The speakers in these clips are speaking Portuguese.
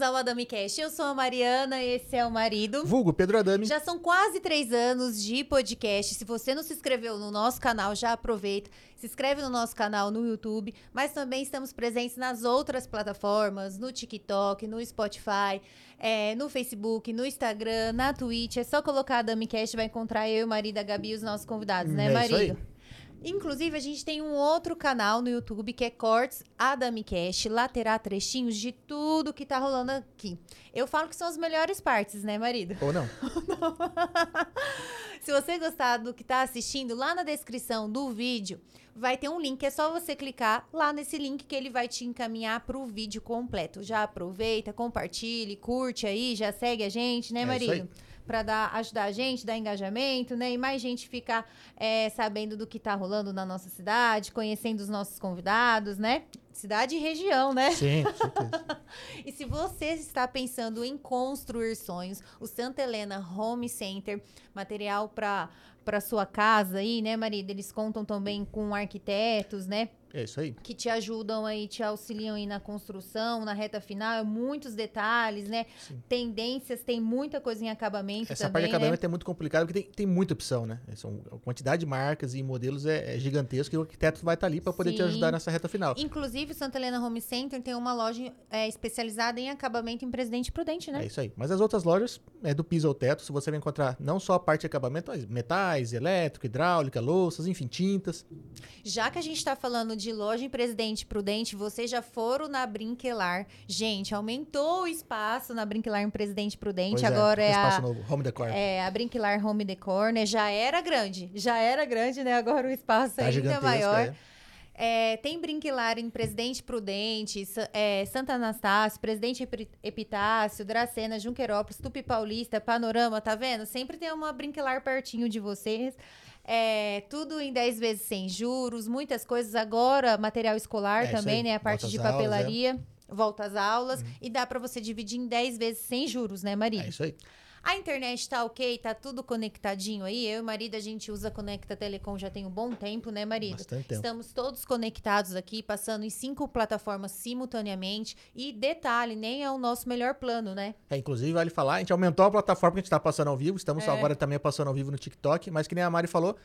Bem-vindos ao Adami Cash. Eu sou a Mariana, esse é o marido. Vulgo Pedro Adami. Já são quase três anos de podcast. Se você não se inscreveu no nosso canal, já aproveita. Se inscreve no nosso canal no YouTube, mas também estamos presentes nas outras plataformas, no TikTok, no Spotify, é, no Facebook, no Instagram, na Twitch. É só colocar Adami Cash, vai encontrar eu, o marido, a Gabi e os nossos convidados, né, É isso marido? aí. Inclusive, a gente tem um outro canal no YouTube que é Cortes Adamicast. Lá terá trechinhos de tudo que tá rolando aqui. Eu falo que são as melhores partes, né, marido? Ou não? Se você gostar do que tá assistindo, lá na descrição do vídeo vai ter um link. É só você clicar lá nesse link que ele vai te encaminhar pro vídeo completo. Já aproveita, compartilhe, curte aí, já segue a gente, né, É marido? aí. Pra dar, ajudar a gente, dar engajamento, né? E mais gente ficar é, sabendo do que tá rolando na nossa cidade, conhecendo os nossos convidados, né? Cidade e região, né? Sim, com certeza. E se você está pensando em construir sonhos, o Santa Helena Home Center, material para para sua casa aí, né, marido? Eles contam também com arquitetos, né? É isso aí. Que te ajudam aí, te auxiliam aí na construção, na reta final, muitos detalhes, né? Sim. Tendências, tem muita coisa em acabamento Essa também, parte de né? acabamento é muito complicada porque tem, tem muita opção, né? São, a quantidade de marcas e modelos é, é gigantesca e o arquiteto vai estar ali para poder te Sim. ajudar nessa reta final. Inclusive, o Santa Helena Home Center tem uma loja é, especializada em acabamento em Presidente Prudente, né? É isso aí. Mas as outras lojas é do piso ao teto. Se você vai encontrar não só a parte de acabamento, mas metais, elétrico, hidráulica, louças, enfim, tintas. Já que a gente tá falando de loja em Presidente Prudente, vocês já foram na Brinquelar. Gente, aumentou o espaço na Brinquelar em Presidente Prudente. Pois Agora é, espaço a, novo, home decor. é a Brinquelar Home Decor, né? Já era grande. Já era grande, né? Agora o espaço Tá ainda é maior. é. É, tem Brinquilar em Presidente Prudente, é, Santa Anastácio, Presidente Epi- Epitácio, Dracena, Junquerópolis, Tupi Paulista, Panorama, tá vendo? Sempre tem uma Brinquilar pertinho de vocês. É, tudo em 10 vezes sem juros, muitas coisas. Agora, material escolar É, também, né? A parte de às aulas, é. Uhum. papelaria, volta às aulas. E dá pra você dividir em 10 vezes sem juros, né, Maria? É isso aí. A internet tá ok, tá tudo conectadinho aí. Eu e o marido, a gente usa Conecta Telecom já tem um bom tempo, né, marido? Bastante tempo. Estamos todos conectados aqui, passando em cinco plataformas simultaneamente. E detalhe, nem é o nosso melhor plano, né? É, inclusive, vale falar, a gente aumentou a plataforma que a gente está passando ao vivo. Estamos É. agora também passando ao vivo no TikTok, mas que nem a Mari falou,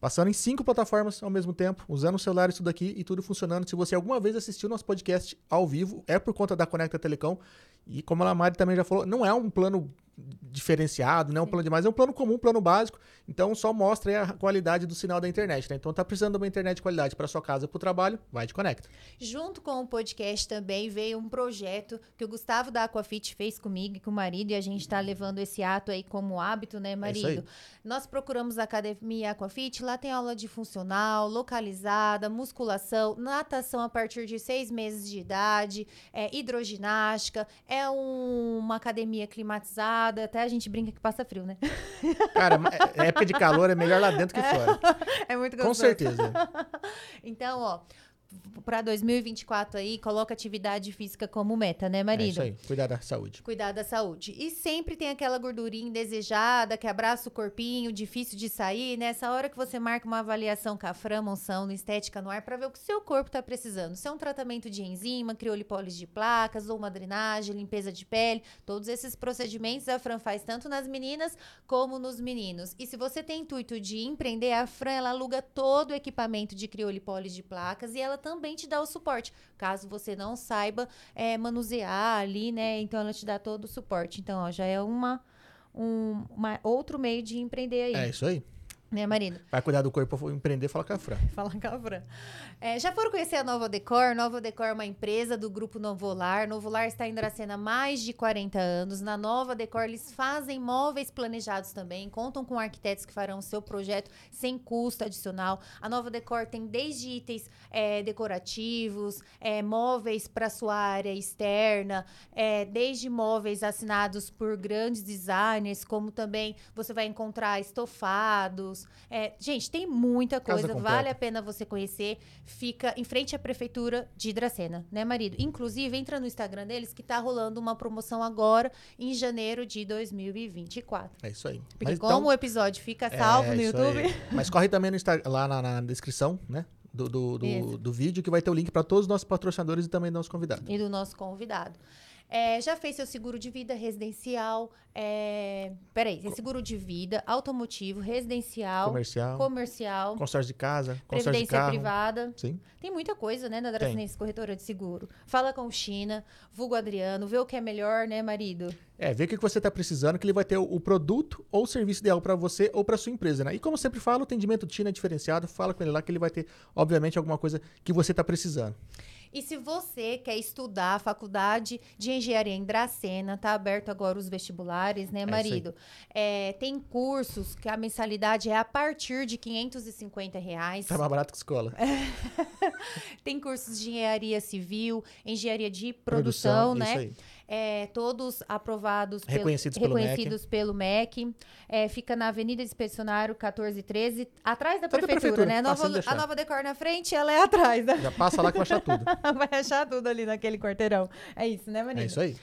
passando em cinco plataformas ao mesmo tempo, usando o celular isso daqui e tudo funcionando. Se você alguma vez assistiu nosso podcast ao vivo, é por conta da Conecta Telecom. E como a Mari também já falou, não é um plano diferenciado, não é um plano demais, é um plano comum, um plano básico. Então só mostra aí a qualidade do sinal da internet, né? Então tá precisando de uma internet de qualidade para sua casa, para o trabalho, vai de Conecta. Junto com o podcast também veio um projeto que o Gustavo da Aquafit fez comigo e com o marido, e a gente tá levando esse ato aí como hábito, né, É marido? Nós procuramos a Academia Aquafit, lá tem aula de funcional, localizada, musculação, natação a partir de seis meses de idade, é, hidroginástica, é um- uma academia climatizada, até a gente brinca que passa frio, né? Cara, é- época de calor é melhor lá dentro que fora. É muito Com gostoso. certeza. Então, ó, para 2024 aí, coloca atividade física como meta, né, É marido? isso aí, cuidar da saúde. Cuidar da saúde. E sempre tem aquela gordurinha indesejada que abraça o corpinho, difícil de sair. Nessa hora que você marca uma avaliação com a Fran Monção no Estética no Ar para ver o que seu corpo tá precisando. Se é um tratamento de enzima, criolipólise de placas ou uma drenagem, limpeza de pele, todos esses procedimentos a Fran faz tanto nas meninas como nos meninos. E se você tem intuito de empreender, a Fran ela aluga todo o equipamento de criolipólise de placas e ela também te dá o suporte, caso você não saiba é, manusear ali, né? Então ela te dá todo o suporte. Então, ó, já é uma, um uma- outro meio de empreender aí, É isso aí. Né, marido? Vai cuidar do corpo, vou empreender, fala com a Fran. Fala com a Fran. É, já foram conhecer a Nova Decor? Nova Decor é uma empresa do grupo Novolar. Novolar está em Dracena há mais de 40 anos. Na Nova Decor, eles fazem móveis planejados também. Contam com arquitetos que farão o seu projeto sem custo adicional. A Nova Decor tem desde itens é, decorativos, é, móveis para sua área externa, é, desde móveis assinados por grandes designers, como também você vai encontrar estofados. É, gente, tem muita coisa. Vale a pena você conhecer. Fica em frente à prefeitura de Hidracena, né, marido? Inclusive, entra no Instagram deles que tá rolando uma promoção agora em janeiro de 2024. É isso aí. Porque Mas como então, o episódio fica salvo é no YouTube. aí. Mas corre também no lá na, na descrição, né? do, do, do, do vídeo que vai ter o link para todos os nossos patrocinadores e também nossos convidados. E do nosso convidado. É, já fez seu seguro de vida residencial? É, peraí, seguro de vida, automotivo, residencial, Comercial, comercial, consórcio de casa, consórcio de previdência carro. privada. Sim. Tem muita coisa, né, na. Dracinense Corretora de Seguro. Fala com o China, vulgo Adriano, vê o que é melhor, né, marido? É, vê o que você está precisando, que ele vai ter o, produto ou o serviço ideal para você ou para sua empresa, né? E como eu sempre falo, o atendimento China é diferenciado. Fala com ele lá que ele vai ter, obviamente, alguma coisa que você está precisando. E se você quer estudar a faculdade de engenharia em Dracena, tá aberto agora os vestibulares, né, isso aí. marido? É, tem cursos que a mensalidade é a partir de 550 reais. Tá mais barato que escola. Tem cursos de engenharia civil, engenharia de produção, isso né? aí. É, todos aprovados, pelo- Reconhecidos pelo MEC. reconhecidos pelo MEC. É, fica na Avenida Expedicionário 1413, atrás da prefeitura, prefeitura, né? Nova, a nova decor na frente, ela é atrás, né? Já passa lá que vai achar tudo. Vai achar tudo ali naquele quarteirão. É isso, né, Marina? É isso aí.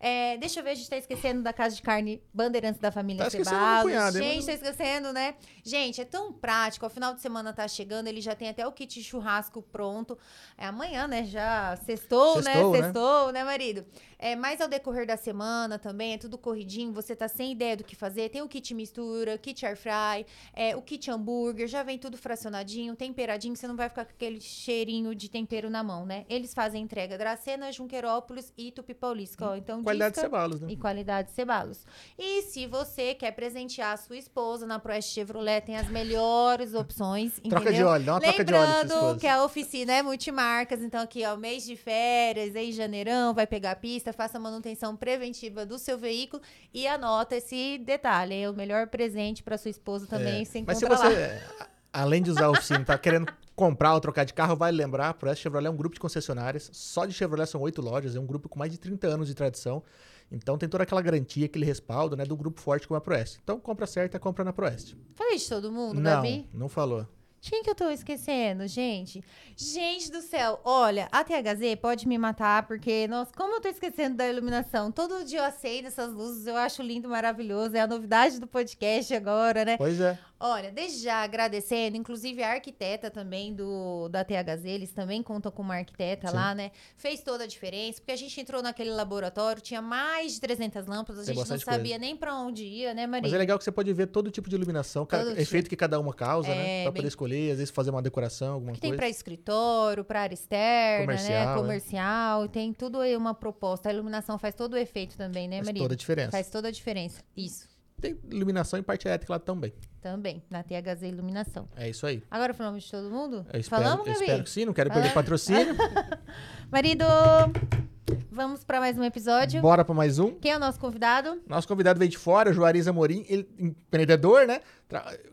É, deixa eu ver, a gente tá esquecendo da Casa de Carne Bandeirantes da Família Tá Cebalos. cunhado, hein? gente, tá esquecendo, né? Gente, é tão prático. O final de semana tá chegando, ele já tem até o kit churrasco pronto. É amanhã, né? Já sextou, Sextou, né? né? Sextou, né, marido? É, mas ao decorrer da semana também, é tudo corridinho. Você tá sem ideia do que fazer. Tem o kit mistura, kit air fry, é, o kit hambúrguer, já vem tudo fracionadinho, temperadinho. Você não vai ficar com aquele cheirinho de tempero na mão, né? Eles fazem entrega Dracena, Junquerópolis e Tupi Paulista. ó. Então, Qualidade de cebalos, né? e qualidade de cebalos. E se você quer presentear a sua esposa na Proeste Chevrolet, tem as melhores opções, Troca de entendeu? óleo, dá uma troca de óleo Lembrando que a oficina é multimarcas, então aqui, ó, mês de férias, aí janeirão, vai pegar a pista, faça a manutenção preventiva do seu veículo e anota esse detalhe, é o melhor presente para sua esposa também, É. se Mas se você, lá. é, além de usar a oficina, tá querendo comprar ou trocar de carro, vale lembrar, a Proeste Chevrolet é um grupo de concessionárias. Só de Chevrolet são oito lojas, é um grupo com mais de 30 anos de tradição. Então tem toda aquela garantia, aquele respaldo, né, do grupo forte como a Proeste. Então compra certa, compra na Proeste. Falei de todo mundo, não, Gabi? não falou. Quem que eu tô esquecendo, gente? Gente do céu, olha, a THZ pode me matar, porque, nossa, como eu tô esquecendo da iluminação? Todo dia eu acendo essas luzes, eu acho lindo, maravilhoso. É a novidade do podcast agora, né? Pois é. Olha, desde já agradecendo, inclusive a arquiteta também do da THZ, eles também contam com uma arquiteta Sim. lá, né? Fez toda a diferença, porque a gente entrou naquele laboratório, tinha mais de 300 lâmpadas, a Tem gente não sabia coisa. nem pra onde ia, né, Mas Maria? é legal que você pode ver todo tipo de iluminação, Todo efeito tipo. que cada uma causa, né? É, Pra bem- poder escolher, às vezes fazer uma decoração, alguma Que tem coisa. para escritório, para área externa, Comercial, né? é. Comercial, e tem tudo aí uma proposta. A iluminação faz todo o efeito também, né, Faz Maria? toda a diferença. Faz toda a diferença. Isso, Tem iluminação e parte elétrica lá também. também, na THZ Iluminação. É isso aí. Agora falamos de todo mundo? Eu espero, Falamos, eu Gabi? espero que sim, não quero perder Ah. patrocínio. Marido, vamos para mais um episódio. Bora pra mais um. Quem é o nosso convidado? Nosso convidado veio de fora, o Juarez Amorim, ele, empreendedor, né?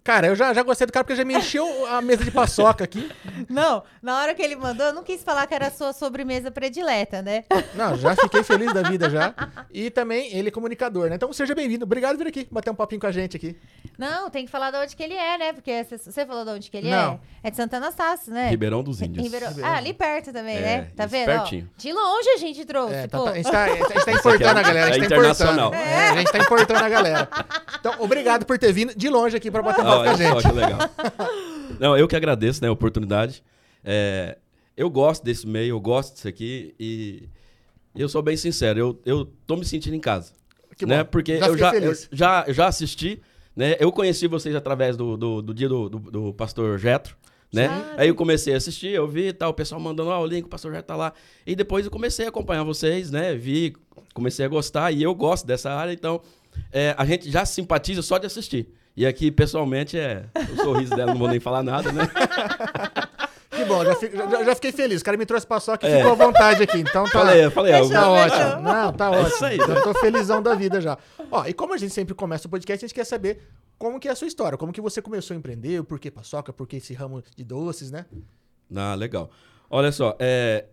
Cara, eu já, já gostei do cara porque já me encheu a mesa de paçoca aqui. Não, na hora que ele mandou, eu não quis falar que era a sua sobremesa predileta, né? Não, já fiquei feliz da vida já. E também ele é comunicador, né? Então seja bem-vindo. Obrigado por vir aqui, bater um papinho com a gente aqui. Não, tem que falar de onde que ele é, né? Porque você- falou de onde que ele Não. é? É de Santana Anastácio, né? Ribeirão dos Índios. Ribeirão-. Ah, ali perto também, É, né? Tá vendo? Ó, pertinho. de longe a gente trouxe, É, tá- pô. tá- a, gente tá, a gente tá importando a galera. A gente É tá internacional. importando. É, a gente tá importando a galera. Então, obrigado por ter vindo de longe aqui pra bater um papo com a gente. só que legal. Não, eu que agradeço né, a oportunidade. É, eu gosto desse meio, eu gosto disso aqui e eu sou bem sincero, eu, eu tô me sentindo em casa. Que né? bom. Porque Já eu, já, eu feliz. já, eu já assisti, né? Eu conheci vocês através do, do, do dia do, do, do pastor Getro. Né? Aí eu comecei a assistir, eu vi tal, o pessoal mandando, ó, o link, o pastor Getro tá lá. E depois eu comecei a acompanhar vocês, né? Vi, comecei a gostar e eu gosto dessa área, então é, a gente já simpatiza só de assistir. E aqui, pessoalmente, é o sorriso dela, não vou nem falar nada, né? Que bom, já, fi- já- já fiquei feliz. O cara me trouxe paçoca e É. ficou à vontade aqui. Então tá, Falei, falei, tá ótimo. Não, tá É ótimo. isso aí, Eu tô felizão da vida já. Ó, e como a gente sempre começa o podcast, a gente quer saber como que é a sua história. Como que você começou a empreender, o porquê paçoca, por que esse ramo de doces, né? Ah, legal. Olha só, é,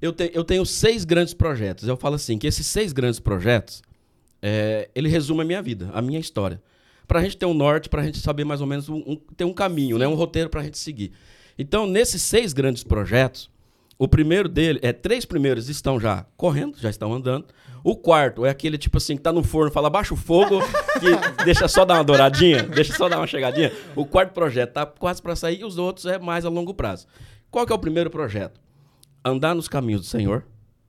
eu, te- eu tenho seis grandes projetos. Eu falo assim, que esses seis grandes projetos, é, ele resume a minha vida, a minha história. Pra gente ter um norte, pra gente saber mais ou menos, um, um- ter um caminho, né? um roteiro pra gente seguir. Então, nesses seis grandes projetos, o primeiro dele, é três primeiros estão já correndo, já estão andando. O quarto é aquele tipo assim, que tá no forno, fala baixa o fogo, que deixa só dar uma douradinha, deixa só dar uma chegadinha. O quarto projeto tá quase para sair e os outros é mais a longo prazo. Qual que é o primeiro projeto? Andar nos caminhos do Senhor,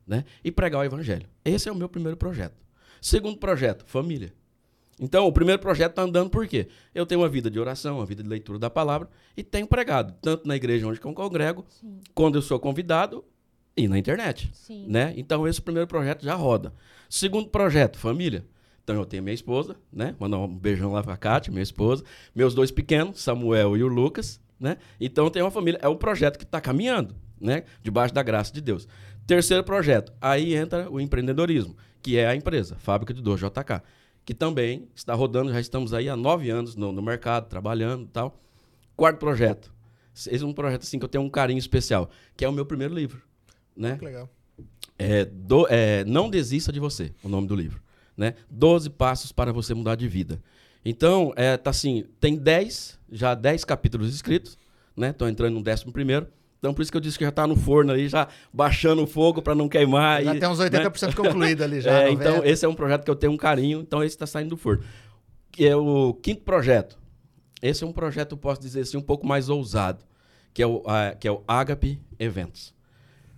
né? E pregar o evangelho. Esse é o meu primeiro projeto. Segundo projeto, família. Então, o primeiro projeto está andando por quê? Eu tenho uma vida de oração, uma vida de leitura da palavra e tenho pregado, tanto na igreja onde eu congrego, Sim. quando eu sou convidado e na internet. Sim. Né? Então, esse primeiro projeto já roda. Segundo projeto, família. Então, eu tenho minha esposa, né? Mandar um beijão lá pra Kátia, minha esposa. Meus dois pequenos, Samuel e o Lucas, né? Então, eu tenho uma família. É o projeto que está caminhando, né? Debaixo da graça de Deus. Terceiro projeto. Aí entra o empreendedorismo, que é a empresa, Fábrica de Dor JK, que também está rodando, já estamos aí há nove anos no, no mercado, trabalhando e tal. Quarto projeto. Esse é um projeto assim que eu tenho um carinho especial, que é o meu primeiro livro, né? Que legal. É, do- é, não desista de você, o nome do livro. Né? 12 passos para você mudar de vida. Então, é, tá assim, tem 10, já 10 capítulos escritos, né? Tô entrando no 11 primeiro. Então, por isso que eu disse que já tá no forno ali, já baixando o fogo para não queimar. Já e, tem uns né? 80% concluído ali já. É, 90. então, esse é um projeto que eu tenho um carinho, então esse está saindo do forno. Que é o quinto projeto. Esse é um projeto, posso dizer assim, um pouco mais ousado, que é o, a- que é o Agape Eventos.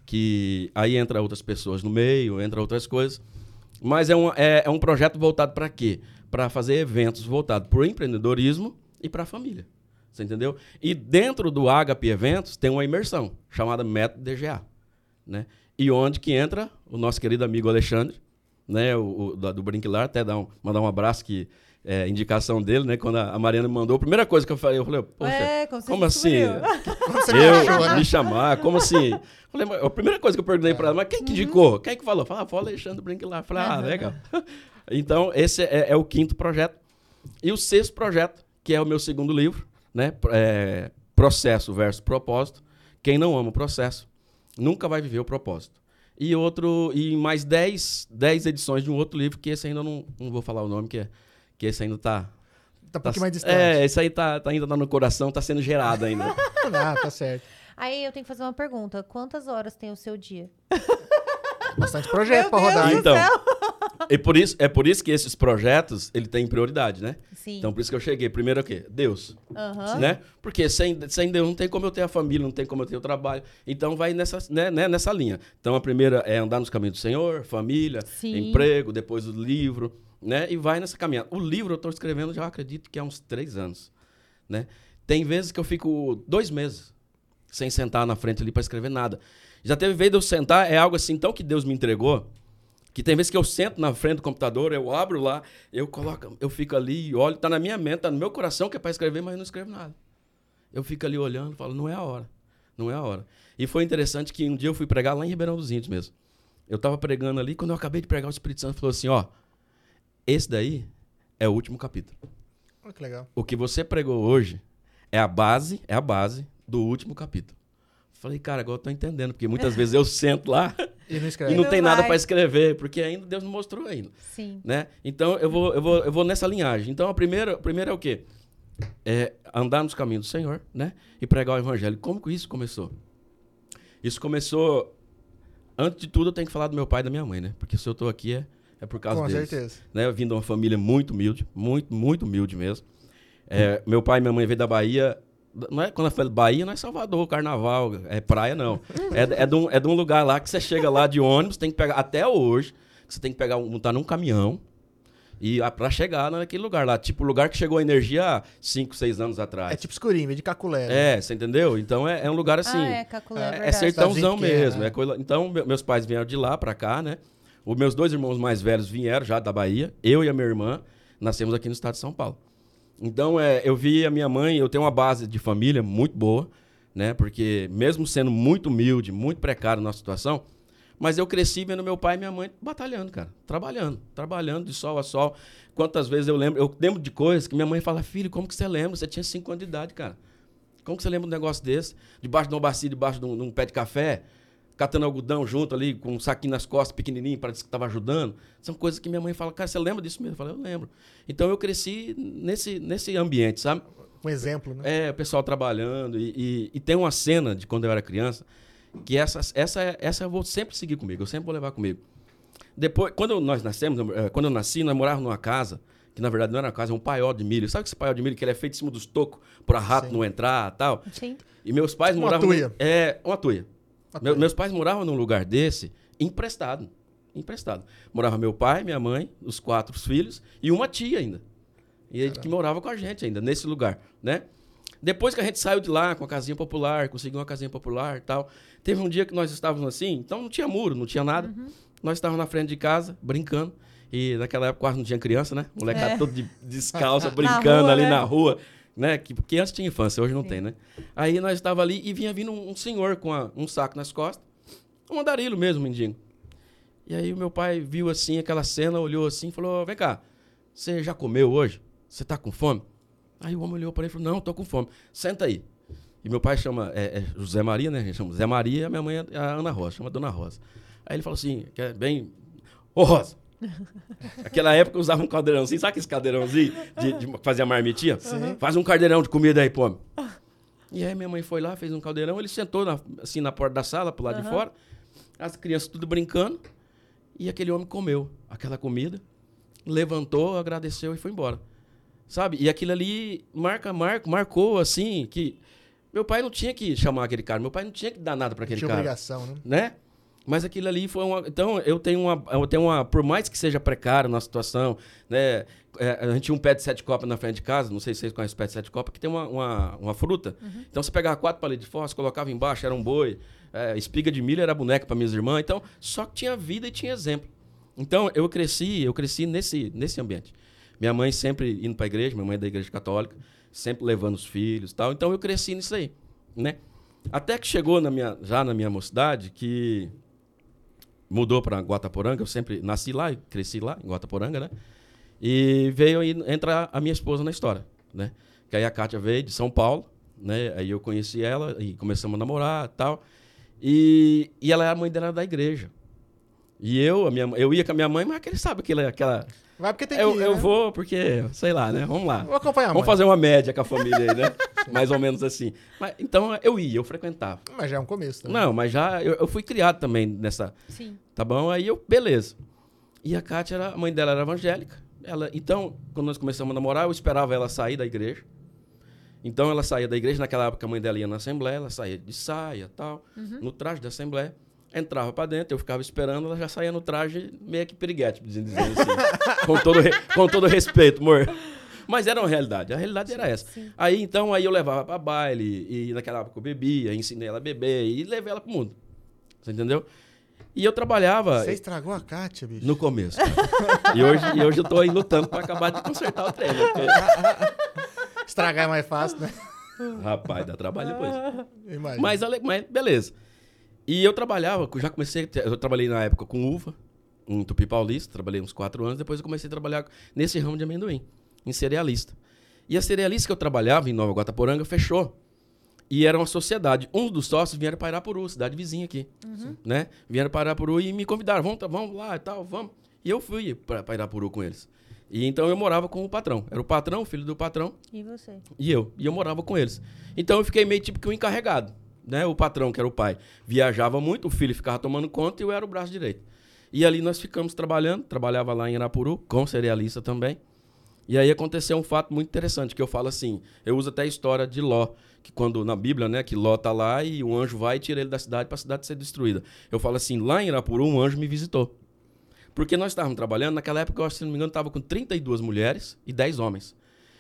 Que aí entra outras pessoas no meio, entra outras coisas. Mas é um, é, é um projeto voltado para quê? Para fazer eventos voltados para o empreendedorismo e para a família. Você entendeu? E dentro do Agape Eventos tem uma imersão chamada Método DGA. Né? E onde que entra o nosso querido amigo Alexandre, né? O, o da- do Brinquilar, até dar um, mandar um abraço que é indicação dele, né? Quando a, Mariana me mandou, a primeira coisa que eu falei, eu falei, poxa, Ué, como assim? Como achou, Eu né? me chamar, como assim? Falei, mas a primeira coisa que eu perguntei pra ela, mas quem que indicou? Quem que falou? Falei, ah, foi o Alexandre Brinquilar. Falei, ah, Aham. legal. Então, esse é, é o quinto projeto. E o sexto projeto, que é o meu segundo livro, né? É, processo versus propósito. Quem não ama o processo nunca vai viver o propósito. E outro, e mais 10, 10 edições de um outro livro, que esse ainda não, não vou falar o nome, que, é, que esse ainda tá. Tá um pouquinho mais distante. É, esse aí tá, tá ainda tá no coração, tá sendo gerado ainda. Ah, tá certo. Aí eu tenho que fazer uma pergunta. Quantas horas tem o seu dia? Bastante projeto Meu pra Deus rodar? Então. e por isso, é por isso que esses projetos, ele tem prioridade, né? Sim. Então, por isso que eu cheguei. Primeiro é o quê? Deus, Aham. né? Porque sem, sem Deus não tem como eu ter a família, não tem como eu ter o trabalho. Então, vai nessa, né, né, nessa linha. Então, a primeira é andar nos caminhos do Senhor, família, Sim. emprego, depois o livro, né? E vai nessa caminhada. O livro eu estou escrevendo já acredito que há uns três anos, né? Tem vezes que eu fico dois meses sem sentar na frente ali para escrever nada. Já teve vez de eu sentar, é algo assim tão que Deus me entregou, que tem vezes que eu sento na frente do computador, eu abro lá, eu coloco, eu fico ali e olho, tá na minha mente, tá no meu coração que é para escrever, mas eu não escrevo nada. Eu fico ali olhando, falo, não é a hora. Não é a hora. E foi interessante que um dia eu fui pregar lá em Ribeirão dos Índios mesmo. Eu tava pregando ali, quando eu acabei de pregar, o Espírito Santo falou assim, ó, esse daí é o último capítulo. Olha que legal. O que você pregou hoje é a base, é a base do último capítulo. Falei, cara, agora eu tô entendendo, porque muitas vezes eu sento lá E não e escreve. não não tem nada vai. para escrever, porque ainda Deus não mostrou ainda, Sim. né? Então eu vou, eu vou, eu vou nessa linhagem. Então a primeira, a primeira é o quê? É andar nos caminhos do Senhor, né? E pregar o evangelho. Como que isso começou? Isso começou antes de tudo eu tenho que falar do meu pai e da minha mãe, né? Porque se eu tô aqui é, é por causa Com deles certeza. né? Eu vim de uma família muito humilde, muito, muito humilde mesmo. É, meu pai e minha mãe veio da Bahia. Não é, quando eu falo Bahia, não é Salvador, Carnaval, é praia, não. É, é, de um, é de um lugar lá que você chega lá de ônibus, tem que pegar, até hoje, que você tem que pegar, um- montar num caminhão e a- pra chegar naquele lugar lá. Tipo, o lugar que chegou a energia há 5, 6 anos atrás. É tipo escurinho, de caculé. né? É, você entendeu? Então é, é um lugar assim. ah, é, Caculé, é- é, é sertãozão mesmo. né? é coisa- Então, me- meus pais vieram de lá pra cá, né? Os meus dois irmãos mais velhos vieram já da Bahia. Eu e a minha irmã nascemos aqui no estado de São Paulo. Então, é, eu vi a minha mãe, eu tenho uma base de família muito boa, né? Porque mesmo sendo muito humilde, muito precário na situação, mas eu cresci vendo meu pai e minha mãe batalhando, cara. Trabalhando, trabalhando de sol a sol. Quantas vezes eu lembro, eu lembro de coisas que minha mãe fala, filho, como que você lembra? Você tinha 5 anos de idade, cara. Como que você lembra de um negócio desse? Debaixo de uma bacia, debaixo de um, de um pé de café, catando algodão junto ali, com um saquinho nas costas, pequenininho, para dizer que estava ajudando. São coisas que minha mãe fala, cara, você lembra disso mesmo? Eu falo, eu lembro. Então eu cresci nesse, nesse ambiente, sabe? Um exemplo, né? É, o pessoal trabalhando. E, e- e tem uma cena de quando eu era criança que essa, essa, essa eu vou sempre seguir comigo, eu sempre vou levar comigo. Depois, quando nós nascemos, eh, quando eu nasci, nós morávamos numa casa que na verdade não era uma casa, é um paiol de milho. Sabe esse paiol de milho que ele é feito em cima dos tocos para rato Sim. não entrar tal? Sim. E meus pais Uma moravam. tuia. É, uma tuia. Meus pais moravam num lugar desse, emprestado. Emprestado. Morava meu pai, minha mãe, os quatro filhos e uma tia ainda. E ele que morava com a gente ainda, nesse lugar, né? Depois que a gente saiu de lá com a casinha popular, conseguiu uma casinha popular e tal, teve um dia que nós estávamos assim, então não tinha muro, não tinha nada. Nós estávamos na frente de casa, brincando. E naquela época quase não tinha criança, né? Molecada É. todo de descalça, brincando rua, ali né? na rua, né? Que, porque antes tinha infância, hoje não Sim. tem, né? Aí nós estávamos ali e vinha vindo um, um senhor com a- um saco nas costas, um andarilho mesmo, mendigo. E aí o meu pai viu assim aquela cena, olhou assim e falou: Vem cá, você já comeu hoje? Você tá com fome? Aí o homem olhou para ele e falou: Não, tô com fome. Senta aí. E meu pai chama é, é José Maria, né? A gente chama Zé Maria, e a minha mãe é a Ana Rosa, chama Dona Rosa. Aí ele falou assim: que é bem. Ô Rosa! Aquela época usava um caldeirãozinho, sabe aquele caldeirãozinho de, de fazer a marmitinha? Faz um caldeirão de comida aí, pô. E aí minha mãe foi lá, fez um caldeirão, ele sentou na- assim na porta da sala, pro lado de fora, as crianças tudo brincando, e aquele homem comeu aquela comida, levantou, agradeceu e foi embora. Sabe? E aquilo ali marca, marca, marcou assim que meu pai não tinha que chamar aquele cara, meu pai não tinha que dar nada para aquele Tinha cara obrigação, né? né? Mas aquilo ali foi uma. Então, eu tenho uma. Eu tenho uma. Por mais que seja precário na situação, né? é, a gente tinha um pé de sete copas na frente de casa, não sei se vocês conhecem o pé de sete copas, que tem uma, uma, uma fruta. Então, você pegava quatro palitos de fósforo, colocava embaixo, era um boi. é, espiga de milho era boneca para minhas irmãs. Então, só que tinha vida e tinha exemplo. Então, eu cresci, eu cresci nesse, nesse ambiente. Minha mãe sempre indo para a igreja, minha mãe é da igreja católica, sempre levando os filhos tal. Então, eu cresci nisso aí, né? Até que chegou na minha, já na minha mocidade, que mudou para Guataporanga, eu sempre nasci lá e cresci lá, em Guataporanga, né? E veio aí entrar a minha esposa na história, né? Que aí a Kátia veio de São Paulo, né? Aí eu conheci ela e começamos a namorar tal. E, e ela era a mãe dela da igreja. E eu, a minha, eu ia com a minha mãe, mas aquele sabe aquela... aquela Vai porque tem eu, que ir, eu né? vou porque, sei lá, né? Vamos lá. Vou acompanhar a Vamos mãe. fazer uma média com a família aí, né? Mais ou menos assim. Mas, então eu ia, eu frequentava. Mas já é um começo também. Não, mas já eu, eu fui criado também nessa, Sim. Tá bom? Aí eu, beleza. E a Kátia, era, a mãe dela era evangélica. Ela, então, quando nós começamos a namorar, eu esperava ela sair da igreja. Então, ela saía da igreja. Naquela época, a mãe dela ia na assembleia. Ela saía de saia tal, no traje da assembleia. Entrava pra dentro, eu ficava esperando. Ela já saía no traje meio que piriguete, dizendo assim. com, todo, re- com todo respeito, amor. Mas era uma realidade. A realidade era essa. Aí, então, aí eu levava pra baile. E naquela época eu bebia, ensinei ela a beber. E levei ela pro mundo. Você entendeu? E eu trabalhava... Você estragou a Kátia, bicho. No começo. e, hoje, e hoje eu tô aí lutando pra acabar de consertar o trem. né? Porque, Estragar é mais fácil, né? rapaz, dá trabalho depois. Imagina. Mas, mas beleza. E eu trabalhava, já comecei, eu trabalhei na época com uva, em Tupi Paulista, trabalhei uns quatro anos, depois eu comecei a trabalhar nesse ramo de amendoim, em cerealista. E a cerealista que eu trabalhava em Nova Guataporanga fechou. E era uma sociedade. Um dos sócios vieram para Irapuru, cidade vizinha aqui. Né? Vieram para Irapuru e me convidaram, vamos, vamos lá e tal, vamos. E eu fui para Irapuru com eles. E então eu morava com o patrão. Era o patrão, o filho do patrão, E você? e eu. E eu morava com eles. Então eu fiquei meio tipo que um encarregado. Né? O patrão, que era o pai, viajava muito, o filho ficava tomando conta e eu era o braço direito. E ali nós ficamos trabalhando, trabalhava lá em Arapuru, com cerealista também. E aí aconteceu um fato muito interessante, que eu falo assim, eu uso até a história de Ló, que quando na Bíblia, né, que Ló tá lá e o anjo vai e tira ele da cidade para a cidade ser destruída. Eu falo assim, lá em Irapuru um anjo me visitou. Porque nós estávamos trabalhando, naquela época, eu se não me engano, estava com 32 mulheres e 10 homens.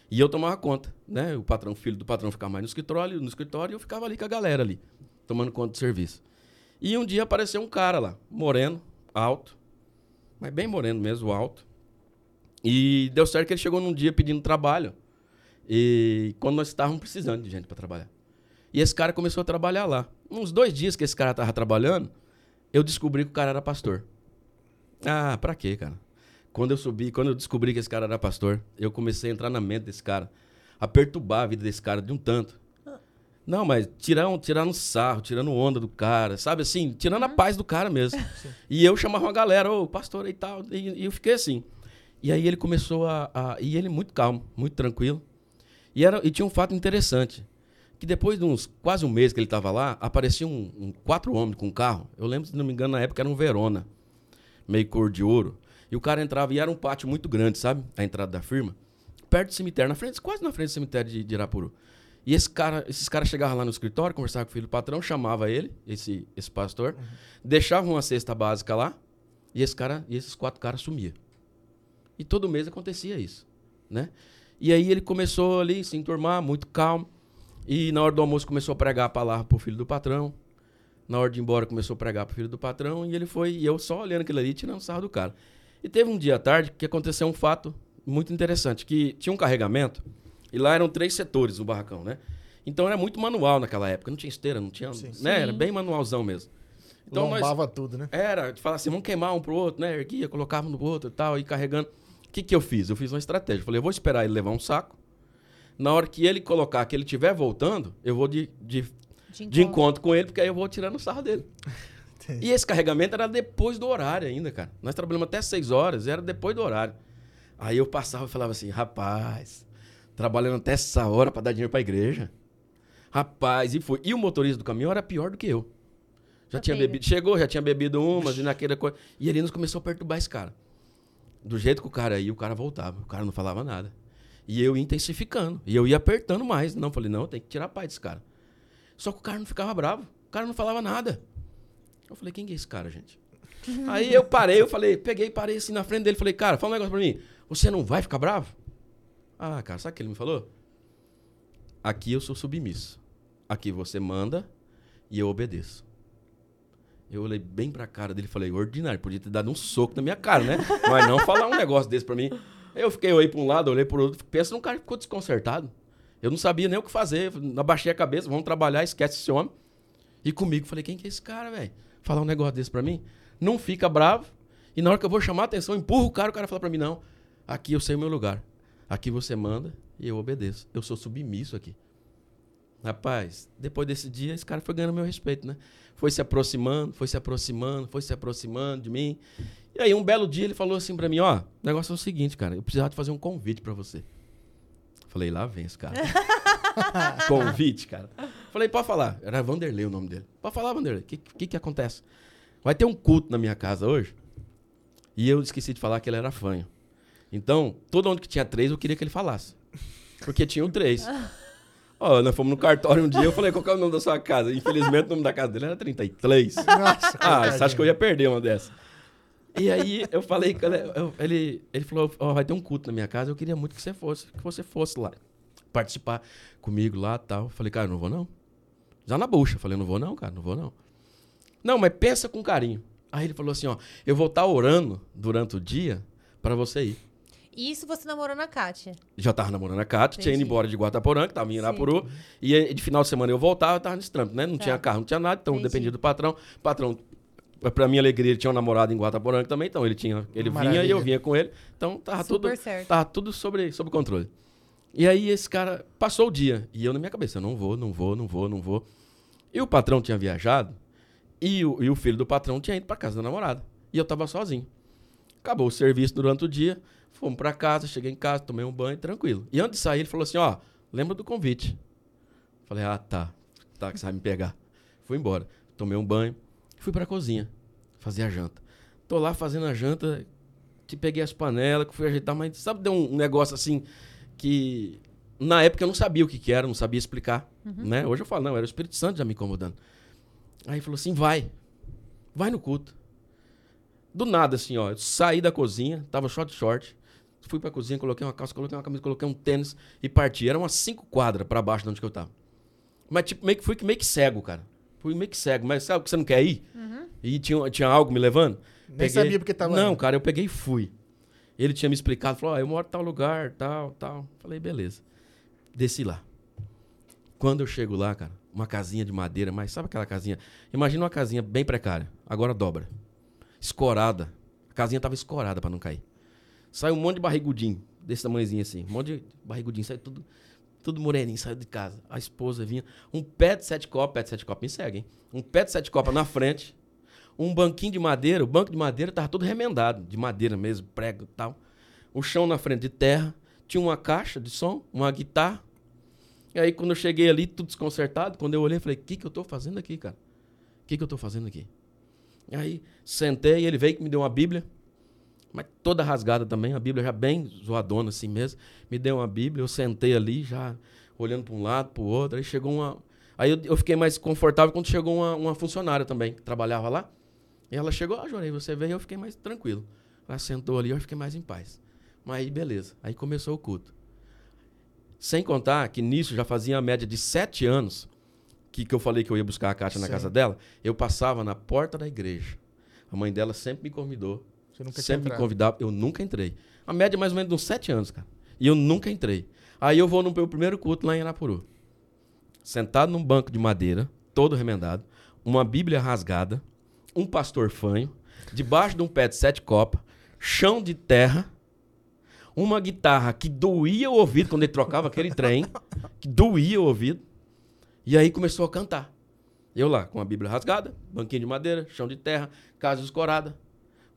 E eu tomava conta, né? O patrão, filho do patrão ficava mais no escritório, no escritório e eu ficava ali com a galera ali, tomando conta do serviço. E um dia apareceu um cara lá, moreno, alto, mas bem moreno mesmo, alto. E deu certo que ele chegou num dia pedindo trabalho. E quando nós estávamos precisando de gente para trabalhar. E esse cara começou a trabalhar lá. Uns dois dias que esse cara estava trabalhando, eu descobri que o cara era pastor. Ah, pra quê, cara? Quando eu subi, quando eu descobri que esse cara era pastor, eu comecei a entrar na mente desse cara, a perturbar a vida desse cara de um tanto. Não, mas tirando, tirando sarro, tirando onda do cara, sabe assim? Tirando a paz do cara mesmo. E eu chamava uma galera, ô, pastor e tal, e, e eu fiquei assim. E aí ele começou a, a. E ele muito calmo, muito tranquilo. E, era, e tinha um fato interessante. Que depois de uns quase um mês que ele estava lá, aparecia um, um- quatro homens com um carro. Eu lembro, se não me engano, na época era um Verona, meio cor de ouro. E o cara entrava, e era um pátio muito grande, sabe? A entrada da firma. Perto do cemitério, na frente, quase na frente do cemitério de, de Irapuru. E esse cara, esses caras chegavam lá no escritório, conversavam com o filho do patrão, chamava ele, esse, esse pastor, uhum. deixava uma cesta básica lá, e, esse cara, e esses quatro caras sumiam. E todo mês acontecia isso, né? E aí ele começou ali se enturmar, muito calmo. E na hora do almoço começou a pregar a palavra pro filho do patrão. Na hora de ir embora começou a pregar pro filho do patrão. E ele foi, e eu só olhando aquilo ali, tirando sarro do cara. E teve um dia à tarde que aconteceu um fato muito interessante, que tinha um carregamento, e lá eram três setores o barracão, né? Então era muito manual naquela época, não tinha esteira, não tinha, sim, né? Sim. Era bem manualzão mesmo. Então Lombava nós, tudo, né? Era, de falar assim, vamos queimar um pro outro, né? Erguia, colocava no outro e tal, e carregando. O que que eu fiz? Eu fiz uma estratégia. Falei, eu vou esperar ele levar um saco. Na hora que ele colocar, que ele estiver voltando, eu vou de, de, de, encontro. de encontro com ele, porque aí eu vou tirando o sarro dele. E esse carregamento era depois do horário ainda, cara. Nós trabalhamos até 6 horas, era depois do horário. Aí eu passava e falava assim, rapaz, trabalhando até essa hora para dar dinheiro para a igreja. Rapaz, e foi. E o motorista do caminhão era pior do que eu. Já tinha bebido, chegou, já tinha bebido umas e naquela coisa. E ele nos começou a perturbar esse cara. Do jeito que o cara ia, o cara voltava. O cara não falava nada. E eu ia intensificando. E eu ia apertando mais. Não, falei, não, tem que tirar a paz desse cara. Só que o cara não ficava bravo. O cara não falava nada. Eu falei, quem é esse cara, gente? Aí eu parei, eu falei, peguei, parei assim na frente dele, falei, cara, fala um negócio pra mim. Você não vai ficar bravo? Ah, cara, sabe o que ele me falou? Aqui eu sou submisso. Aqui você manda e eu obedeço. Eu olhei bem pra cara dele e falei, ordinário, podia ter dado um soco na minha cara, né? Mas não falar um negócio desse pra mim. Eu fiquei, olhei pra um lado, olhei pro outro, pensa num cara que ficou desconcertado. Eu não sabia nem o que fazer. Abaixei a cabeça, vamos trabalhar, esquece esse homem. E comigo, falei, quem que é esse cara, velho? Falar um negócio desse pra mim? Não fica bravo. E na hora que eu vou chamar a atenção, empurro o cara, o cara fala pra mim, não, aqui eu sei o meu lugar. Aqui você manda e eu obedeço. Eu sou submisso aqui. Rapaz, depois desse dia, esse cara foi ganhando meu respeito, né? Foi se aproximando, foi se aproximando, foi se aproximando de mim. E aí, um belo dia, ele falou assim pra mim: Ó, o negócio é o seguinte, cara, eu precisava de fazer um convite para você. Falei, lá vem esse cara. convite, cara. Falei, pode falar. Era Vanderlei o nome dele. Pode falar, Vanderlei. O que, que, que acontece? Vai ter um culto na minha casa hoje. E eu esqueci de falar que ele era fanho. Então, todo mundo que tinha três, eu queria que ele falasse. Porque tinham três. Ó, nós fomos no cartório um dia, eu falei, qual é o nome da sua casa? Infelizmente, o nome da casa dele era 33. Nossa, ah, você acha que eu ia perder uma dessa? E aí, eu falei, ele, ele falou, oh, vai ter um culto na minha casa, eu queria muito que você fosse, que você fosse lá, participar comigo lá e tal. Eu falei, cara, não vou não. Já na bucha. Falei, não vou não, cara, não vou não. Não, mas pensa com carinho. Aí ele falou assim, ó, eu vou estar tá orando durante o dia para você ir. Isso você namorou na Kátia? Já tava namorando a Kátia, tinha ido embora de Guataporã, que tava em Irapuru. E de final de semana eu voltava, eu tava nesse trampo, né? Não tá. tinha carro, não tinha nada, então Entendi. dependia do patrão. O patrão, pra minha alegria, ele tinha um namorado em Guataporã também, então ele tinha, ele Maravilha. vinha e eu vinha com ele. Então tava Super tudo, certo. tava tudo sobre, sobre controle. E aí esse cara passou o dia, e eu na minha cabeça, não vou, não vou, não vou, não vou. E o patrão tinha viajado, e o, e o filho do patrão tinha ido pra casa da namorada. E eu tava sozinho. Acabou o serviço durante o dia. Fomos para casa, cheguei em casa, tomei um banho, tranquilo. E antes de sair, ele falou assim: ó, lembra do convite. Falei, ah, tá. Tá, que você vai me pegar. Fui embora. Tomei um banho, fui para a cozinha fazer a janta. Tô lá fazendo a janta, te peguei as panelas, que fui ajeitar, mas sabe, deu um negócio assim que na época eu não sabia o que, que era, não sabia explicar. Uhum. Né? Hoje eu falo, não, era o Espírito Santo já me incomodando. Aí ele falou assim: vai, vai no culto. Do nada, assim, ó, eu saí da cozinha, tava short short, Fui pra cozinha, coloquei uma calça, coloquei uma camisa, coloquei um tênis e parti. Era umas cinco quadras para baixo de onde que eu tava. Mas, tipo, meio que fui meio que cego, cara. Fui meio que cego. Mas sabe que você não quer ir? Uhum. E tinha, tinha algo me levando? Nem peguei... sabia porque tava. Não, cara, eu peguei e fui. Ele tinha me explicado, falou: eu moro em tal lugar, tal, tal. Falei, beleza. Desci lá. Quando eu chego lá, cara, uma casinha de madeira, mas sabe aquela casinha? Imagina uma casinha bem precária. Agora dobra. Escorada. A casinha tava escorada para não cair. Saiu um monte de barrigudinho, desse tamanhozinho assim. Um monte de barrigudinho, saiu tudo, tudo moreninho, saiu de casa. A esposa vinha. Um pé de sete copos, pé de sete copos me segue, hein? Um pé de sete copos na frente. Um banquinho de madeira, o banco de madeira tava todo remendado, de madeira mesmo, prego e tal. O chão na frente de terra. Tinha uma caixa de som, uma guitarra. E aí, quando eu cheguei ali, tudo desconcertado, quando eu olhei, falei: O que, que eu tô fazendo aqui, cara? O que, que eu tô fazendo aqui? Aí, sentei, ele veio que me deu uma Bíblia. mas toda rasgada também, a Bíblia já bem zoadona assim mesmo. Me deu uma Bíblia, eu sentei ali já olhando para um lado, para o outro, aí chegou uma... Aí eu, eu, fiquei mais confortável quando chegou uma, uma funcionária também, que trabalhava lá. E ela chegou, ah, Jorei, você veio, eu fiquei mais tranquilo. Ela sentou ali, eu fiquei mais em paz. Mas aí, beleza. Aí começou o culto. Sem contar que nisso já fazia a média de sete anos que, que eu falei que eu ia buscar a Kátia na casa dela. Eu passava na porta da igreja. A mãe dela sempre me convidou. Você nunca sempre me convidava. Eu nunca entrei. A média mais ou menos de uns sete anos, cara. E eu nunca entrei. Aí eu vou no meu primeiro culto lá em Arapuru. Sentado num banco de madeira, todo remendado, uma Bíblia rasgada, um pastor fanho, debaixo de um pé de sete copas, chão de terra, uma guitarra que doía o ouvido quando ele trocava aquele trem, que doía o ouvido. E aí começou a cantar. Eu lá, com a Bíblia rasgada, banquinho de madeira, chão de terra, casa escorada,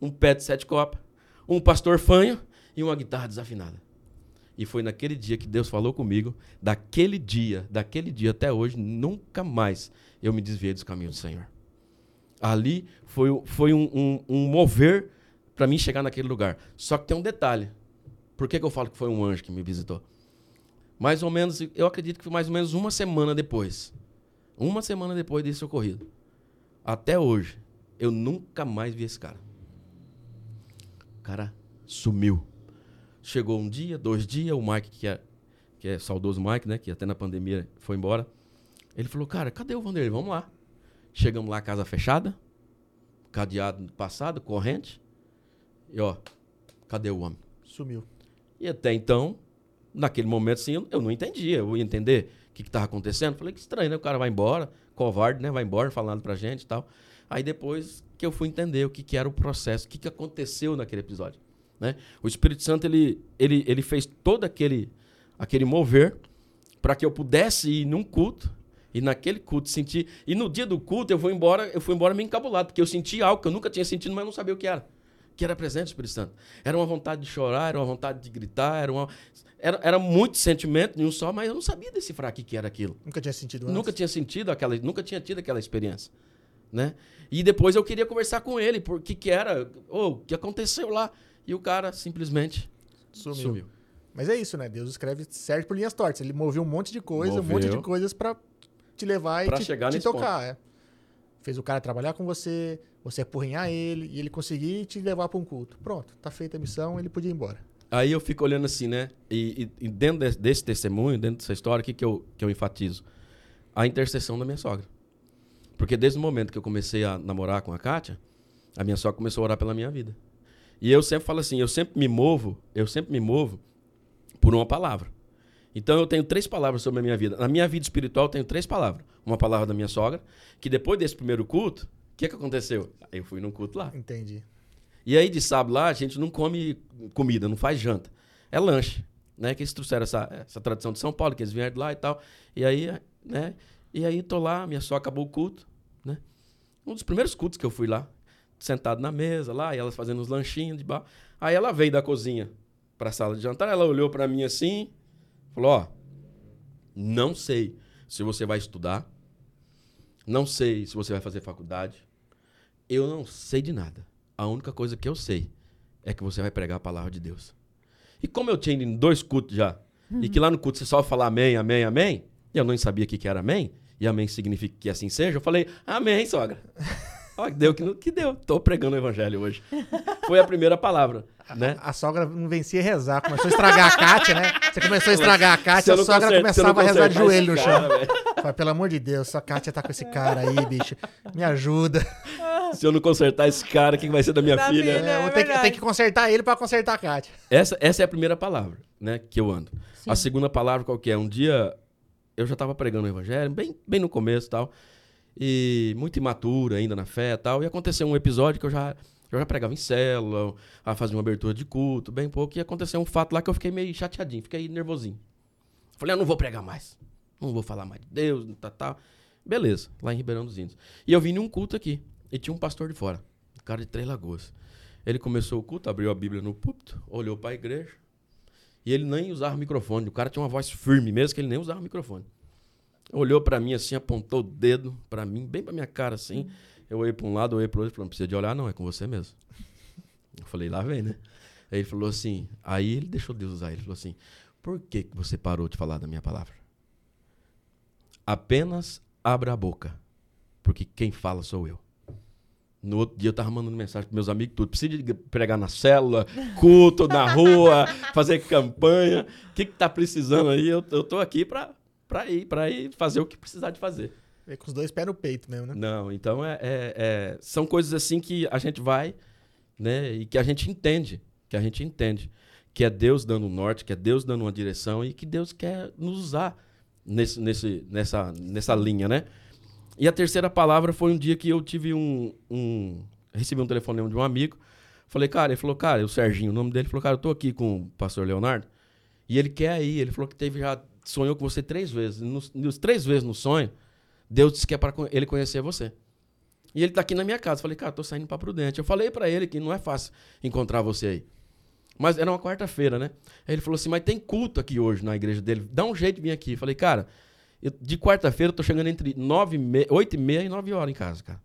um pé de sete copas, um pastor fanho e uma guitarra desafinada. E foi naquele dia que Deus falou comigo. Daquele dia, daquele dia até hoje, nunca mais eu me desviei dos caminhos do Senhor. Ali foi, foi um, um, um mover para mim chegar naquele lugar. Só que tem um detalhe. Por que, que eu falo que foi um anjo que me visitou? Mais ou menos, eu acredito que foi mais ou menos uma semana depois. Uma semana depois desse ocorrido. Até hoje, eu nunca mais vi esse cara. O cara sumiu. Chegou um dia, dois dias, o Mike, que é, que é saudoso Mike, né? Que até na pandemia foi embora. Ele falou, cara, cadê o Vanderlei? Vamos lá. Chegamos lá, casa fechada, cadeado passado, corrente. E ó, cadê o homem? Sumiu. E até então, naquele momento, assim, eu não entendia. Eu ia entender o que estava acontecendo. Falei, que estranho, né? O cara vai embora, covarde, né? Vai embora, falando pra gente e tal. Aí depois que eu fui entender o que, que era o processo, o que, que aconteceu naquele episódio. Né? O Espírito Santo, ele, ele, ele fez todo aquele, aquele mover para que eu pudesse ir num culto e naquele culto sentir. E no dia do culto eu vou embora, eu fui embora meio encabulado, porque eu senti algo que eu nunca tinha sentido, mas não sabia o que era que era presente do Espírito Santo. Era uma vontade de chorar, era uma vontade de gritar, era, uma, era, era muito sentimento em um só, mas eu não sabia decifrar o que, que era aquilo. Nunca tinha sentido antes. Nunca tinha sentido aquela, nunca tinha tido aquela experiência, né? E depois eu queria conversar com ele, por que que era, ou oh, o que aconteceu lá? E o cara simplesmente sumiu. sumiu. Mas é isso, né? Deus escreve certo por linhas tortas. Ele moveu um monte de coisa, moveu. um monte de coisas para te levar pra e te, te tocar. É. Fez o cara trabalhar com você, você apurrinhar ele e ele conseguir te levar para um culto. Pronto, tá feita a missão, ele podia ir embora. Aí eu fico olhando assim, né? E, e, e dentro desse, desse, testemunho, dentro dessa história, o que, que, eu, que eu enfatizo? A intercessão da minha sogra. Porque desde o momento que eu comecei a namorar com a Kátia, a minha sogra começou a orar pela minha vida. E eu sempre falo assim, eu sempre me movo, eu sempre me movo por uma palavra. Então eu tenho três palavras sobre a minha vida. Na minha vida espiritual eu tenho três palavras. Uma palavra da minha sogra, que depois desse primeiro culto, o que, que aconteceu? Eu fui num culto lá. Entendi. E aí de sábado lá, a gente não come comida, não faz janta. É lanche, né? Que eles trouxeram essa, essa tradição de São Paulo, que eles vieram de lá e tal. E aí, né? E aí tô lá, minha sogra acabou o culto, né? Um dos primeiros cultos que eu fui lá, sentado na mesa lá, e elas fazendo uns lanchinhos de bar. Aí ela veio da cozinha para a sala de jantar, ela olhou para mim assim, Falou, ó, não sei se você vai estudar, não sei se você vai fazer faculdade, eu não sei de nada. A única coisa que eu sei é que você vai pregar a palavra de Deus. E como eu tinha ido em dois cultos já, uhum. e que lá no culto você só fala amém, amém, amém, e eu não sabia o que, que era amém, e amém significa que assim seja, eu falei, amém, sogra. Ó, deu que, que deu. Tô pregando o evangelho hoje. Foi a primeira palavra, né? A, a, sogra não vencia rezar, começou a estragar a Kátia, né? Você começou a estragar a Kátia, a sogra conserta, começava a rezar de joelho no chão. Fala, pelo amor de Deus, sua Kátia tá com esse cara aí, bicho. Me ajuda. Se eu não consertar esse cara, o que vai ser da minha da filha? filha é, eu tenho, tenho, que consertar ele para consertar a Kátia. Essa, essa é a primeira palavra, né, que eu ando. Sim. A segunda palavra qual que é? Um dia eu já estava pregando o evangelho, bem, bem no começo e tal e muito imatura ainda na fé e tal. E aconteceu um episódio que eu já, eu já pregava em célula, a fazer uma abertura de culto, bem pouco, e aconteceu um fato lá que eu fiquei meio chateadinho, fiquei nervosinho. Falei, eu não vou pregar mais, não vou falar mais de Deus, tal, tal. Beleza, lá em Ribeirão dos Índios. E eu vim num culto aqui, e tinha um pastor de fora, um cara de Três Lagoas. Ele começou o culto, abriu a Bíblia no púlpito, olhou para a igreja, e ele nem usava microfone. O cara tinha uma voz firme, mesmo que ele nem usava microfone. Olhou para mim assim, apontou o dedo para mim, bem para minha cara assim. Eu olhei para um lado, olhei para outro, falei, não precisa de olhar não, é com você mesmo. Eu falei, lá vem, né? Aí ele falou assim, aí ele deixou Deus usar, ele falou assim, por que, que você parou de falar da minha palavra? Apenas abra a boca, porque quem fala sou eu. No outro dia eu tava mandando mensagem pros meus amigos, tudo. Precisa de pregar na célula, culto na rua, fazer campanha. O que que tá precisando aí? Eu, eu tô aqui pra, pra ir, pra ir fazer o que precisar de fazer. É com os dois pés no peito mesmo, né? Não, então é, é- é- são coisas assim que a gente vai, né? E que a gente entende, que a gente entende, que é Deus dando um norte, que é Deus dando uma direção e que Deus quer nos usar nesse, nesse, nessa, nessa linha, né? E a terceira palavra foi um dia que eu tive um, um recebi um telefonema de um amigo, falei, cara, ele falou, cara, o Serginho, o nome dele, falou, cara, eu tô aqui com o pastor Leonardo e ele quer ir, ele falou que teve já sonhou com você três vezes, nos, nos três vezes no sonho Deus disse que é para ele conhecer você. E ele tá aqui na minha casa. Eu Falei, cara, tô saindo para Prudente. Eu falei para ele que não é fácil encontrar você aí. Mas era uma quarta-feira, né? Aí ele falou assim: mas tem culto aqui hoje na igreja dele. Dá um jeito de vir aqui. Eu falei, cara, eu- de quarta-feira eu tô chegando entre 9 e meia, 8 e meia e 9 horas em casa, cara.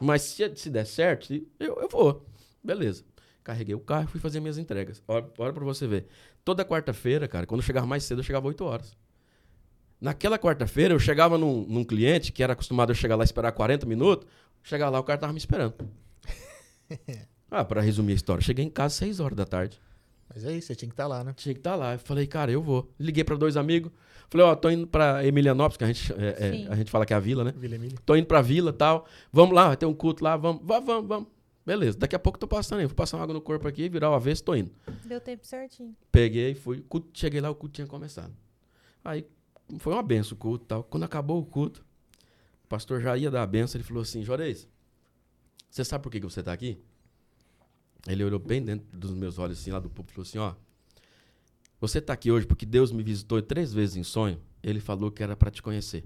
Mas se, se der certo, eu, eu vou. Beleza. Carreguei o carro e fui fazer minhas entregas. Olha, olha pra você ver. Toda quarta-feira, cara, quando eu chegava mais cedo, eu chegava 8 horas. Naquela quarta-feira, eu chegava num, num cliente que era acostumado a chegar lá e esperar 40 minutos. Chegar lá, o cara tava me esperando. ah, pra resumir a história, cheguei em casa às 6 horas da tarde. Mas é isso, você tinha que estar lá, né? Tinha que estar lá. Eu falei, cara, eu vou. Liguei pra dois amigos. Falei, ó, tô indo pra Emilianópolis, que a gente, é, é, a gente fala que é a vila, né? Vila Emília. Tô indo pra vila e tal. Vamos lá, vai ter um culto lá, vamos, vamos, vamos, vamos. Beleza, daqui a pouco eu tô passando aí. Vou passar uma água no corpo aqui, virar o avesso, tô indo. Deu tempo certinho. Peguei, fui. cheguei lá, o culto tinha começado. Aí foi uma benção o culto e tal. Quando acabou o culto, o pastor já ia dar a benção, ele falou assim: Jorez, você sabe por que, que você tá aqui? Ele olhou bem dentro dos meus olhos, assim, lá do púlpito, e falou assim: ó. Você tá aqui hoje porque Deus me visitou três vezes em sonho. Ele falou que era para te conhecer.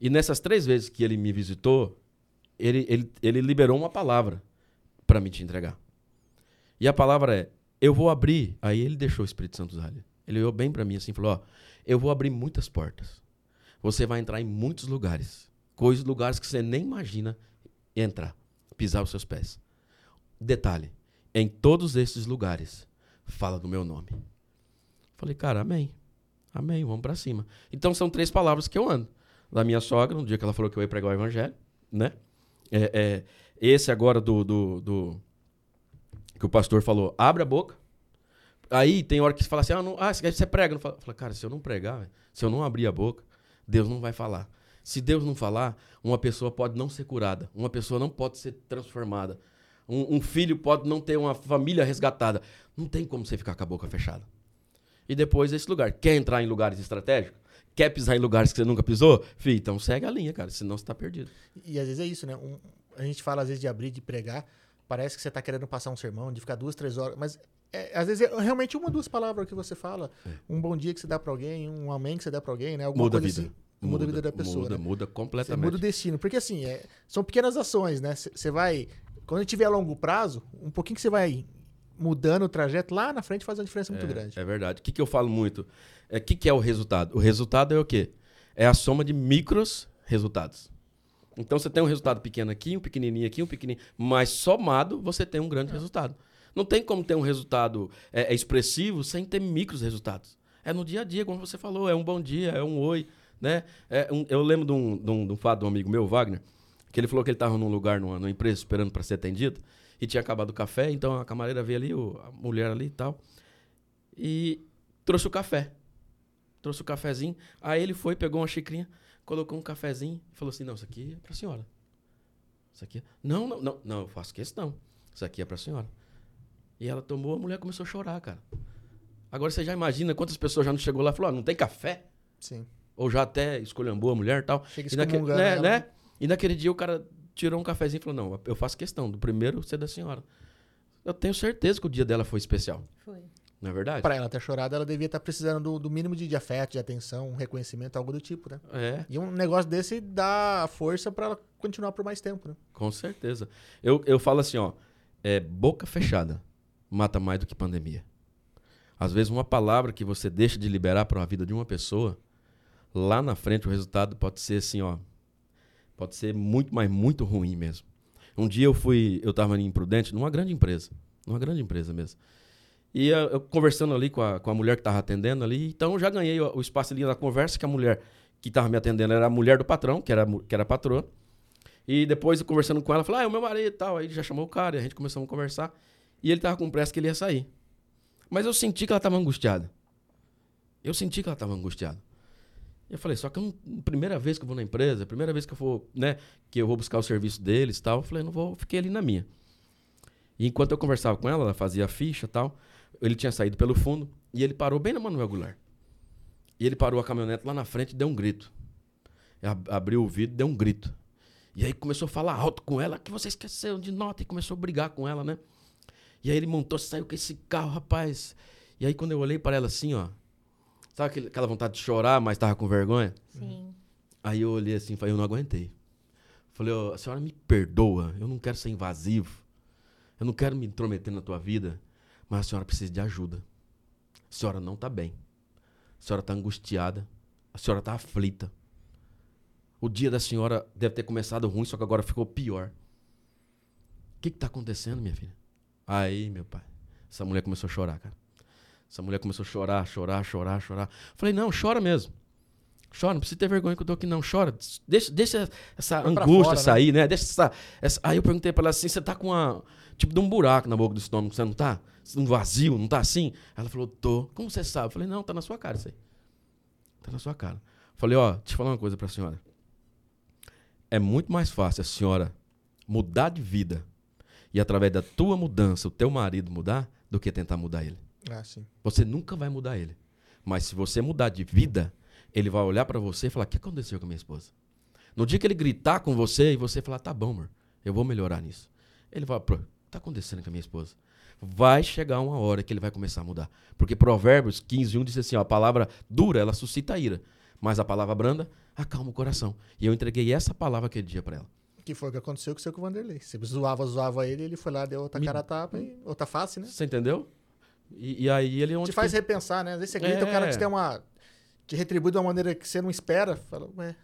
E nessas três vezes que ele me visitou, ele, ele, ele liberou uma palavra para me te entregar. E a palavra é: eu vou abrir. Aí ele deixou o Espírito Santo usar ele. Olhou bem para mim assim e falou: Ó, eu vou abrir muitas portas. Você vai entrar em muitos lugares. Coisas, lugares que você nem imagina entrar, pisar os seus pés. Detalhe: em todos esses lugares, fala do meu nome. Falei, cara, amém. Amém, vamos para cima. Então são três palavras que eu ando. Da minha sogra, no dia que ela falou que eu ia pregar o evangelho, né? É, é, esse agora do, do, do- que o pastor falou, abre a boca. Aí tem hora que você fala assim, ah, não, ah você prega. Fala, cara, se eu não pregar, se eu não abrir a boca, Deus não vai falar. Se Deus não falar, uma pessoa pode não ser curada, uma pessoa não pode ser transformada, um, um filho pode não ter uma família resgatada. Não tem como você ficar com a boca fechada. E depois esse lugar. Quer entrar em lugares estratégicos? Quer pisar em lugares que você nunca pisou? Fih, então segue a linha, cara, senão você tá perdido. E às vezes é isso, né? Um- a gente fala às vezes de abrir, de pregar. Parece que você tá querendo passar um sermão, de ficar duas, três horas. Mas é, às vezes é realmente uma, duas palavras que você fala. Um bom dia que você dá pra alguém, um amém que você dá pra alguém, né? Alguma Muda a vida. assim. Muda, a vida da pessoa. Muda, né? muda Você completamente. muda o destino. Porque assim, é, são pequenas ações, né? Você vai. Quando a gente tiver a longo prazo, um pouquinho que você vai mudando o trajeto, lá na frente faz uma diferença muito grande. É verdade. O que, que eu falo muito? O que, que é o resultado? O resultado é o quê? É a soma de micros resultados. Então você tem um resultado pequeno aqui, um pequenininho aqui, um pequenininho, mas somado você tem um grande resultado. Não tem como ter um resultado é, é expressivo sem ter micros resultados. É no dia a dia, como você falou, é um bom dia, é um oi, né? É um- eu lembro de um, de, um, de um fato de um amigo meu, Wagner, que ele falou que ele estava num lugar, numa, numa empresa, esperando para ser atendido, e tinha acabado o café, então a camareira veio ali, o- a mulher ali e tal, e trouxe o café. Trouxe o cafezinho. Aí ele foi, pegou uma xicrinha, colocou um cafezinho e falou assim: Não, isso aqui é pra senhora. Isso aqui é... Não, não, não, não, eu faço questão. Isso aqui é pra senhora. E ela tomou, a mulher começou a chorar, cara. Agora você já imagina quantas pessoas já não chegou lá e falou: ah, não tem café? Sim. Ou já até escolhambou a mulher e tal. Chega E, naque- excomungando né, ela. né? e naquele dia o cara tirou um cafezinho e falou: Não, eu faço questão do primeiro ser da senhora. Eu tenho certeza que o dia dela foi especial. Foi. Não é verdade? Pra ela ter chorado, ela devia estar precisando do, do mínimo de, de afeto, de atenção, um reconhecimento, algo do tipo, né? É. E um negócio desse dá força pra ela continuar por mais tempo, né? Com certeza. Eu, eu falo assim, ó, é, boca fechada mata mais do que pandemia. Às vezes uma palavra que você deixa de liberar para a vida de uma pessoa, lá na frente o resultado pode ser assim, ó, pode ser muito, mas muito ruim mesmo. Um dia eu fui, eu estava em Prudente, numa grande empresa, numa grande empresa mesmo. E eu, conversando ali com a, com a mulher que estava atendendo ali, então já ganhei o, o espaço ali na conversa, que a mulher que estava me atendendo era a mulher do patrão, que era, que era a patroa. E depois, conversando com ela, falou, ah, é o meu marido e tal. Aí já chamou o cara, e a gente começou a conversar. E ele tava com pressa que ele ia sair. Mas eu senti que ela tava angustiada. Eu senti que ela tava angustiada. Eu falei, só que é primeira vez que eu vou na empresa, primeira vez que eu vou, né, que eu vou buscar o serviço deles e tal. Eu falei, não vou, fiquei ali na minha. E enquanto eu conversava com ela, ela fazia a ficha tal, ele tinha saído pelo fundo e ele parou bem na Manuel Goulart. E ele parou a caminhonete lá na frente e deu um grito. Ab- Abriu o vidro e deu um grito. E aí começou a falar alto com ela, que você esqueceu de nota, e começou a brigar com ela, né? E aí ele montou, saiu com esse carro, rapaz. E aí quando eu olhei para ela assim, ó, sabe aquela vontade de chorar, mas tava com vergonha? Sim. Aí eu olhei assim, falei, eu não aguentei. Falei, ó, a senhora me perdoa, eu não quero ser invasivo. Eu não quero me intrometer na tua vida, mas a senhora precisa de ajuda. A senhora não tá bem. A senhora tá angustiada. A senhora tá aflita. O dia da senhora deve ter começado ruim, só que agora ficou pior. O que que tá acontecendo, minha filha? Aí, meu pai, essa mulher começou a chorar, cara. Essa mulher começou a chorar, chorar, chorar, chorar. Falei, não, chora mesmo. Chora, não precisa ter vergonha que eu tô aqui, não. Chora. Deixa, deixa essa pra angústia fora, né? sair, né? Deixa essa, essa- Aí eu perguntei pra ela assim: você tá com uma. Tipo de um buraco na boca do estômago, você não tá? Um vazio, não tá assim? Ela falou, tô. Como você sabe? Eu falei, não, tá na sua cara isso aí. Tá na sua cara. Falei, ó, deixa eu falar uma coisa pra senhora. É muito mais fácil a senhora mudar de vida e através da tua mudança o teu marido mudar do que tentar mudar ele. Ah, sim. Você nunca vai mudar ele. Mas se você mudar de vida, ele vai olhar pra você e falar: O que aconteceu com a minha esposa? No dia que ele gritar com você e você falar: Tá bom, amor, eu vou melhorar nisso. Ele vai: "Pô, Tá acontecendo com a minha esposa? Vai chegar uma hora que ele vai começar a mudar. Porque Provérbios 15, 1 diz assim: ó, A palavra dura, ela suscita ira. Mas a palavra branda acalma o coração. E eu entreguei essa palavra aquele dia pra ela. Que foi o que aconteceu com o seu com o Vanderlei. Você zoava, zoava ele, ele foi lá, deu outra Me- cara tapa e outra face, né? Você entendeu? E, e aí ele é onde Te faz que- repensar, né? Às vezes você grita, o cara É. te tem uma. te retribui de uma maneira que você não espera. Fala, ué,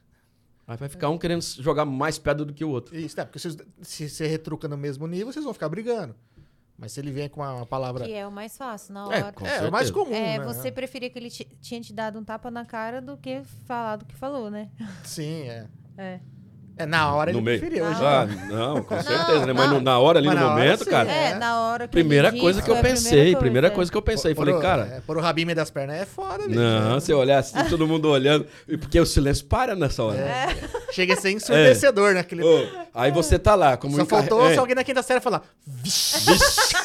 Aí vai ficar um querendo jogar mais pedra do que o outro. isso, tá, porque vocês- se você retruca no mesmo nível, vocês vão ficar brigando. Mas se ele vem com uma, palavra. Que é o mais fácil, na É, hora. com é, é o mais comum. É, né? você preferia que ele ti- tinha te dado um tapa na cara do que falar do que falou, né? Sim, é. É. É, na hora no ele meio. preferiu. Não. já. Ah, não, com Não, certeza, né? Mas não. na hora ali no hora, momento, cara. É, É. na hora que Primeira ele coisa que eu a pensei, primeira coisa. coisa que eu pensei, Pôr falei, o- cara, É, pôr o rabinho meio das pernas é foda, bicho. não, É. se eu olhar assim, todo mundo olhando, e porque o silêncio para nessa hora. É. Chega a ser ensurdecedor, né? Aquele... Ô, aí você tá lá, como Só faltou é, se alguém na quinta série falar. Vixe!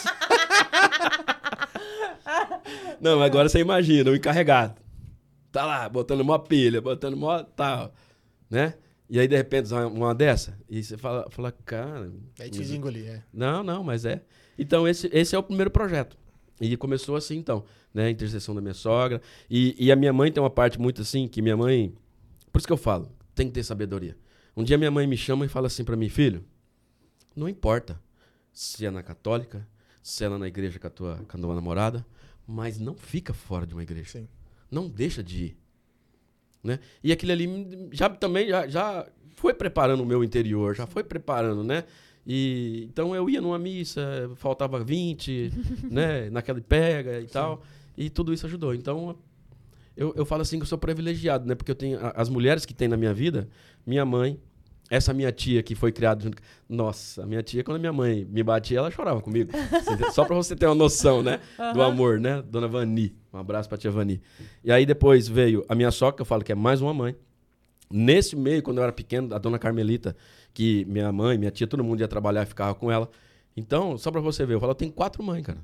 Não, agora você imagina, o encarregado. Tá lá, botando uma pilha, botando uma tal, né? E aí, de repente, uma, dessa, e você fala, fala cara... Aí te engolir, é. Não, não, mas é. Então, esse, esse é o primeiro projeto. E começou assim, então, né? A intercessão da minha sogra. E, e a minha mãe tem uma parte muito assim, que minha mãe. Por isso que eu falo, tem que ter sabedoria. Um dia minha mãe me chama e fala assim pra mim, filho, não importa se é na católica, se é na igreja com a tua, com a tua namorada, mas não fica fora de uma igreja. Sim. Não deixa de ir. Né? E aquilo ali já também já, já foi preparando o meu interior, já foi preparando, né? E, então eu ia numa missa, faltava 20, né? Naquela pega e tal. E tudo isso ajudou. Então, eu, eu falo assim que eu sou privilegiado, né? Porque eu tenho as mulheres que tem na minha vida, minha mãe, essa minha tia que foi criada junto. Nossa, a minha tia, quando a minha mãe me batia, ela chorava comigo. Só pra você ter uma noção, né? Do amor, né? Dona Vani. Um abraço pra tia Vani. E aí depois veio a minha sogra, que eu falo que é mais uma mãe. Nesse meio, quando eu era pequeno, a dona Carmelita, que minha mãe, minha tia, todo mundo ia trabalhar e ficava com ela. Então, só pra você ver, eu falo, eu tenho quatro mães, cara.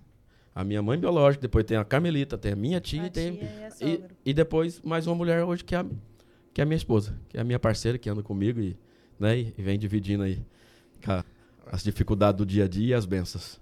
A minha mãe biológica, depois tem a Carmelita, tem a minha tia A e tem. tia e E, e depois mais uma mulher hoje que é, a, que é a minha esposa, que é a minha parceira, que anda comigo e, né, e vem dividindo aí as dificuldades do dia a dia e as bênçãos.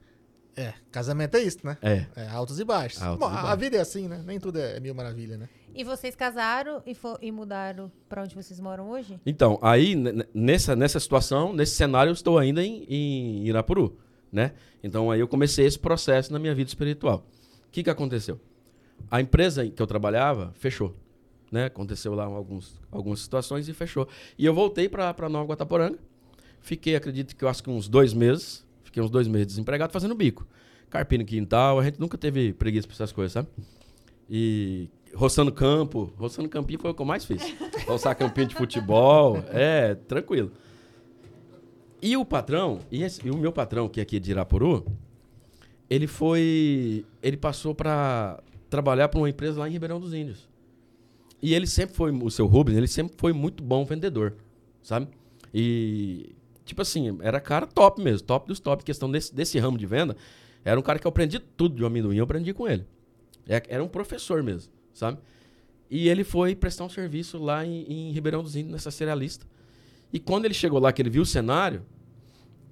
É, casamento é isso, né? É. É, altos e baixos. Altos Bom, e a- a baixos. vida é assim, né? Nem tudo é mil maravilha, né? E vocês casaram e, fo- e mudaram pra onde vocês moram hoje? Então, aí, nessa, nessa situação, nesse cenário, eu estou ainda em, em Irapuru, né? Então, aí eu comecei esse processo na minha vida espiritual. O que, que aconteceu? A empresa em que eu trabalhava fechou, né? Aconteceu lá alguns, algumas situações e fechou. E eu voltei para Nova Guataporanga, Fiquei, acredito que eu acho que uns dois meses. Fiquei uns dois meses desempregado fazendo bico. Carpino quintal, a gente nunca teve preguiça pra essas coisas, sabe? E roçando campo. Roçando campinho foi o que eu mais fiz. Roçar campinho de futebol. É, tranquilo. E o patrão, e, esse- e o meu patrão, que é aqui de Irapuru, ele foi. Ele passou pra trabalhar para uma empresa lá em Ribeirão dos Índios. E ele sempre foi, o seu Rubens, ele sempre foi muito bom vendedor, sabe? E, tipo assim, era cara top mesmo, top dos top. Questão desse, desse ramo de venda, era um cara que eu aprendi tudo de amendoim, eu aprendi com ele. É- Era um professor mesmo, sabe? E ele foi prestar um serviço lá em, em Ribeirão dos Índios, nessa cerealista. E quando ele chegou lá, que ele viu o cenário,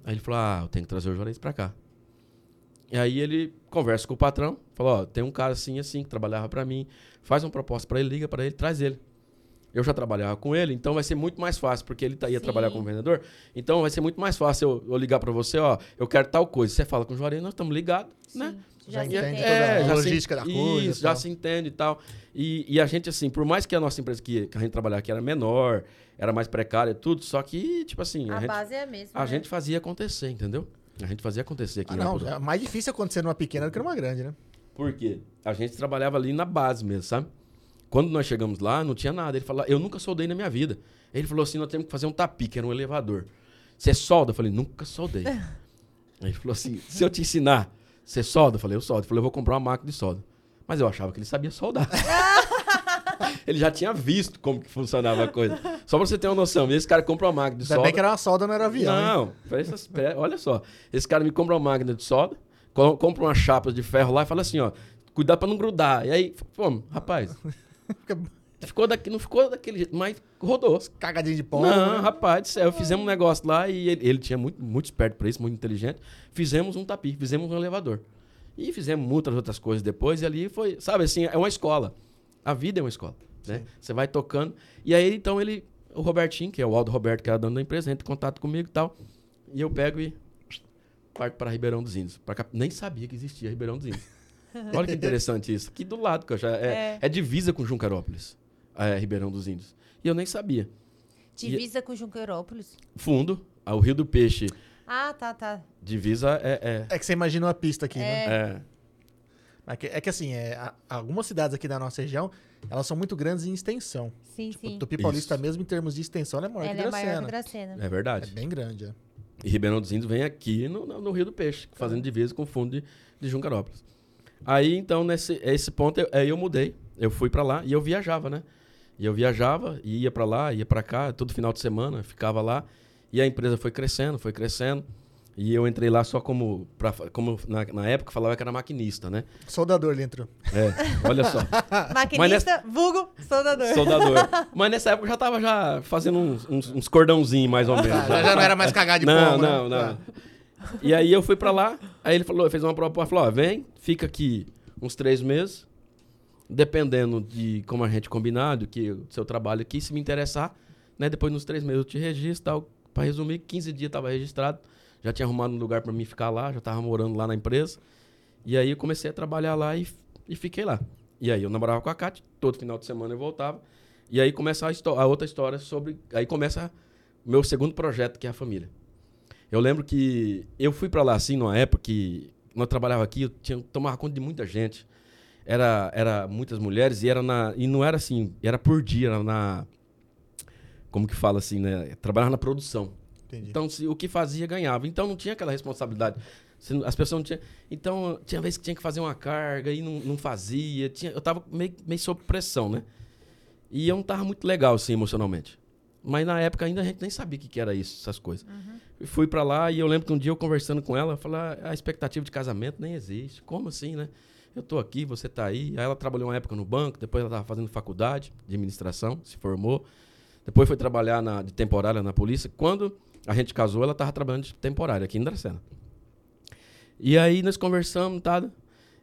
aí ele falou: Ah, eu tenho que trazer o Juarez pra cá. E aí ele conversa com o patrão, falou: Ó, tem um cara assim, assim, que trabalhava pra mim, faz uma proposta pra ele, liga pra ele, traz ele. Eu já trabalhava com ele, então vai ser muito mais fácil, porque ele tá, ia Sim. trabalhar como vendedor. Então vai ser muito mais fácil eu, eu ligar pra você: Ó, eu quero tal coisa. Você fala com o Juarez, nós estamos ligados, né? Já entende entende. toda a É, já logística se, da coisa e Isso, já se entende e tal. E, e a gente, assim, por mais que a nossa empresa que, que a gente trabalhava aqui era menor, era mais precária e tudo, só que, tipo assim, a, A gente, base é a mesma. a né? gente fazia acontecer, entendeu? A gente fazia acontecer aqui Ah, não, é mais difícil acontecer numa pequena do que numa grande, né? Por quê? A gente trabalhava ali na base mesmo, sabe? Quando nós chegamos lá, não tinha nada. Ele falou, eu nunca soldei na minha vida. Ele falou assim, nós temos que fazer um tapi, que era um elevador. Você solda? Eu falei, nunca soldei. Aí ele falou assim, se eu te ensinar, você solda? Eu falei, eu soldo. Ele falou, eu vou comprar uma máquina de solda. Mas eu achava que ele sabia soldar. ele já tinha visto como que funcionava a coisa. Só pra você ter uma noção, esse cara compra uma máquina de Ainda solda. bem que era uma solda, não era avião. Não, olha só. Esse cara me compra uma máquina de solda, co- compra umas chapas de ferro lá e fala assim, ó, cuidado pra não grudar. E aí, pô, rapaz, ficou daqui, não ficou daquele jeito, mas rodou. cagadinho de pão. não, né? rapaz, do céu, fizemos um negócio lá e ele, ele tinha muito, muito esperto pra isso, muito inteligente. Fizemos um tapi, fizemos um elevador. E fizemos muitas outras coisas depois e ali foi, sabe assim, é uma escola. A vida é uma escola, né? Você vai tocando. E aí, então, ele, o Robertinho, que é o Aldo Roberto, que era dono da empresa, entra em contato comigo e tal. E eu pego e parto para Ribeirão dos Índios. Pra cá. Nem sabia que existia Ribeirão dos Índios. Olha que interessante isso. Aqui do lado, que eu já, é, É. é divisa com Juncarópolis, é, Ribeirão dos Índios. E eu nem sabia. Divisa com Junqueirópolis. Fundo, o Rio do Peixe, Ah, tá, tá. divisa é... É que você imagina uma pista aqui, né? é, é É que, é que assim, é, algumas cidades aqui da nossa região, elas são muito grandes em extensão. Sim, Tipo, sim. Tupi Paulista, Isso. mesmo em termos de extensão, ela é maior Ela que é maior que Dracena. Dracena. é É verdade. bem grande, é. E Ribeirão dos Índios vem aqui no, no- no Rio do Peixe, fazendo divisa com o fundo de, de Juncarópolis. Aí, então, nesse esse ponto, eu, aí eu mudei. Eu fui pra lá e eu viajava, né? E eu viajava, e ia pra lá, ia pra cá, todo final de semana, ficava lá. E a empresa foi crescendo, foi crescendo. E eu entrei lá só como, pra, como na, na época falava que era maquinista, né? Soldador ali entrou. É, olha só. Maquinista, vulgo, soldador. Soldador. Mas nessa época eu já tava já fazendo uns, uns, uns cordãozinhos, mais ou menos. Ah, já, já não era mais cagar de não, pombo, né? não, não. E aí eu fui pra lá, aí ele falou, fez uma proposta, falou, ó, vem, fica aqui uns três meses, dependendo de como a gente combinar, do que o seu trabalho aqui, se me interessar, né, depois nos três meses eu te registro, tal, pra resumir, 15 dias tava registrado, já tinha arrumado um lugar pra mim ficar lá, já tava morando lá na empresa, e aí eu comecei a trabalhar lá e, e fiquei lá. E aí eu namorava com a Kátia, todo final de semana eu voltava, e aí começa a, a outra história sobre, aí começa meu segundo projeto, que é a família. Eu lembro que eu fui pra lá assim numa época que nós trabalhava aqui, eu tinha tomava conta de muita gente. Era era muitas mulheres e era na e não era assim, era por dia, era na como que fala assim, né? Trabalhava na produção. Entendi. Então, se, o que fazia, ganhava. Então, não tinha aquela responsabilidade. As pessoas não tinham. Então, tinha vezes que tinha que fazer uma carga e não, não fazia. Tinha, eu tava meio, meio sob pressão, né? E eu não tava muito legal, assim, emocionalmente. Mas na época ainda a gente nem sabia o que, que era isso, essas coisas. E fui pra lá e eu lembro que um dia eu conversando com ela, eu falei, "Ah, a expectativa de casamento nem existe. Como assim, né? Eu tô aqui, você tá aí. Aí ela trabalhou uma época no banco, depois ela tava fazendo faculdade de administração, se formou. Depois foi trabalhar na, de temporária na polícia. Quando a gente casou, ela tava trabalhando de temporária aqui em Dracena. E aí nós conversamos, tá?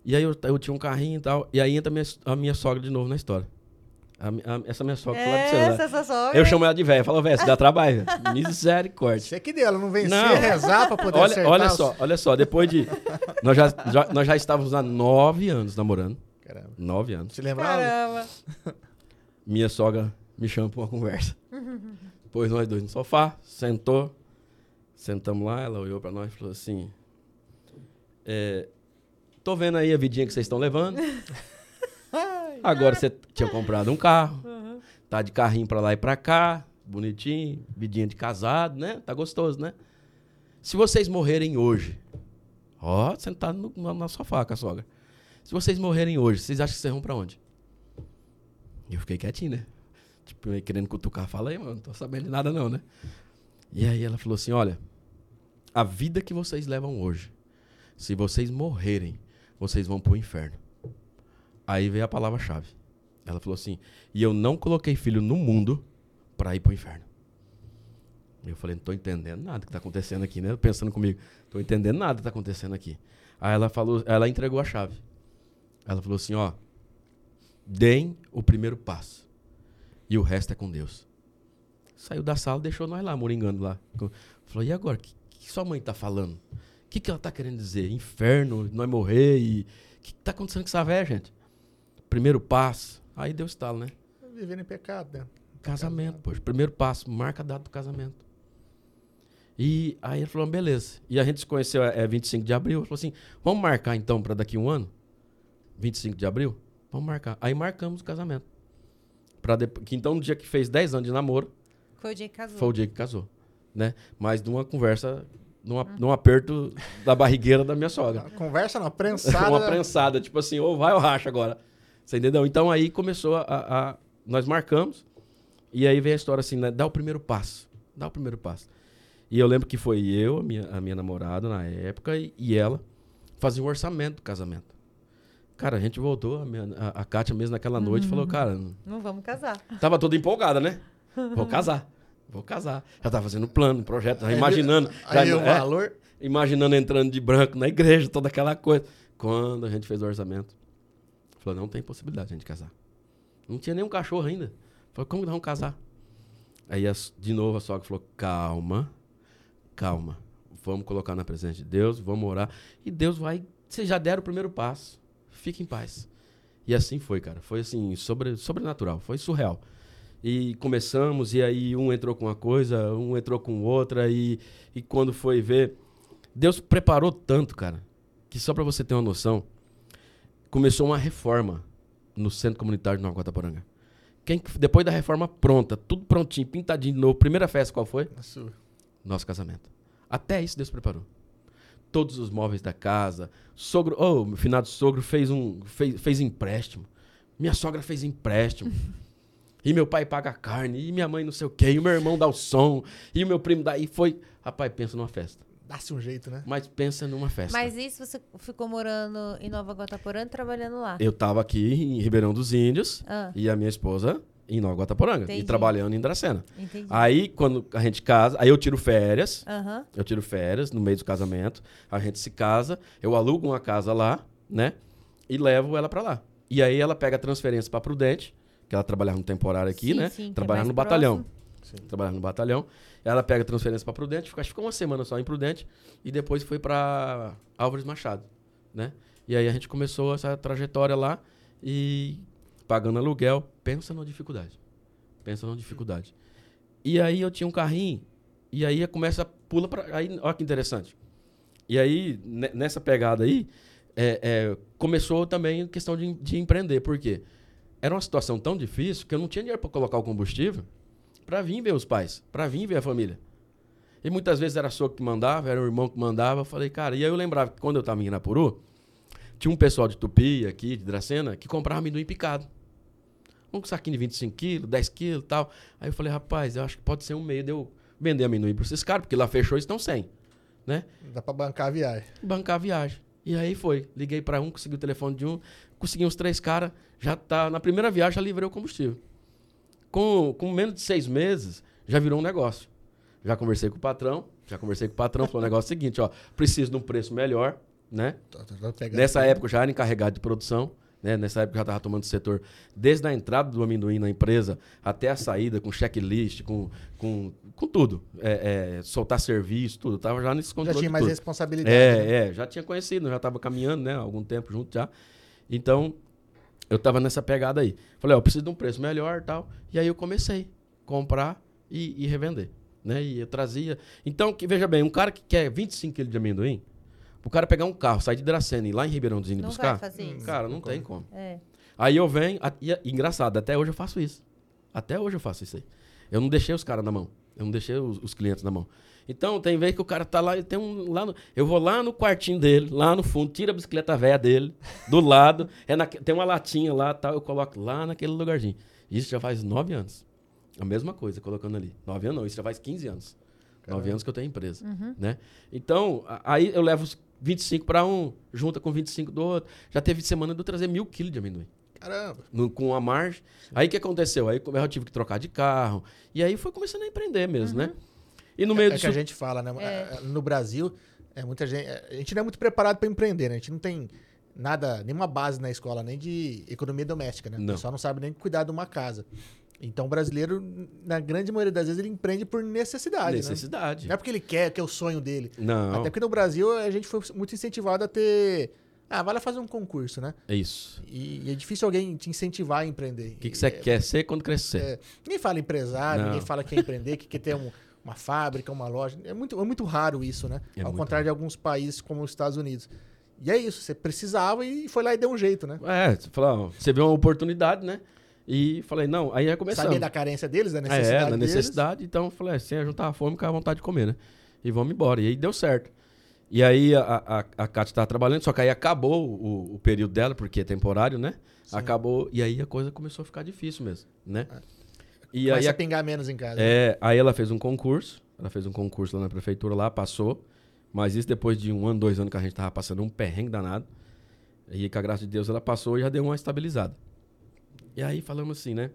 E aí eu, eu tinha um carrinho e tal. E aí entra a minha, a minha sogra de novo na história. A a- essa minha sogra foi lá do celular. Essa, sogra. Eu chamo ela de velha. Falo, velho, você dá trabalho. Misericórdia. Você que deu, ela não vencia, Não. rezar pra poder Olha, acertar. olha os- só, olha só. Depois de. Nós já, já- nós já estávamos há nove anos namorando. Caramba. Nove anos. Se lembrava? Caramba. Minha sogra me chama pra uma conversa. Pôs nós dois no sofá, sentou. Sentamos lá, ela olhou pra nós e falou assim: é, Tô vendo aí a vidinha que vocês estão levando. Agora você tinha comprado um carro, tá de carrinho pra lá e pra cá, bonitinho, vidinha de casado, né? Tá gostoso, né? Se vocês morrerem hoje, ó, sentado no, na sofá com a sogra. Se vocês morrerem hoje, vocês acham que vocês vão pra onde? Eu fiquei quietinho, né? Tipo, querendo cutucar. Fala aí, mano, não tô sabendo de nada não, né? E aí ela falou assim, olha, a vida que vocês levam hoje, se vocês morrerem, vocês vão pro inferno. Aí veio a palavra-chave. Ela falou assim, e eu não coloquei filho no mundo pra ir pro inferno. Eu falei, não tô entendendo nada que tá acontecendo aqui, né? Pensando comigo, tô entendendo nada que tá acontecendo aqui. Aí ela falou, ela entregou a chave. Ela falou assim, ó, deem o primeiro passo. E o resto é com Deus. Saiu da sala, deixou nós lá, moringando lá. Falou, e agora? O que, que, sua mãe tá falando? O que, que ela tá querendo dizer? Inferno, nós morrer e... O que, que tá acontecendo com essa velha, gente? Primeiro passo. Aí deu estalo, né? Vivendo em pecado, né? Casamento, poxa. Primeiro passo, marca a data do casamento. E aí ele falou, beleza. E a gente se conheceu é, é 25 de abril. Ele falou assim, vamos marcar então para daqui um ano? 25 de abril? Vamos marcar. Aí marcamos o casamento. Pra depois, que então, no dia que fez 10 anos de namoro, Foi o dia que casou. foi o dia que casou. Né? Mas numa conversa, numa, num aperto da barrigueira da minha sogra. Conversa na prensada. Uma prensada, tipo assim, ou vai ou racha agora. Você entendeu? Então aí começou a, a- Nós marcamos, e aí veio a história assim, né? Dá o primeiro passo. Dá o primeiro passo. E eu lembro que foi eu, a minha, a minha namorada na época, e, e ela fazia o orçamento do casamento. Cara, a gente voltou, a, minha, a, a Kátia mesmo naquela noite falou, cara, Não vamos casar. tava toda empolgada, né? Vou casar. Vou casar. Já tava fazendo plano, projeto, já imaginando. já, Aí o é, valor. imaginando entrando de branco na igreja, toda aquela coisa. Quando a gente fez o orçamento, falou, não tem possibilidade de a gente casar. Não tinha nenhum cachorro ainda. Falou, como que nós vamos casar? Aí, as- de novo, a sogra falou, calma, calma. Vamos colocar na presença de Deus, vamos orar. E Deus vai... Vocês já deram o primeiro passo. Fique em paz. E assim foi, cara. Foi assim, sobre, sobrenatural. Foi surreal. E começamos, e aí um entrou com uma coisa, um entrou com outra, e, e quando foi ver... Deus preparou tanto, cara, que só pra você ter uma noção, começou uma reforma no Centro Comunitário de Nova Guataporanga. Quem, depois da reforma pronta, tudo prontinho, pintadinho de novo, primeira festa qual foi? Nossa, Nosso casamento. Até isso Deus preparou. Todos os móveis da casa. Sogro, oh, meu finado sogro fez um fez, fez empréstimo. Minha sogra fez empréstimo. e meu pai paga a carne, e minha mãe não sei o quê, e o meu irmão dá o som, e o meu primo dá, e foi, rapaz, pensa numa festa. Dá-se um jeito, né? Mas pensa numa festa. Mas isso você ficou morando em Nova Guataporã e trabalhando lá. Eu tava aqui em Ribeirão dos Índios Ah, e a minha esposa em Nova Guataporanga e Entendi. trabalhando em Dracena. entendi. Aí quando a gente casa, aí eu tiro férias, Aham. eu tiro férias no meio do casamento, a gente se casa, eu alugo uma casa lá, né? E levo ela pra lá. E aí ela pega a transferência pra Prudente, que ela trabalhava no temporário aqui, Sim, né? sim, é trabalhava mais no batalhão. Sim. Trabalhava no batalhão. Ela pega a transferência pra Prudente, fica, acho que ficou uma semana só em Prudente e depois foi pra Álvares Machado, né? E aí a gente começou essa trajetória lá e pagando aluguel, pensa numa dificuldade. Pensa numa dificuldade. E aí eu tinha um carrinho e aí começa pula para aí, olha que interessante. E aí ne- nessa pegada aí é, é, começou também a questão de, de empreender, por quê? Era uma situação tão difícil que eu não tinha dinheiro para colocar o combustível para vir ver os pais, para vir ver a família. E muitas vezes era só que mandava, era o irmão que mandava. Eu falei, cara, e aí eu lembrava que quando eu estava em Irapuru, tinha um pessoal de Tupi aqui, de Dracena, que comprava amendoim picado. Um saquinho de 25 quilos, 10 quilos e tal. Aí eu falei, rapaz, eu acho que pode ser um meio de eu vender amendoim para esses caras, porque lá fechou e estão sem, né? Dá pra bancar a viagem. bancar a viagem. E aí foi. Liguei pra um, consegui o telefone de um, consegui uns três caras, já tá. Na primeira viagem já livrei o combustível. Com, com menos de seis meses, já virou um negócio. Já conversei com o patrão, já conversei com o patrão, falou o negócio seguinte, ó, preciso de um preço melhor, né? Tá- tá pegando Nessa época eu já era encarregado de produção, né? Nessa época eu já estava tomando setor desde a entrada do amendoim na empresa até a saída, com checklist, com, com, com tudo. É, é, soltar serviço, tudo. Eu tava já nesse Já controle tinha de mais tudo. responsabilidade. né? É, é, já tinha conhecido, já estava caminhando, né? há Algum tempo junto já. Então, eu tava nessa pegada aí. Falei, ó, eu preciso de um preço melhor e tal. E aí eu comecei a comprar e, e revender, Né? E eu trazia. Então, que, veja bem, um cara que quer 25 quilos de amendoim, o cara pegar um carro, sair de Dracena e ir lá em Ribeirão dos Índios Não buscar, vai fazer isso. cara, não, Não tem come. como. É. Aí eu venho, e, e engraçado, até hoje eu faço isso. Até hoje eu faço isso aí. Eu não deixei os caras na mão. Eu não deixei os, os clientes na mão. Então, tem vez que o cara tá lá, ele tem um. Lá no- eu vou lá no quartinho dele, lá no fundo, tiro a bicicleta velha dele, do lado, é naque- tem uma latinha lá tal, eu coloco lá naquele lugarzinho. Isso já faz nove anos. A mesma coisa, colocando ali. Nove anos não, isso já faz 15 anos. Nove anos que eu tenho empresa. Né? Então, a- aí eu levo os 25 para um, junta com 25 do outro. Já teve semana de eu trazer mil quilos de amendoim Caramba. no- com a margem. Aí o que aconteceu? Aí eu tive que trocar de carro. E aí foi começando a empreender mesmo, né? E no meio é disso. que a gente fala, né? É, No Brasil, é muita gente. é, A gente não é muito preparado para empreender, né? A gente não tem nada, nenhuma base na escola, nem de economia doméstica, né? Não. O pessoal não sabe nem cuidar de uma casa. Então o brasileiro, na grande maioria das vezes, ele empreende por necessidade. Né? necessidade. Não é porque ele quer, que é o sonho dele. Não, Até porque no Brasil a gente foi muito incentivado a ter. Ah, vai lá fazer um concurso, né? é isso. E, e é difícil alguém te incentivar a empreender. O que, que você quer ser quando crescer? É, ninguém fala empresário, Não. ninguém fala que quer empreender, que quer ter um- uma fábrica, uma loja. É muito, é muito raro isso, né? É Ao contrário de alguns países como os Estados Unidos. E é isso, você precisava e foi lá e deu um jeito, né? É, você, fala, ó, você viu uma oportunidade, né? E falei, não, aí já começamos. Sabia da carência deles, da É, necessidade na deles. necessidade. Então eu falei, sem juntar a fome, com a vontade de comer, né? E vamos embora. E aí deu certo. E aí a, a, a Kátia estava trabalhando, só que aí acabou o, o período dela, porque é temporário, né? Acabou. E aí a coisa começou a ficar difícil mesmo, né? E aí Começa a a pingar menos em casa. É, aí ela fez um concurso. Ela fez um concurso lá na prefeitura, lá, passou. Mas isso depois de um ano, dois anos que a gente tava passando um perrengue danado. E com a graça de Deus ela passou e já deu uma estabilizada. E aí falamos assim, né?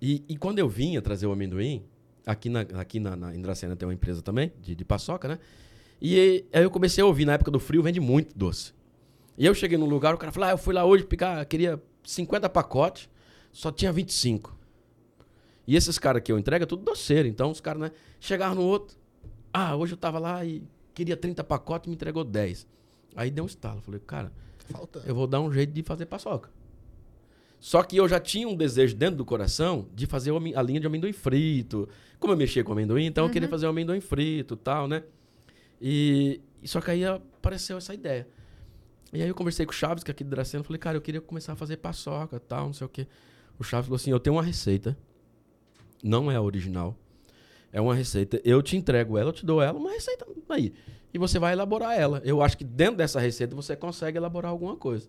E, e quando eu vinha trazer o amendoim, aqui na, aqui na, na em Dracena tem uma empresa também, de, de paçoca, né? E aí eu comecei a ouvir, na época do frio, vende muito doce. E eu cheguei num lugar, o cara falou, ah, eu fui lá hoje picar, queria 50 pacotes, só tinha 25. E esses caras que eu entrego é tudo doceiro. Então os caras, né? Chegaram no outro. Ah, hoje eu tava lá e queria 30 pacotes me entregou 10. Aí deu um estalo. Falei, cara, Falta. eu vou dar um jeito de fazer paçoca. Só que eu já tinha um desejo dentro do coração de fazer a linha de amendoim frito. Como eu mexia com amendoim, então eu queria fazer o amendoim frito e tal, né? E, e só que aí apareceu essa ideia. E aí eu conversei com o Chaves, que é aqui de Dracena, falei, cara, eu queria começar a fazer paçoca e tal, não sei o quê. O Chaves falou assim, eu tenho uma receita, não é a original, é uma receita, eu te entrego ela, eu te dou ela, uma receita aí. E você vai elaborar ela. Eu acho que dentro dessa receita você consegue elaborar alguma coisa.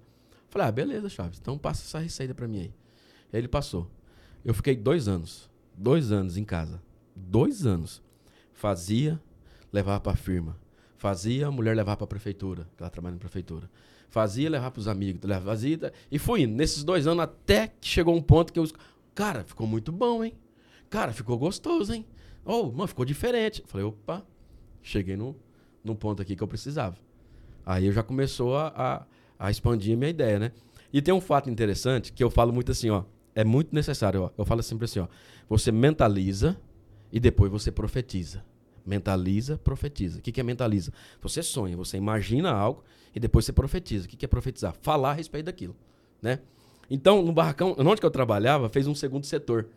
Falei, ah, beleza, Chaves, então passa essa receita pra mim aí. Ele passou. Eu fiquei dois anos, dois anos em casa. Dois anos. Fazia, levava pra firma. Fazia, a mulher levava pra prefeitura, que ela trabalha na prefeitura. Fazia, levava pros amigos, levava, fazia, e fui indo. Nesses dois anos, até que chegou um ponto que eu... Cara, ficou muito bom, hein? Cara, ficou gostoso, hein? Oh, mano, ficou diferente. Falei, opa, cheguei no, no ponto aqui que eu precisava. Aí eu já começou a, a, a expandir minha ideia, né? E tem um fato interessante que eu falo muito assim, ó. É muito necessário, ó. Eu falo sempre assim, ó. Você mentaliza e depois você profetiza. Mentaliza, profetiza. O que, que é mentaliza? Você sonha, você imagina algo e depois você profetiza. O que, que é profetizar? Falar a respeito daquilo, né? Então, no barracão, onde que eu trabalhava, fez um segundo setor.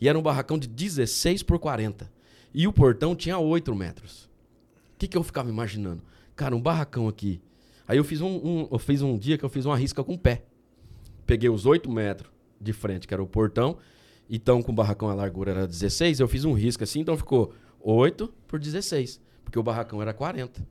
E era um barracão de 16 por 40. E o portão tinha 8 metros. O que, que eu ficava imaginando? Cara, um barracão aqui. Aí eu fiz um, um- eu fiz um dia que eu fiz uma risca com o pé. Peguei os 8 metros de frente, que era o portão. Então, com o barracão a largura era 16, eu fiz um risco assim, então ficou 8 por 16. Porque o barracão era 40.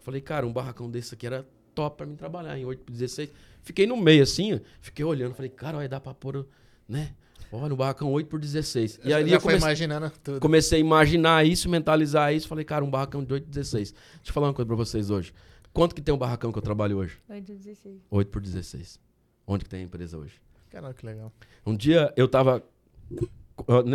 Falei, cara, um barracão desse aqui era top pra mim trabalhar em 8 por 16. Fiquei no meio assim, fiquei olhando, falei, cara, vai dar pra pôr, né? Olha, no barracão 8 por 16. E ali já eu comecei, imaginando tudo. comecei a imaginar isso, mentalizar isso. Falei, cara, um barracão de 8 por 16. Deixa eu falar uma coisa pra vocês hoje. Quanto que tem um barracão que eu trabalho hoje? 8 por 16. Onde que tem a empresa hoje? Caramba, que legal. Um dia eu tava.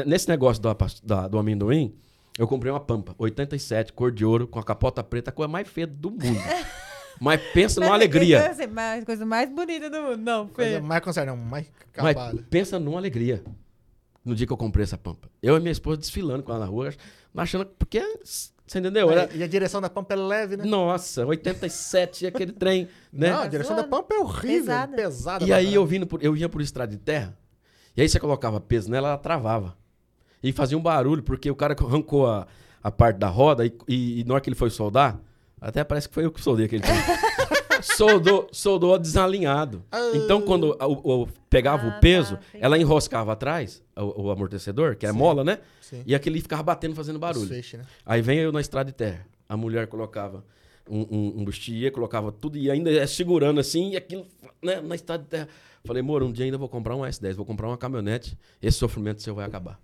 Nesse negócio pas- da- do amendoim, eu comprei uma pampa, 87, cor de ouro, com a capota preta, a coisa mais feia do mundo. Mas pensa numa alegria. A coisa mais bonita do mundo. Não, Coisa feia. mais concernida, não, mais Mas acabada. pensa numa alegria. No dia que eu comprei essa pampa. Eu e minha esposa desfilando com ela na rua, achando. Porque. Você entendeu? Era, E a direção da pampa é leve, né? nossa, 87, aquele trem, né? Não, a direção da pampa é horrível, Pesada. pesada. E aí eu, vindo por, eu ia por estrada de terra, e aí você colocava peso nela, ela travava. E fazia um barulho, porque o cara arrancou a, a parte da roda e, e, e na hora que ele foi soldar, até parece que foi eu que soldei aquele tempo. soldou, soldou desalinhado. Então, quando o, o- pegava Ah, o peso, tá, ela enroscava atrás, o, o amortecedor, que é Sim. mola, né? Sim. E aquele ficava batendo, fazendo barulho. né? Aí vem eu na estrada de terra. A mulher colocava um, um, um bustier, colocava tudo e ainda é segurando assim, e aquilo né, na estrada de terra. Falei, amor, um dia ainda vou comprar um S10, vou comprar uma caminhonete, esse sofrimento seu vai acabar.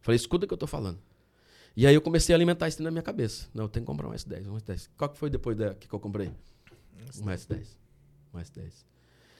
Falei, escuta o que eu tô falando. E aí eu comecei a alimentar isso na minha cabeça. Não, eu tenho que comprar um S10, um S10. Qual que foi depois da, que eu comprei? Um S10. Um S10.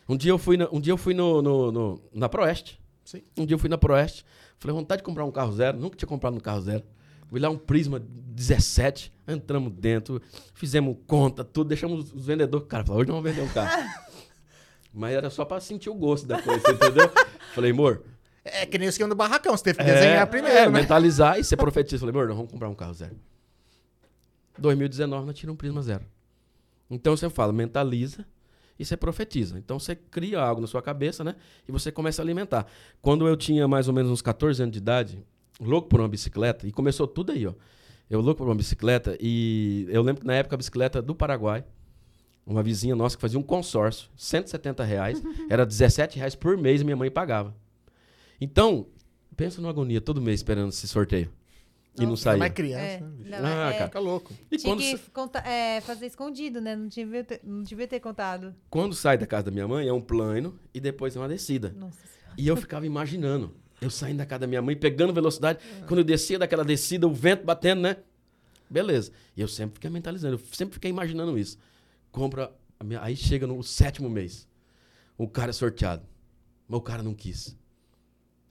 Um dia eu fui, na, um dia eu fui no, no, no- na Proeste. Sim. Um dia eu fui na Proeste. Falei, vontade de comprar um carro zero. Nunca tinha comprado um carro zero. Fui lá um Prisma 17. Entramos dentro, fizemos conta, tudo. Deixamos os vendedores. Cara, falou, hoje não vamos vender um carro. Mas era só pra sentir o gosto da coisa, entendeu? Falei, amor. É que nem o esquema do barracão, você teve que é, desenhar primeiro, é, né? mentalizar e ser profetiza. Falei, amor, nós vamos comprar um carro zero. 2019 nós tiramos um Prisma zero. Então você fala, mentaliza e você profetiza. Então você cria algo na sua cabeça, né? E você começa a alimentar. Quando eu tinha mais ou menos uns 14 anos de idade, louco por uma bicicleta, e começou tudo aí, ó. Eu louco por uma bicicleta, e eu lembro que na época a bicicleta do Paraguai, uma vizinha nossa que fazia um consórcio, 170 reais, era 17 reais por mês minha mãe pagava. Então, pensa numa agonia todo mês esperando esse sorteio. E não Nossa, saía. Mas criança, É, né, não, Ah, é, cara. Fica louco. E tinha quando, que sa- conta- é, fazer escondido, né? Não devia, ter, não devia ter contado. quando sai da casa da minha mãe, é um plano e depois é uma descida. Nossa senhora. E eu ficava imaginando. Eu saindo da casa da minha mãe, pegando velocidade. Quando eu descia daquela descida, o vento batendo, né? Beleza. E eu sempre fiquei mentalizando. Eu sempre fiquei imaginando isso. Compra. a minha- Aí chega no sétimo mês. O cara é sorteado. Mas o cara não quis.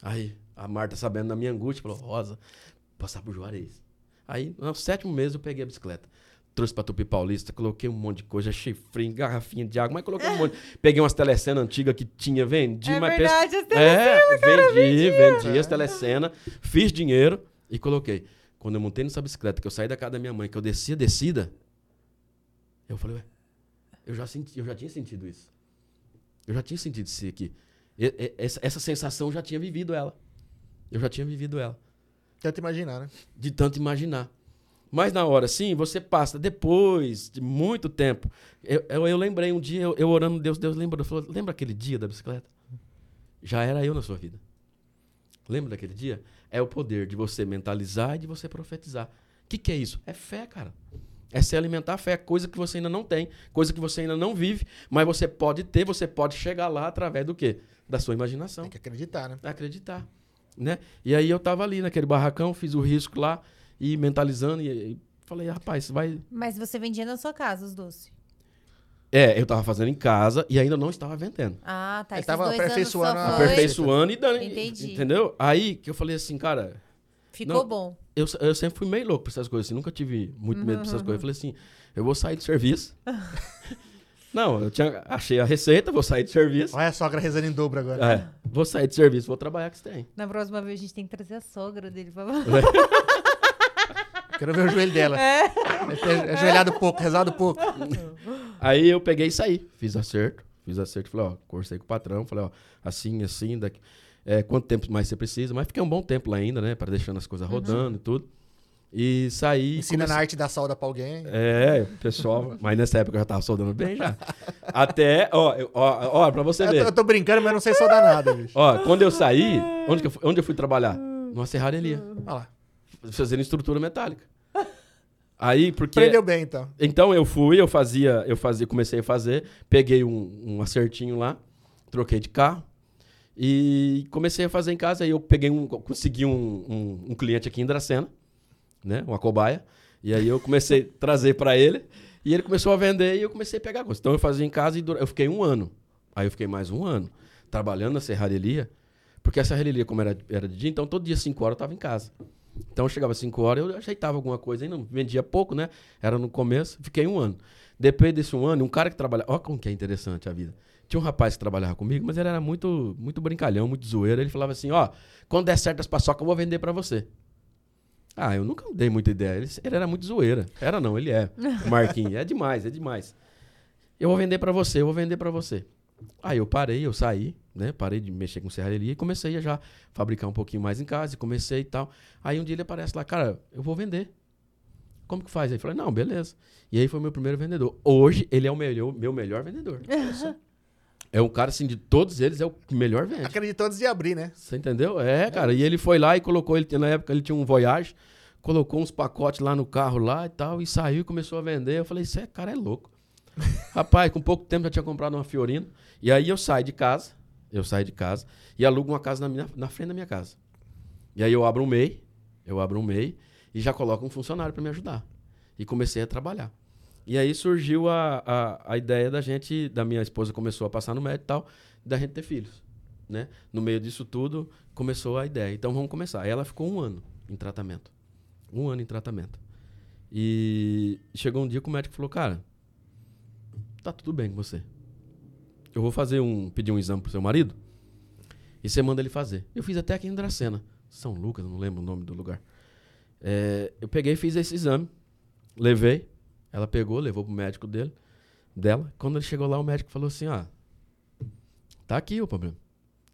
Aí a Marta, sabendo da minha angústia, falou: Rosa, passar por Juarez. Aí, no sétimo mês, eu peguei a bicicleta. Trouxe pra Tupi Paulista, coloquei um monte de coisa, chifrinho, garrafinha de água, mas coloquei um monte. Peguei umas telecenas antigas que tinha, vendi, É mas verdade, as é, vendi, vendi É. as telecena, fiz dinheiro e coloquei. Quando eu montei nessa bicicleta, que eu saí da casa da minha mãe, que eu desci a descida, eu falei, ué, eu já, senti, eu já tinha sentido isso. Eu já tinha sentido isso aqui. E- e- essa, essa sensação eu já tinha vivido ela. Eu já tinha vivido ela. Tenta imaginar, né? De tanto imaginar. Mas na hora, sim, você passa, depois de muito tempo. Eu, eu, eu lembrei um dia, eu, eu orando, Deus, Deus lembra, falou, lembra aquele dia da bicicleta? Já era eu na sua vida. Lembra daquele dia? É o poder de você mentalizar e de você profetizar. O que, que é isso? É fé, cara. É se alimentar a fé, coisa que você ainda não tem, coisa que você ainda não vive, mas você pode ter, você pode chegar lá através do quê? Da sua imaginação Tem que acreditar, né? acreditar, né? E aí eu tava ali naquele barracão, fiz o risco lá e mentalizando e, e falei, rapaz, você vai Mas você vendia na sua casa os doces? É, eu tava fazendo em casa e ainda não estava vendendo. Ah, tá. Esses tava aperfeiçoando só a foi... Aperfeiçoando e dando. Entendi. Entendeu? Aí que eu falei assim, cara, Ficou Não. bom. eu, eu sempre fui meio louco pra essas coisas, assim, nunca tive muito medo pra essas coisas. Eu falei assim, eu vou sair do serviço. não, eu tinha, achei a receita, vou sair do serviço. Olha a sogra rezando em dobro agora. É, vou sair do serviço, vou trabalhar com esse trem. Na próxima vez a gente tem que trazer a sogra dele pra Quero ver o joelho dela. É. Ajoelhado pouco, rezado pouco. Aí eu peguei e saí. Fiz acerto. Fiz acerto. Falei, ó, conversei com o patrão. Falei, ó, assim, assim, daqui. É, quanto tempo mais você precisa? Mas fiquei um bom tempo lá ainda, né? Para deixando as coisas rodando e tudo. E saí. Ensina comecei- na arte da solda pra alguém. É, pessoal. mas nessa época eu já tava soldando bem já. Até, ó, ó, ó, pra você Eu tô, ver. eu tô brincando, mas não sei soldar nada, bicho. Ó, quando eu saí, onde, que eu, fui- onde eu fui trabalhar? Numa serraria. Olha lá. Fazendo estrutura metálica. Aí, porque. Aprendeu bem, então. Então eu fui, eu fazia, eu fazia, comecei a fazer, peguei um, um acertinho lá, troquei de carro e comecei a fazer em casa. Aí eu peguei um, consegui um, um, um cliente aqui em Dracena, né, uma cobaia, e aí eu comecei a trazer para ele e ele começou a vender e eu comecei a pegar coisa. Então eu fazia em casa e eu fiquei um ano. Aí eu fiquei mais um ano trabalhando na serralheria, porque a serralheria como era, era de dia, então todo dia 5 horas eu estava em casa. Então eu chegava às 5 horas, eu ajeitava alguma coisa ainda, vendia pouco, né? Era no começo, fiquei um ano. Depois desse um ano, um cara que trabalhava. Olha como que é interessante a vida. Tinha um rapaz que trabalhava comigo, mas ele era muito, muito brincalhão, muito zoeiro. Ele falava assim: ó, quando der certo as paçocas, eu vou vender pra você. Ah, eu nunca dei muita ideia. Ele, ele era muito zoeira. Era não, ele é. O Marquinhos. É demais, é demais. Eu vou vender pra você, eu vou vender pra você. Aí eu parei, eu saí, né? Parei de mexer com serralheria e comecei a já fabricar um pouquinho mais em casa e comecei e tal. Aí um dia ele aparece lá, cara, eu vou vender. Como que faz? Aí eu falei, não, beleza. E aí foi o meu primeiro vendedor. Hoje ele é o meu, meu melhor vendedor. é um cara, assim, de todos eles, é o que melhor vende. Acreditou antes de abrir, né? Você entendeu? É, cara. E ele foi lá e colocou, ele, na época ele tinha um Voyage, colocou uns pacotes lá no carro lá e tal, e saiu e começou a vender. Eu falei, esse cara é louco. Rapaz, com pouco tempo já tinha comprado uma Fiorino. E aí eu saio de casa, eu saio de casa e alugo uma casa na, minha, na frente da minha casa. E aí eu abro um MEI, eu abro um MEI e já coloco um funcionário para me ajudar. E comecei a trabalhar. E aí surgiu a, a, a, ideia da gente, da minha esposa começou a passar no médico e tal, da gente ter filhos. Né? No meio disso tudo, começou a ideia. Então vamos começar. Ela ficou um ano em tratamento. Um ano em tratamento. E chegou um dia que o médico falou, cara, tá tudo bem com você. Eu vou fazer um. pedir um exame pro seu marido. E você manda ele fazer. Eu fiz até aqui em Dracena. São Lucas, não lembro o nome do lugar. É, eu peguei e fiz esse exame. Levei. Ela pegou, levou pro médico dele, dela. Quando ele chegou lá, o médico falou assim: ah, tá aqui o problema.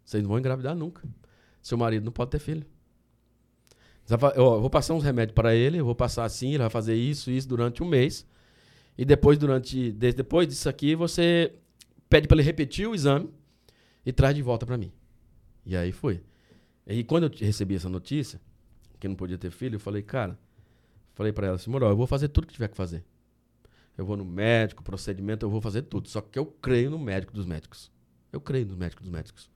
Vocês não vão engravidar nunca. Seu marido não pode ter filho. Eu vou passar uns remédios para ele, eu vou passar assim, ele vai fazer isso, isso durante um mês. E depois, durante, depois disso aqui, você pede para ele repetir o exame e traz de volta para mim. E aí foi. E quando eu recebi essa notícia, que não podia ter filho, eu falei, cara, falei para ela assim, moral, eu vou fazer tudo que tiver que fazer. Eu vou no médico, procedimento, eu vou fazer tudo. Só que eu creio no médico dos médicos. Eu creio no médico dos médicos.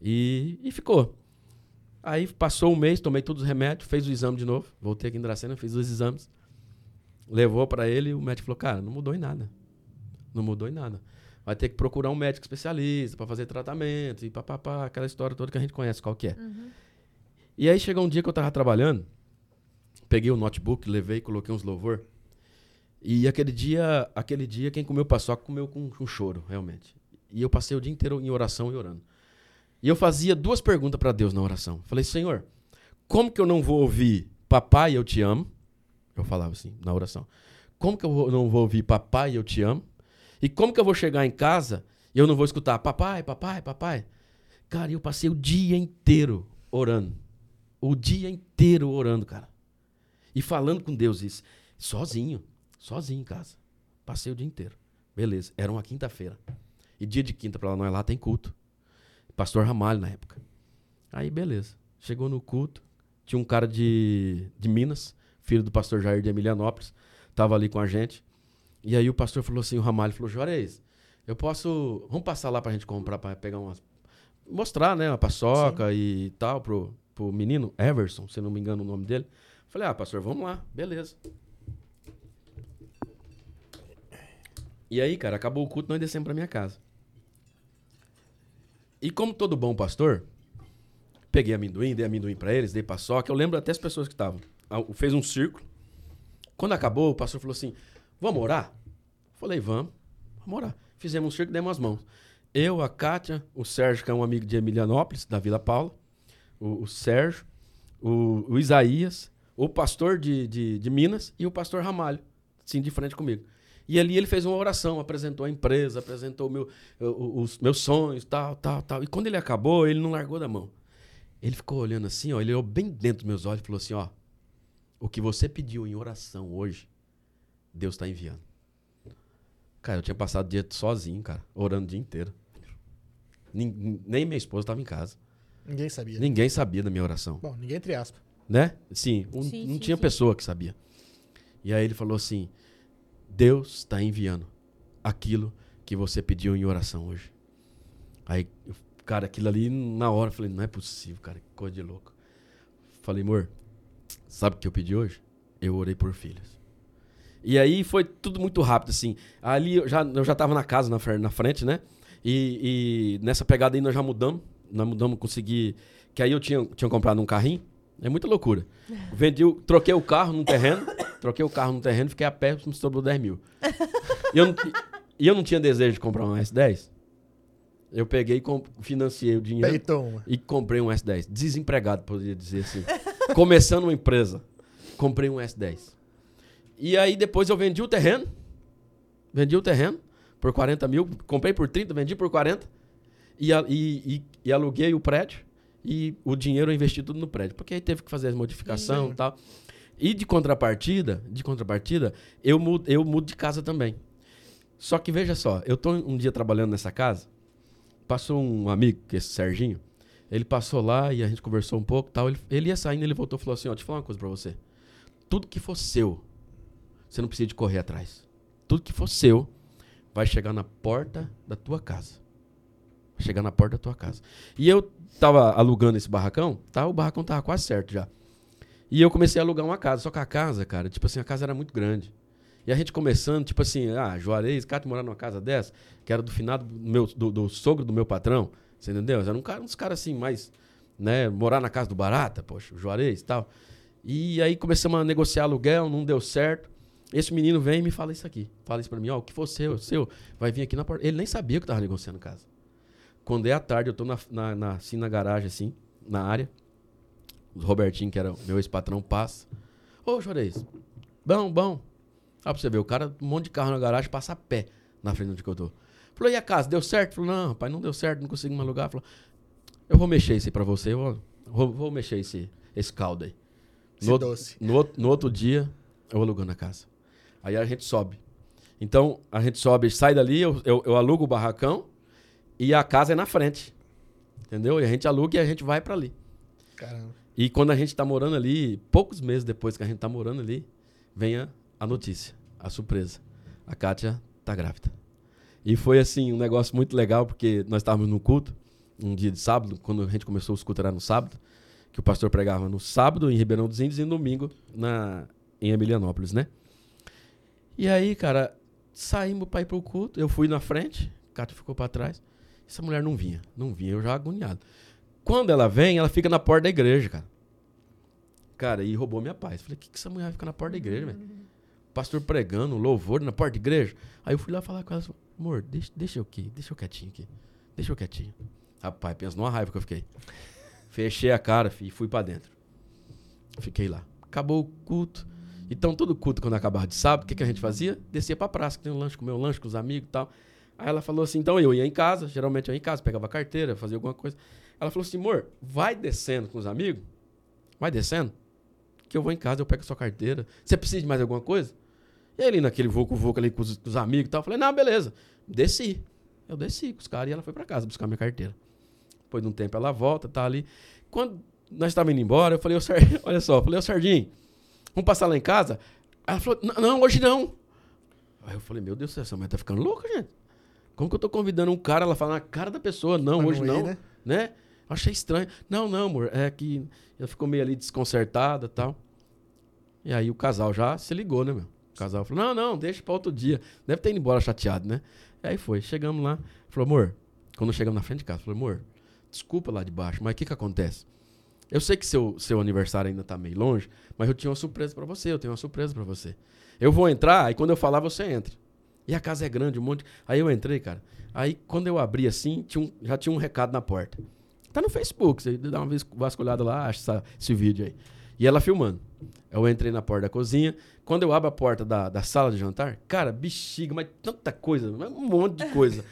E, e ficou. Aí passou um mês, tomei todos os remédios, fez o exame de novo. Voltei aqui em Dracena, fiz os exames. Levou para ele e o médico falou: Cara, não mudou em nada. Não mudou em nada. Vai ter que procurar um médico especialista para fazer tratamento e papapá, aquela história toda que a gente conhece, qual que é. Uhum. E aí chegou um dia que eu tava trabalhando, peguei o notebook, levei, coloquei uns louvor. E aquele dia, aquele dia quem comeu paçoca comeu com, com choro, realmente. E eu passei o dia inteiro em oração e orando. E eu fazia duas perguntas para Deus na oração. Falei, Senhor, como que eu não vou ouvir papai, eu te amo? Eu falava assim, na oração. Como que eu não vou ouvir papai, eu te amo? E como que eu vou chegar em casa e eu não vou escutar papai, papai, papai? Cara, eu passei o dia inteiro orando. O dia inteiro orando, cara. E falando com Deus isso. Sozinho. Sozinho em casa. Passei o dia inteiro. Beleza. Era uma quinta-feira. E dia de quinta pra nós lá tem culto. Pastor Ramalho na época. Aí, beleza. Chegou no culto. Tinha um cara de, de Minas filho do pastor Jair de Emilianópolis, estava ali com a gente. E aí o pastor falou assim, o Ramalho falou, Juarez, eu posso... Vamos passar lá para a gente comprar, para pegar umas... Mostrar, né, a paçoca Sim. e tal pro, pro menino, Everson, se não me engano o nome dele. Falei, ah, pastor, vamos lá, beleza. E aí, cara, acabou o culto, nós descemos para minha casa. E como todo bom pastor, peguei amendoim, dei amendoim para eles, dei paçoca. Eu lembro até as pessoas que estavam fez um círculo. Quando acabou, o pastor falou assim: Vamos orar? Falei, vamos, vamos orar. Fizemos um círculo demos as mãos. Eu, a Kátia, o Sérgio, que é um amigo de Emilianópolis, da Vila Paula, o, o Sérgio, o, o, Isaías, o pastor de, de, de, Minas e o pastor Ramalho, assim, de frente comigo. E ali ele fez uma oração, apresentou a empresa, apresentou meu, os meus sonhos, tal, tal, tal. E quando ele acabou, ele não largou da mão. Ele ficou olhando assim, ó, ele olhou bem dentro dos meus olhos e falou assim, ó, o que você pediu em oração hoje, Deus está enviando. Cara, eu tinha passado o dia sozinho, cara, orando o dia inteiro. Nem, nem minha esposa estava em casa. Ninguém sabia. Ninguém sabia da minha oração. Bom, ninguém entre aspas. Né? Sim, um, sim não sim, tinha sim. pessoa que sabia. E aí ele falou assim: Deus está enviando aquilo que você pediu em oração hoje. Aí, cara, aquilo ali na hora, eu falei: não é possível, cara, que coisa de louco. Falei, amor, Sabe o que eu pedi hoje? Eu orei por filhos. E aí foi tudo muito rápido, assim. Ali eu já, eu já tava na casa, na, na frente, né? E, e, nessa pegada aí nós já mudamos. Nós mudamos, consegui. Que aí eu tinha, tinha comprado um carrinho. É muita loucura. Vendi, troquei o carro no terreno. Troquei o carro no terreno, fiquei a pé, me sobrou 10 mil. E eu, não, e eu não tinha desejo de comprar um S10. Eu peguei e financiei o dinheiro. Peiton. E comprei um S10. Desempregado, poderia dizer assim. Começando uma empresa. Comprei um S10. E aí depois eu vendi o terreno. Vendi o terreno por 40 mil, comprei por 30, vendi por 40 e, e, e, e aluguei o prédio e o dinheiro eu investi tudo no prédio. Porque aí teve que fazer as modificações e tal. E de contrapartida, de contrapartida, eu mudo, eu mudo de casa também. Só que veja só, eu tô um dia trabalhando nessa casa, passou um amigo, que é esse Serginho, ele passou lá e a gente conversou um pouco tal. Ele, ele ia saindo, ele voltou e falou assim: Ó, deixa eu falar uma coisa pra você. Tudo que for seu, você não precisa de correr atrás. Tudo que for seu, vai chegar na porta da tua casa. Chegar na porta da tua casa. E eu tava alugando esse barracão, tá? O barracão tava quase certo já. E eu comecei a alugar uma casa. Só que a casa, cara, tipo assim, a casa era muito grande. E a gente começando, tipo assim, ah, Juarez, cara, morar numa casa dessa, que era do finado do, meu, do, do sogro do meu patrão, você entendeu? Era um cara, uns caras assim, mais, né, morar na casa do Barata, poxa, Juarez e tal. E aí começamos a negociar aluguel, não deu certo. Esse menino vem e me fala isso aqui. Fala isso pra mim, ó, o que for seu, seu, vai vir aqui na porta. Ele nem sabia que tava negociando casa. Quando é à tarde, eu tô na, na, na- assim na garagem, assim, na área. O Robertinho, que era meu ex-patrão, passa. Ô, Juarez, bom, bom. Ó, pra você ver, o cara, um monte de carro na garagem, passa a pé na frente onde que eu tô. Falou, e a casa, deu certo? Falou, não, rapaz, não deu certo, não consegui alugar. Falou, eu vou mexer isso aí pra você, eu vou, vou, vou mexer esse, esse caldo aí. Esse No, outro- doce. no, outro- no outro dia, eu alugando a casa. Aí a gente sobe. Então, a gente sobe, sai dali, eu, eu, eu alugo o barracão e a casa é na frente. Entendeu? E a gente aluga e a gente vai pra ali. Caramba. E quando a gente tá morando ali, poucos meses depois que a gente tá morando ali, vem a, a notícia, a surpresa. A Kátia tá grávida. E foi assim, um negócio muito legal, porque nós estávamos no culto, um dia de sábado, quando a gente começou os cultos era no sábado, que o pastor pregava no sábado em Ribeirão dos Índios e no domingo na, em Emilianópolis, né? E aí, cara, saímos para ir pro culto, eu fui na frente, a Kátia ficou para trás. Essa mulher não vinha, não vinha, eu já agoniado. Quando ela vem, ela fica na porta da igreja, cara. Cara, e roubou minha paz. Falei, o que, que essa mulher fica na porta da igreja, velho? Pastor pregando, louvor na porta da igreja. Aí eu fui lá falar com ela, amor, deixa, deixa eu aqui, deixa eu quietinho aqui. Deixa eu quietinho. Rapaz, pensa numa raiva que eu fiquei. Fechei a cara, e fui pra dentro. Fiquei lá. Acabou o culto. Então, todo culto, quando acabava de sábado, o que, que a gente fazia? Descia pra praça, que tem um lanche, comer um lanche com os amigos e tal. Aí ela falou assim, então eu ia em casa, geralmente eu ia em casa, pegava carteira, fazia alguma coisa. Ela falou assim, amor, vai descendo com os amigos, vai descendo, que eu vou em casa, eu pego a sua carteira. Você precisa de mais alguma coisa? E ali naquele vucu-vucu ali com os, com os amigos e tal, eu falei, não, beleza. Desci. Eu desci com os caras e ela foi pra casa buscar minha carteira. Depois de um tempo ela volta, tá ali. Quando nós estávamos indo embora, eu falei, olha só, eu falei, ô Sardinho, vamos passar lá em casa? Ela falou, "Não, hoje não. Aí eu falei, meu Deus do céu, essa mulher tá ficando louca, gente. Como que eu tô convidando um cara, ela fala na cara da pessoa, não, Pra hoje não não, ir, né? né? Achei estranho. Não, não, amor, é que ela ficou meio ali desconcertada e tal. E aí o casal já se ligou, né, meu? O casal falou, não, não, deixa pra outro dia. Deve ter ido embora chateado, né? E aí foi, chegamos lá, falou, amor, quando chegamos na frente de casa, falou, amor, desculpa lá de baixo, mas o que que acontece? Eu sei que seu, seu aniversário ainda tá meio longe, mas eu tinha uma surpresa pra você, eu tenho uma surpresa pra você. Eu vou entrar, aí quando eu falar, você entra. E a casa é grande, um monte. Aí eu entrei, cara. Aí quando eu abri assim, tinha um- já tinha um recado na porta. Tá no Facebook, você dá uma vasculhada lá, acha essa- esse vídeo aí. E ela filmando. Eu entrei na porta da cozinha. Quando eu abro a porta da, da sala de jantar, cara, bexiga, mas tanta coisa, um monte de coisa.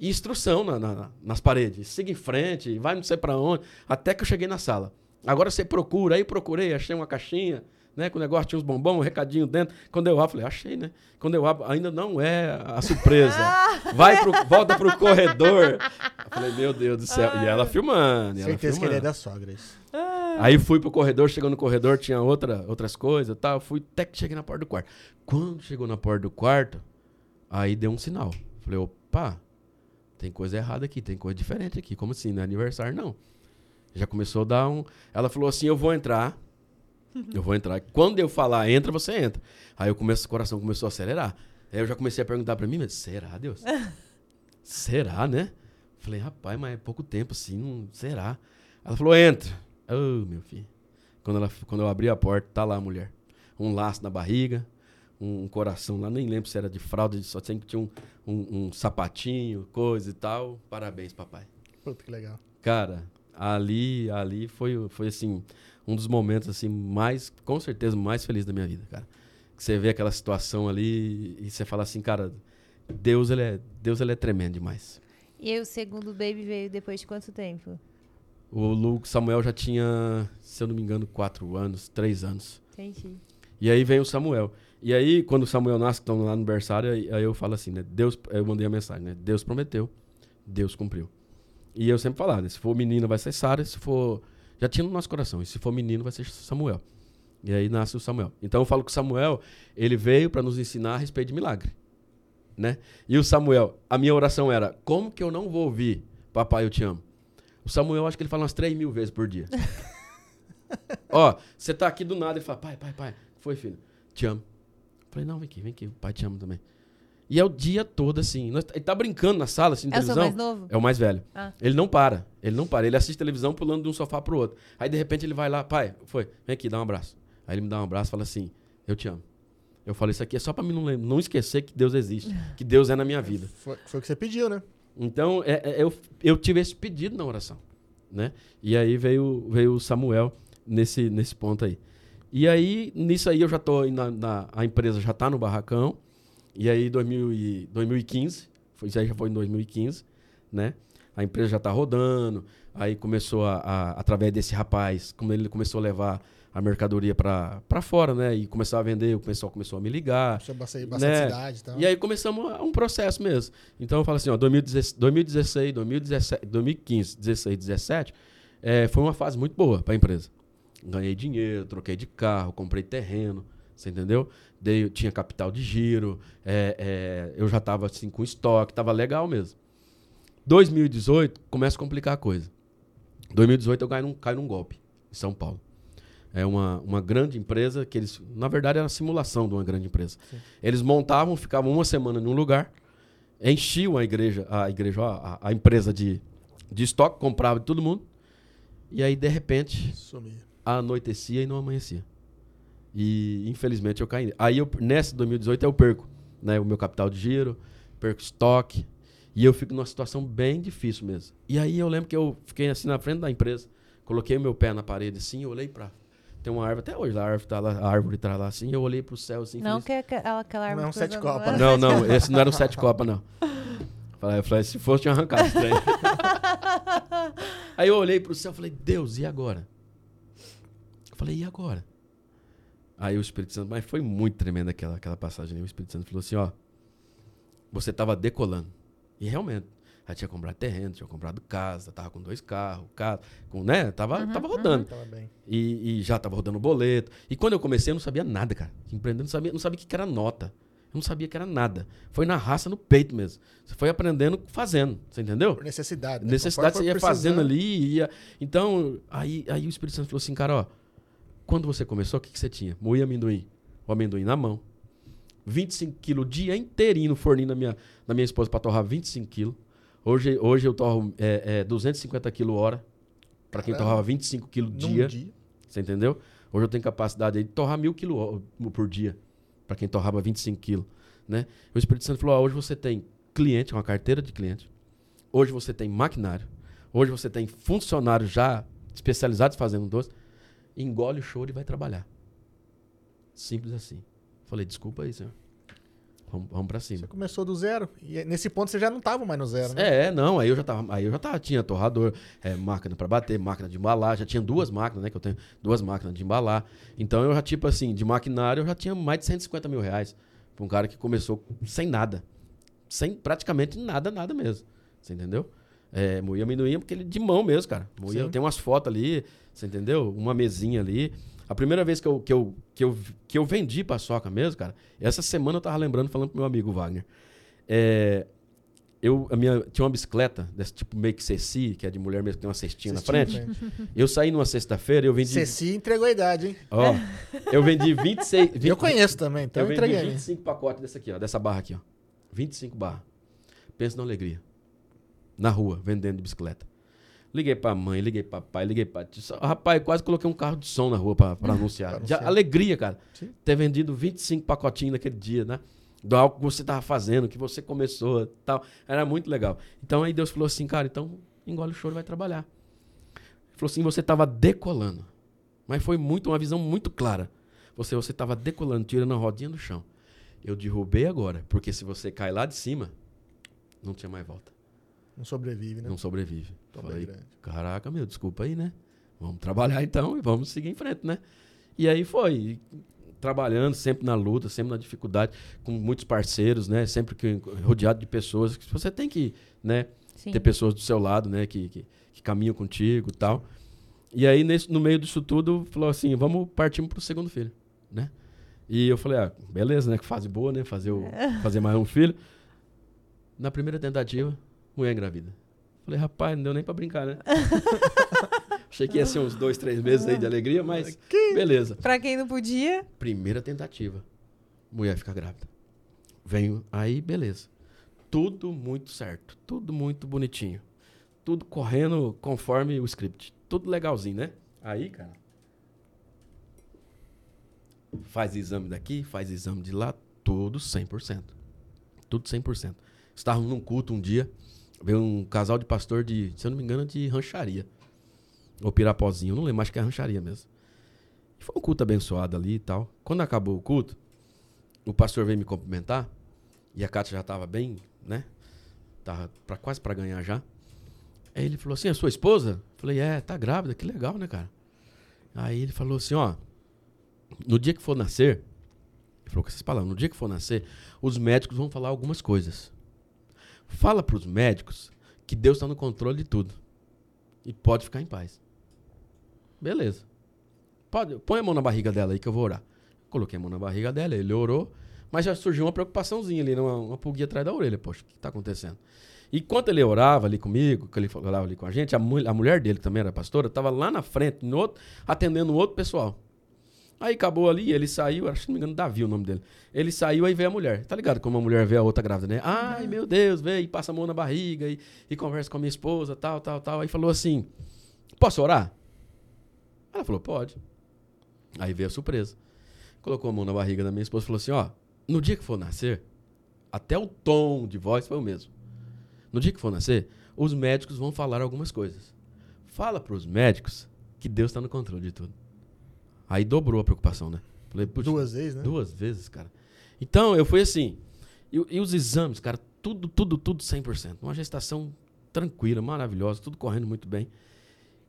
E instrução na- na- nas paredes. Siga em frente, vai não sei pra onde. Até que eu cheguei na sala. Agora você procura. Aí procurei, achei uma caixinha, né? Com o negócio tinha uns bombons, um recadinho dentro. Quando eu abro, falei, achei, né? Quando eu abro, ainda não é a surpresa. Vai pro, volta pro corredor. Eu falei, meu Deus do céu. E ela filmando. E ela Certeza que ele é filmando. da sogra. Isso. Aí fui pro corredor, chegou no corredor, tinha outra, outras coisas e tal. Fui até que cheguei na porta do quarto. Quando chegou na porta do quarto, aí deu um sinal. Falei, opa, tem coisa errada aqui, tem coisa diferente aqui. Como assim? Não é aniversário, não. Já começou a dar um. Ela falou assim: eu vou entrar. Eu vou entrar. Quando eu falar entra, você entra. Aí eu começo, o coração começou a acelerar. Aí eu já comecei a perguntar pra mim, mas será, Deus? será, né? Falei, rapaz, mas é pouco tempo assim, não, será? Ela falou, entra. Oh, meu filho. Quando, ela, quando eu abri a porta, tá lá a mulher. Um laço na barriga, um, coração lá, nem lembro se era de fralda, só sei que tinha um, um, um sapatinho, coisa e tal. Parabéns, papai. Puta que legal. Cara, ali, ali foi, foi assim, um dos momentos assim mais, com certeza, mais feliz da minha vida, cara. Que você vê aquela situação ali e você fala assim, cara, Deus, ele é, Deus, ele é tremendo demais. E o segundo baby veio depois de quanto tempo? O Luke Samuel já tinha, se eu não me engano, quatro anos, três anos. Entendi. E aí vem o Samuel. E aí, quando o Samuel nasce, que estão lá no aniversário, aí, aí eu falo assim, né? Deus, eu mandei a mensagem, né? Deus prometeu, Deus cumpriu. E eu sempre falava, né? Se for menina, vai ser Sara, se for. Já tinha no nosso coração, e se for menino, vai ser Samuel. E aí nasce o Samuel. Então eu falo que o Samuel, ele veio para nos ensinar a respeito de milagre. Né? E o Samuel, a minha oração era: como que eu não vou ouvir, papai, eu te amo? O Samuel, acho que ele fala umas 3 mil vezes por dia. Ó, você tá aqui do nada e fala: pai, pai, pai, foi filho, te amo. Eu falei: não, vem aqui, vem aqui, o pai te ama também. E é o dia todo assim. Nós, ele tá brincando na sala, assim, de É o seu televisão. mais novo? É o mais velho. Ah. Ele não para. Ele não para. Ele assiste televisão pulando de um sofá pro outro. Aí, de repente, ele vai lá, pai, foi, vem aqui, dá um abraço. Aí ele me dá um abraço e fala assim: Eu te amo. Eu falei, isso aqui é só pra mim não, não esquecer que Deus existe, que Deus é na minha vida. Foi, foi o que você pediu, né? Então, é- é- eu, eu tive esse pedido na oração, né? E aí veio, veio o Samuel nesse, nesse ponto aí. E aí, nisso aí, eu já tô, na, na- a empresa já tá no barracão. E aí, 2000 e, 2015, foi, isso aí já foi em 2015, né? A empresa já tá rodando. Aí começou a, a- através desse rapaz, como ele começou a levar a mercadoria para fora, né? E começou a vender, o pessoal começou a me ligar. Tinha bastante, bastante Né? cidade e tal. E aí começamos a- um processo mesmo. Então eu falo assim, ó, 2016, 2016 2017, 2015, 16, 17, é, foi uma fase muito boa para a empresa. Ganhei dinheiro, troquei de carro, comprei terreno, você entendeu? Dei, tinha capital de giro, é, é, eu já estava assim com estoque, estava legal mesmo. 2018 começa a complicar a coisa. 2018 eu caio num, caio num golpe em São Paulo. É uma, uma grande empresa que eles, na verdade, era uma simulação de uma grande empresa. Eles montavam, ficavam uma semana num lugar, enchiam a igreja, a igreja, a, a empresa de, de estoque, comprava de todo mundo. E aí, de repente, Sumia. anoitecia e não amanhecia. E infelizmente eu caí. Aí eu, nessa 2018 eu perco, né, o meu capital de giro, perco estoque e eu fico numa situação bem difícil mesmo. E aí eu lembro que eu fiquei assim na frente da empresa, coloquei o meu pé na parede assim, eu olhei para tem uma árvore até hoje, a árvore tá lá, a árvore tá lá assim, eu olhei pro céu assim, Não que é aquela, aquela árvore Não é um sete copas, né? não, não, esse não era um sete copa não. Falei, eu falei, se fosse tinha arrancado esse trem. Aí eu olhei pro céu e falei, Deus, e agora? Eu falei, e agora? Aí o Espírito Santo, mas foi muito tremenda aquela, aquela passagem. aí. O Espírito Santo falou assim: ó, você estava decolando. E realmente, já tinha comprado terreno, tinha comprado casa, tava com dois carros, casa, com, né? Tava, tava rodando. Tava bem. E, e já tava rodando boleto. E quando eu comecei, eu não sabia nada, cara. Empreendendo, não sabia, não sabia o que era nota. Eu não sabia que era nada. Foi na raça, no peito mesmo. Você foi aprendendo fazendo, você entendeu? Por necessidade. Né? necessidade você ia for fazendo precisando. ali. Ia... Então, aí, aí o Espírito Santo falou assim, cara, ó, quando você começou, o que, que você tinha? Moía amendoim. O amendoim na mão. 25 quilos o dia inteirinho no forninho da minha, da minha esposa para torrar 25 quilos. Hoje, hoje eu torro é, é, 250 quilos hora. Para quem torrava 25 quilos dia. dia. Você entendeu? Hoje eu tenho capacidade de torrar mil quilos por dia. Para quem torrava 25 quilos. Né? O Espírito Santo falou: ó, hoje você tem cliente, uma carteira de cliente. Hoje você tem maquinário. Hoje você tem funcionários já especializados fazendo doce. Engole o choro e vai trabalhar. Simples assim. Falei: desculpa aí, senhor. Vamos, vamos para cima. Você começou do zero. E nesse ponto você já não tava mais no zero, né? É, não, aí eu já tava, aí eu já tava, tinha torrador, é, máquina pra bater, máquina de embalar, já tinha duas máquinas, né, que eu tenho duas máquinas de embalar. Então eu já, tipo assim, de maquinário eu já tinha mais de 150 mil reais pra um cara que começou sem nada, sem praticamente nada, nada mesmo, você entendeu? É, moía amendoim porque ele de mão mesmo, cara. Moía, tem umas fotos ali, você entendeu? Uma mesinha ali. A primeira vez que eu, que eu, que eu, que eu vendi paçoca mesmo, cara, essa semana eu tava lembrando, falando pro meu amigo Wagner. É, eu, a minha, tinha uma bicicleta, desse tipo meio que Ceci, que é de mulher mesmo, que tem uma cestinha na Cestinha frente. Eu saí numa sexta-feira, eu vendi. Ceci entregou a idade, hein? Ó, eu vendi 26. 20, eu conheço também, então eu eu vendi entreguei. 25 pacotes dessa aqui, ó, dessa barra aqui, ó. 25 barras. Pensa na alegria. Na rua, vendendo de bicicleta. Liguei pra mãe, liguei pra pai, liguei pra. Só- Rapaz, quase coloquei um carro de som na rua pra, pra anunciar. Já, anunciar. alegria, cara. Sim. Ter vendido 25 pacotinhos naquele dia, né? Do algo que você tava fazendo, que você começou tal. Era muito legal. Então aí Deus falou assim, cara, então engole o choro e vai trabalhar. Ele falou assim, você tava decolando. Mas foi muito uma visão muito clara. Você você tava decolando, tirando a rodinha do chão. Eu derrubei agora, porque se você cai lá de cima, não tinha mais volta. Não sobrevive, né? Não sobrevive. Falei, grande. caraca, meu, desculpa aí, né? Vamos trabalhar então e vamos seguir em frente, né? E aí foi, trabalhando sempre na luta, sempre na dificuldade, com muitos parceiros, né? Sempre que rodeado de pessoas que você tem que, né? Sim. ter pessoas do seu lado, né, que, que, que caminham contigo e tal. E aí, nesse, no meio disso tudo, falou assim, vamos partir pro segundo filho, né? E eu falei, ah, beleza, né, que fase boa, né, fazer, o, fazer mais um filho. Na primeira tentativa, mulher engravida. Falei, rapaz, não deu nem pra brincar, né? Achei que ia ser uns dois, três meses aí de alegria, mas beleza. Pra quem não podia. Primeira tentativa, mulher fica grávida. Venho, aí beleza. Tudo muito certo, tudo muito bonitinho. Tudo correndo conforme o script. Tudo legalzinho, né? Aí, cara. Faz exame daqui, faz exame de lá, tudo 100%. Tudo 100%. Estávamos num culto um dia, veio um casal de pastor de, se eu não me engano, de rancharia. Ou Pirapozinho, não lembro, acho que é rancharia mesmo. Foi um culto abençoado ali e tal. Quando acabou o culto, o pastor veio me cumprimentar e a Kátia já estava bem, né? Tava pra, quase para ganhar já. Aí ele falou assim: "A sua esposa?" Falei: "É, tá grávida, que legal, né, cara?" Aí ele falou assim: "Ó, no dia que for nascer, ele falou com essas palavras, no dia que for nascer, os médicos vão falar algumas coisas. Fala para os médicos que Deus está no controle de tudo e pode ficar em paz." Beleza. Pode, põe a mão na barriga dela aí que eu vou orar. Coloquei a mão na barriga dela, ele orou, mas já surgiu uma preocupaçãozinha ali, uma, uma pulguinha atrás da orelha. Poxa, o que está acontecendo? E enquanto ele orava ali comigo, que ele orava ali com a gente, a, mu- a mulher dele que também era pastora, estava lá na frente, no outro, atendendo um outro pessoal. Aí acabou ali, ele saiu, acho que não me engano, Davi o nome dele. Ele saiu, aí veio a mulher. Tá ligado como a mulher vê a outra grávida, né? Ai, meu Deus, veio, e passa a mão na barriga e, e conversa com a minha esposa, tal, tal, tal. Aí falou assim: Posso orar? Ela falou: Pode. Aí veio a surpresa. Colocou a mão na barriga da minha esposa e falou assim: Ó, no dia que for nascer, até o tom de voz foi o mesmo. No dia que for nascer, os médicos vão falar algumas coisas. Fala para os médicos que Deus está no controle de tudo. Aí dobrou a preocupação, né? Falei, "Puxa, Duas vezes, né? Duas vezes, cara. Então, eu fui assim. E, e os exames, cara, tudo, tudo, tudo 100%. Uma gestação tranquila, maravilhosa, tudo correndo muito bem.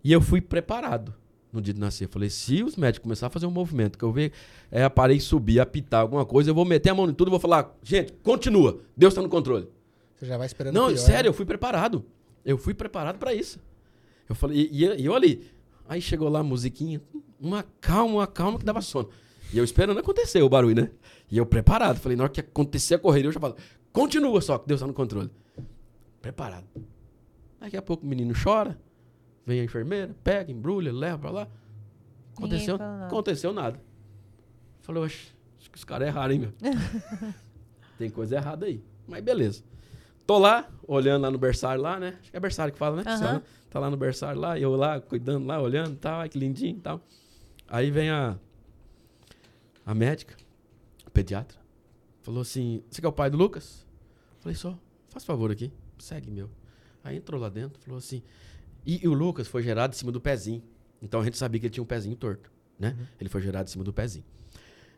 E eu fui preparado no dia de nascer. Eu falei, se os médicos começarem a fazer um movimento, que eu ver é, aparelho subir, apitar alguma coisa, eu vou meter a mão em tudo e vou falar, gente, continua, Deus está no controle. Você já vai esperando Não, pior, sério, né? eu fui preparado. Eu fui preparado pra isso. Eu falei, e, e- e eu ali. Aí chegou lá a musiquinha, uma calma, uma calma que dava sono. E eu esperando acontecer o barulho, né? E eu preparado. Falei, na hora que acontecer a correria, eu já falo, continua só, que Deus tá no controle. Preparado. Daqui a pouco o menino chora, vem a enfermeira, pega, embrulha, leva pra lá. Aconteceu, nada. aconteceu nada. Falei, "Oxe, acho que os caras erraram, hein, meu? Tem coisa errada aí. Mas beleza. Tô lá, olhando lá no berçário lá, né? Acho que é berçário que fala, né? Lá. Tá lá no berçário lá, eu lá, cuidando lá, olhando e tal, ai que lindinho e tal. Aí vem a, a médica, a pediatra, falou assim, você que é o pai do Lucas? Falei, só, faz favor aqui, segue meu. Aí entrou lá dentro, falou assim, e, e o Lucas foi gerado em cima do pezinho. Então a gente sabia que ele tinha um pezinho torto, né? Ele foi gerado em cima do pezinho.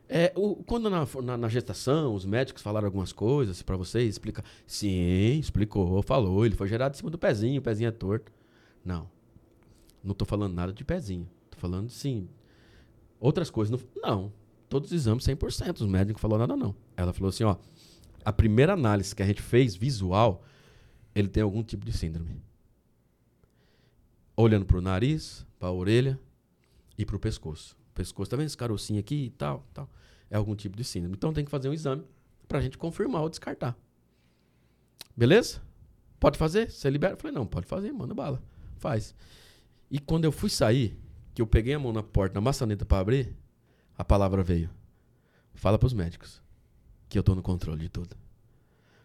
É, o- quando na, na- na gestação, os médicos falaram algumas coisas pra vocês, explica. Sim, explicou, falou. Ele foi gerado em cima do pezinho, o pezinho é torto. Não. Não tô falando nada de pezinho. Tô falando, sim, outras coisas. Não, não. Todos os exames 100%. Os médicos não falou nada, não. Ela falou assim, ó. A primeira análise que a gente fez, visual, ele tem algum tipo de síndrome. Olhando pro nariz, pra orelha e pro pescoço. O pescoço, tá vendo esse carocinho aqui e tal, tal? É algum tipo de síndrome. Então tem que fazer um exame pra gente confirmar ou descartar. Beleza? Pode fazer? Você libera? Eu falei, não, pode fazer, manda bala. Faz. E quando eu fui sair, que eu peguei a mão na porta, na maçaneta pra abrir, a palavra veio. Fala pros médicos que eu tô no controle de tudo.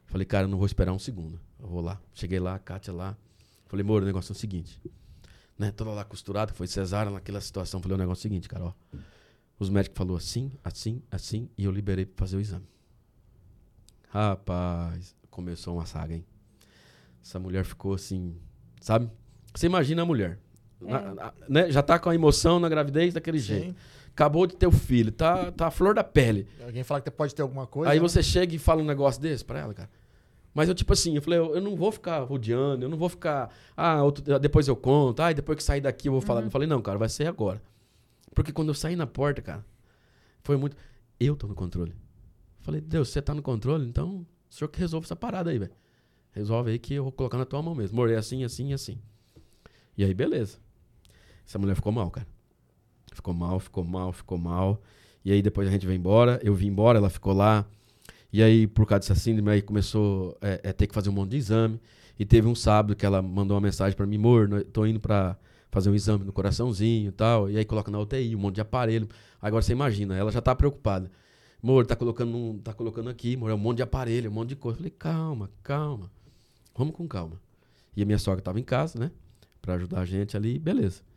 Falei, cara, não vou esperar um segundo. Eu vou lá. Cheguei lá, a Kátia lá. Falei, Moro, o negócio é o seguinte. Né, toda lá costurada, foi cesárea naquela situação. Falei, o negócio é o seguinte, cara, ó. Os médicos falaram assim, assim, assim, e eu liberei pra fazer o exame. Rapaz, começou uma saga, hein? Essa mulher ficou assim, sabe? Você imagina a mulher. Na- na- né, já tá com a emoção na gravidez daquele jeito. Sim. acabou de ter o filho, tá, tá a flor da pele. Alguém fala que pode ter alguma coisa. Aí né? você chega e fala um negócio desse pra ela, cara. Mas eu, tipo assim, eu falei, eu, eu não vou ficar rodeando, eu não vou ficar, ah, outro- depois eu conto, ah, depois que sair daqui eu vou falar. Eu falei, não, cara, vai ser agora. Porque quando eu saí na porta, cara, foi muito. Eu tô no controle. Eu falei, Deus, você tá no controle, então o senhor que resolve essa parada aí, velho. Resolve aí que eu vou colocar na tua mão mesmo. Morei assim, assim assim. E aí, beleza. Essa mulher ficou mal, cara. Ficou mal, ficou mal, ficou mal. E aí depois a gente veio embora, eu vim embora, ela ficou lá. E aí, por causa dessa síndrome, aí começou a é, ter que fazer um monte de exame. E teve um sábado que ela mandou uma mensagem pra mim, amor, tô indo pra fazer um exame no coraçãozinho e tal. E aí coloca na UTI, um monte de aparelho. Agora você imagina, ela já tá preocupada. Amor, tá colocando, um- tá colocando aqui, amor, é um monte de aparelho, um monte de coisa. Eu falei, calma, calma. Vamos com calma. E a minha sogra tava em casa, né? Pra ajudar a gente ali, beleza.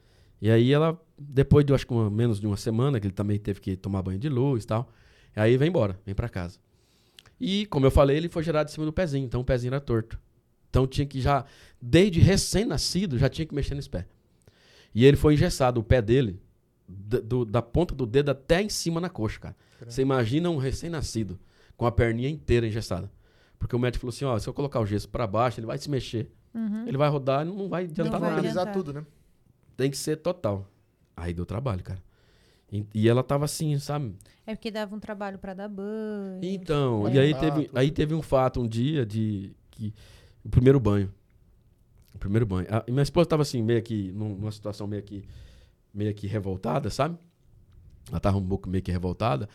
E aí ela, depois de acho que uma- menos de uma semana, que ele também teve que tomar banho de luz e tal, aí vem embora, vem pra casa. E, como eu falei, ele foi gerado em cima do pezinho, então o pezinho era torto. Então tinha que já, desde recém-nascido, já tinha que mexer nesse pé. E ele foi engessado, o pé dele, da, do- da ponta do dedo até em cima na coxa, cara. Você imagina um recém-nascido com a perninha inteira engessada. Porque o médico falou assim: ó, se eu colocar o gesso pra baixo, ele vai se mexer. Uhum. Ele vai rodar e não vai adiantar Não vai nada. Adiantar. tudo, né? Tem que ser total. Aí deu trabalho, cara. E, e ela tava assim, sabe? É porque dava um trabalho pra dar banho. Então, É. e aí teve, aí teve um fato um dia de que o primeiro banho. O primeiro banho. A, e minha esposa tava assim, meio que num- numa situação meio que meio que revoltada, sabe? Ela tava um pouco meio que revoltada.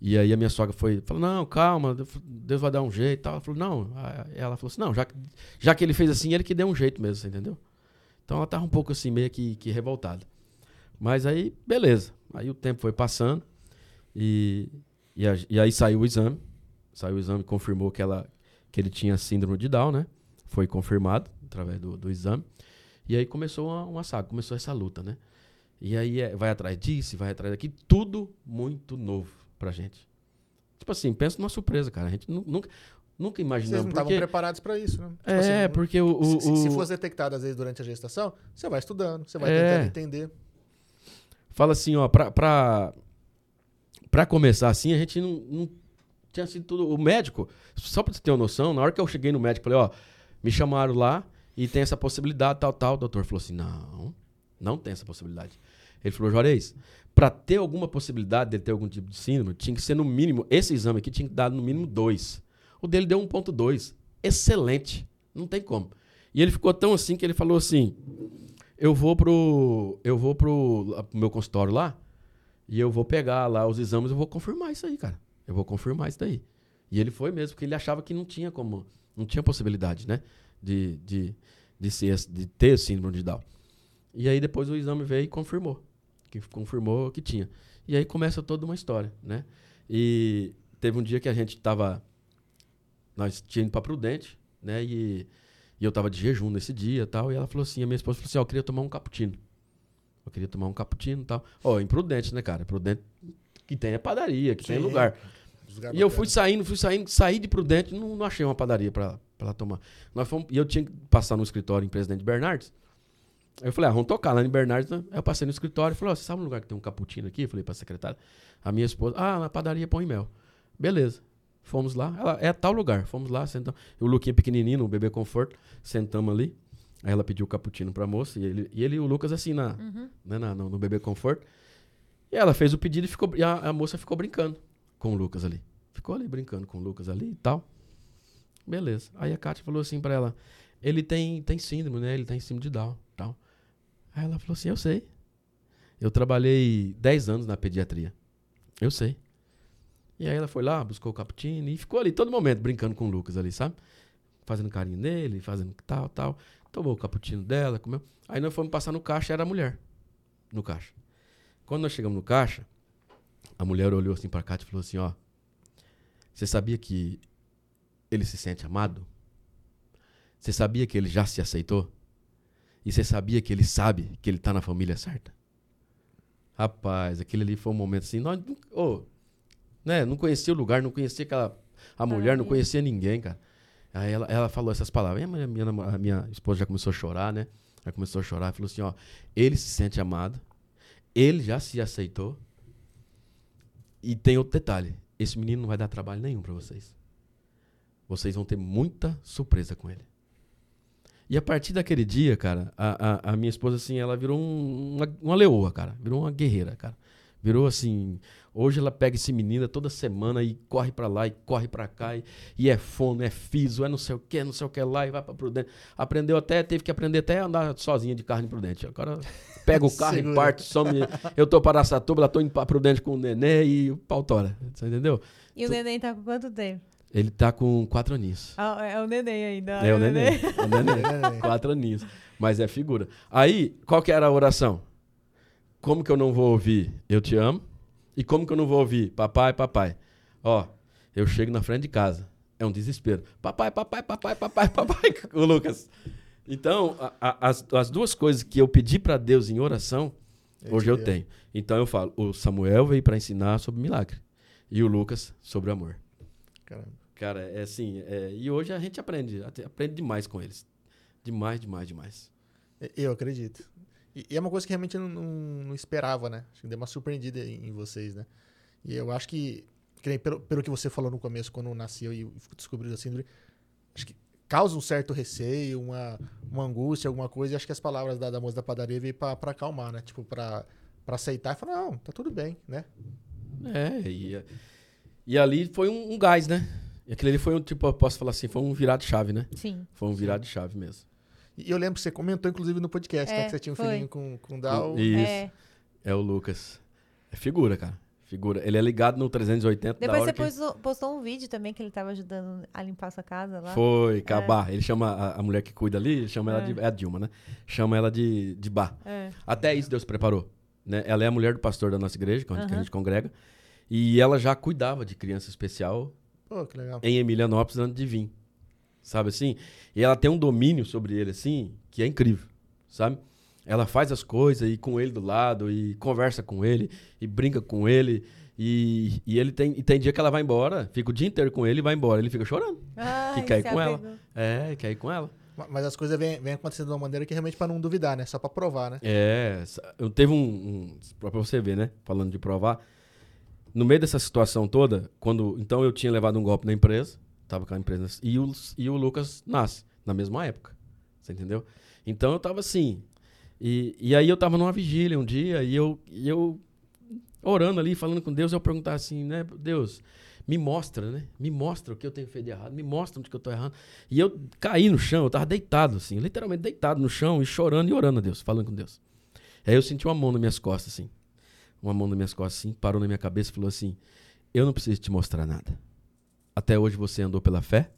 E aí a minha sogra foi, falou: "Não, calma, Deus vai dar um jeito", e tal. Ela falou: "Não". Ela falou assim: "Não, já que, já que ele fez assim, ele que deu um jeito mesmo, você entendeu?" Então ela tava um pouco assim meio que, que revoltada. Mas aí, beleza. Aí o tempo foi passando e, e, a- e aí saiu o exame. Saiu o exame, confirmou que, ela, que ele tinha síndrome de Down, né? Foi confirmado através do, do exame. E aí começou uma, uma saga, começou essa luta, né? E aí é, vai atrás disso, vai atrás daqui, tudo muito novo pra gente. Tipo assim, pensa numa surpresa, cara. A gente nu- nunca, nunca Vocês imaginamos. não estavam Porque, preparados pra isso, né? Tipo é, assim, porque o. o, se, se fosse detectado às vezes durante a gestação, você vai estudando, você vai É. tentando entender. fala assim, ó, pra, pra, pra começar assim, a gente não, não tinha sido tudo. O médico, só pra você ter uma noção, na hora que eu cheguei no médico, falei, ó, me chamaram lá e tem essa possibilidade, tal, tal. O doutor falou assim: não, não tem essa possibilidade. Ele falou, Juarez, pra ter alguma possibilidade dele ter algum tipo de síndrome, tinha que ser no mínimo, esse exame aqui tinha que dar no mínimo dois. O dele deu 1,2. Excelente. Não tem como. E ele ficou tão assim que ele falou assim: eu vou pro. Eu vou pro, meu consultório lá e eu vou pegar lá os exames eu vou confirmar isso aí, cara. Eu vou confirmar isso daí. E ele foi mesmo, porque ele achava que não tinha como. Não tinha possibilidade, né? De, de, de, ser, de ter síndrome de Down. E aí depois o exame veio e confirmou. Que confirmou que tinha. E aí começa toda uma história, né? E teve um dia que a gente tava. Nós tínhamos ido pra Prudente, né? E, e eu tava de jejum nesse dia e tal. E ela falou assim: a minha esposa falou assim: ó, eu queria tomar um cappuccino. Eu queria tomar um cappuccino e tal. Ó, imprudente, né, cara? Prudente que tem é padaria, que tem Sim. lugar. Lugar E eu fui saindo, fui saindo, saí de Prudente, não, não achei uma padaria pra ela tomar. Nós fomos, e eu tinha que passar no escritório em Presidente Bernardes. Aí eu falei, ah, vamos tocar lá em Bernardes. Né? Aí eu passei no escritório e falei, ó, você sabe um lugar que tem um cappuccino aqui? Eu falei pra secretária. A minha esposa, ah, na padaria Pão e Mel. Beleza. Fomos lá. Ela, é tal lugar. Fomos lá, sentamos. O Luquinha pequenininho, o bebê conforto, sentamos ali. Aí ela pediu o cappuccino pra moça e ele, e ele o Lucas assim na, né, na- no, no bebê conforto. E ela fez o pedido e, ficou, e a, a moça ficou brincando com o Lucas ali. Ficou ali brincando com o Lucas ali e tal. Beleza. Aí a Kátia falou assim pra ela: ele tem, tem síndrome, né? Ele tem síndrome de Down tal. Aí ela falou assim: eu sei. Eu trabalhei 10 anos na pediatria. Eu sei. E aí ela foi lá, buscou o cappuccino e ficou ali todo momento brincando com o Lucas ali, sabe? Fazendo carinho nele, fazendo tal, tal. Tomou o cappuccino dela, comeu. Aí nós fomos passar no caixa, era a mulher. No caixa. Quando nós chegamos no caixa, a mulher olhou assim pra Kátia e falou assim: ó. Você sabia que ele se sente amado? Você sabia que ele já se aceitou? E você sabia que ele sabe que ele tá na família certa? Rapaz, aquele ali foi um momento assim, nós, ô, né, não conhecia o lugar, não conhecia aquela a mulher, não conhecia ninguém, cara. Aí ela, ela falou essas palavras. Aí a minha, a minha esposa já começou a chorar, né? Ela começou a chorar e falou assim, ó, ele se sente amado, ele já se aceitou e tem outro detalhe. Esse menino não vai dar trabalho nenhum para vocês. Vocês vão ter muita surpresa com ele. E a partir daquele dia, cara, a, a, a minha esposa, assim, ela virou um, uma, uma leoa, cara. Virou uma guerreira, cara. Virou assim. Hoje ela pega esse menino toda semana e corre para lá e corre para cá. E, e, é fono, é fiso, é não sei o que, não sei o que lá e vai pra Prudente. Aprendeu até, teve que aprender até a andar sozinha de carro em Prudente. Agora pega o carro e parte, some. Eu tô para ela tô indo pra Prudente com o nenê e o pau tora. Você entendeu? E o neném tá com quanto tempo? Ele tá com quatro aninhos. Ah, é o neném ainda. É, é o neném. É o neném. quatro aninhos. Mas é figura. Aí, qual que era a oração? Como que eu não vou ouvir eu te amo? E como que eu não vou ouvir papai, papai? Ó, eu chego na frente de casa. É um desespero. Papai, papai, papai, papai, papai, o Lucas. Então, a, a, as, as duas coisas que eu pedi para Deus em oração, eu hoje eu tenho. Então eu falo, o Samuel veio para ensinar sobre milagre. E o Lucas sobre amor. Caramba. Cara, é assim. É, e hoje a gente aprende, aprende demais com eles. Demais, demais, demais. Eu acredito. E, e é uma coisa que realmente eu não, não, não, esperava, né? Acho que deu uma surpreendida em, em, vocês, né? E eu acho que, que pelo, pelo que você falou no começo, quando nasceu e descobriu a síndrome, acho que causa um certo receio, uma, uma angústia, alguma coisa. E acho que as palavras da, da moça da padaria veio pra, pra acalmar, né? Tipo, pra, pra aceitar e falar, não, tá tudo bem, né? É, e, e ali foi um, um gás, né? E aquele ali foi um, tipo, eu posso falar assim, foi um virado de chave, né? Sim. Foi um virado de chave mesmo. E eu lembro que você comentou, inclusive, no podcast, né, é, né? Que você tinha um foi. filhinho com, com o Dal. Isso. É. é o Lucas. É figura, cara. Figura. Ele é ligado no 380 Depois você que... postou, postou, um vídeo também que ele tava ajudando a limpar a sua casa lá. Foi, é. Cabar. É. Ele chama a, a, mulher que cuida ali, chama é. ela de. É a Dilma, né? Chama ela de, de Bar. É. Até isso Deus preparou. Né? Ela é a mulher do pastor da nossa igreja, que, uhum. que a gente congrega. E ela já cuidava de criança especial Pô, que legal. Em Emilianópolis antes de vir. Sabe assim? E ela tem um domínio sobre ele, assim, que é incrível. Sabe? Ela faz as coisas e com ele do lado, e conversa com ele, e brinca com ele. E, e ele tem, e tem dia que ela vai embora, fica o dia inteiro com ele e vai embora. Ele fica chorando. Ai, que quer ir com ela. É, quer ir com ela. Mas as coisas vêm, vêm acontecendo de uma maneira que realmente para não duvidar, né? Só para provar, né? É, eu teve um, um. Pra você ver, né? Falando de provar no meio dessa situação toda, quando então eu tinha levado um golpe na empresa, tava com a empresa, e o, e o Lucas nasce na mesma época. Você entendeu? Então eu tava assim. E, e aí eu tava numa vigília um dia, e eu, e eu orando ali, falando com Deus, eu perguntar assim, né, Deus, me mostra, né? Me mostra o que eu tenho feito de errado, me mostra onde que eu tô errando. E eu caí no chão, eu tava deitado, assim, literalmente deitado no chão e chorando e orando a Deus, falando com Deus. Aí eu senti uma mão nas minhas costas, assim uma mão nas minhas costas assim, parou na minha cabeça e falou assim: Eu não preciso te mostrar nada. Até hoje você andou pela fé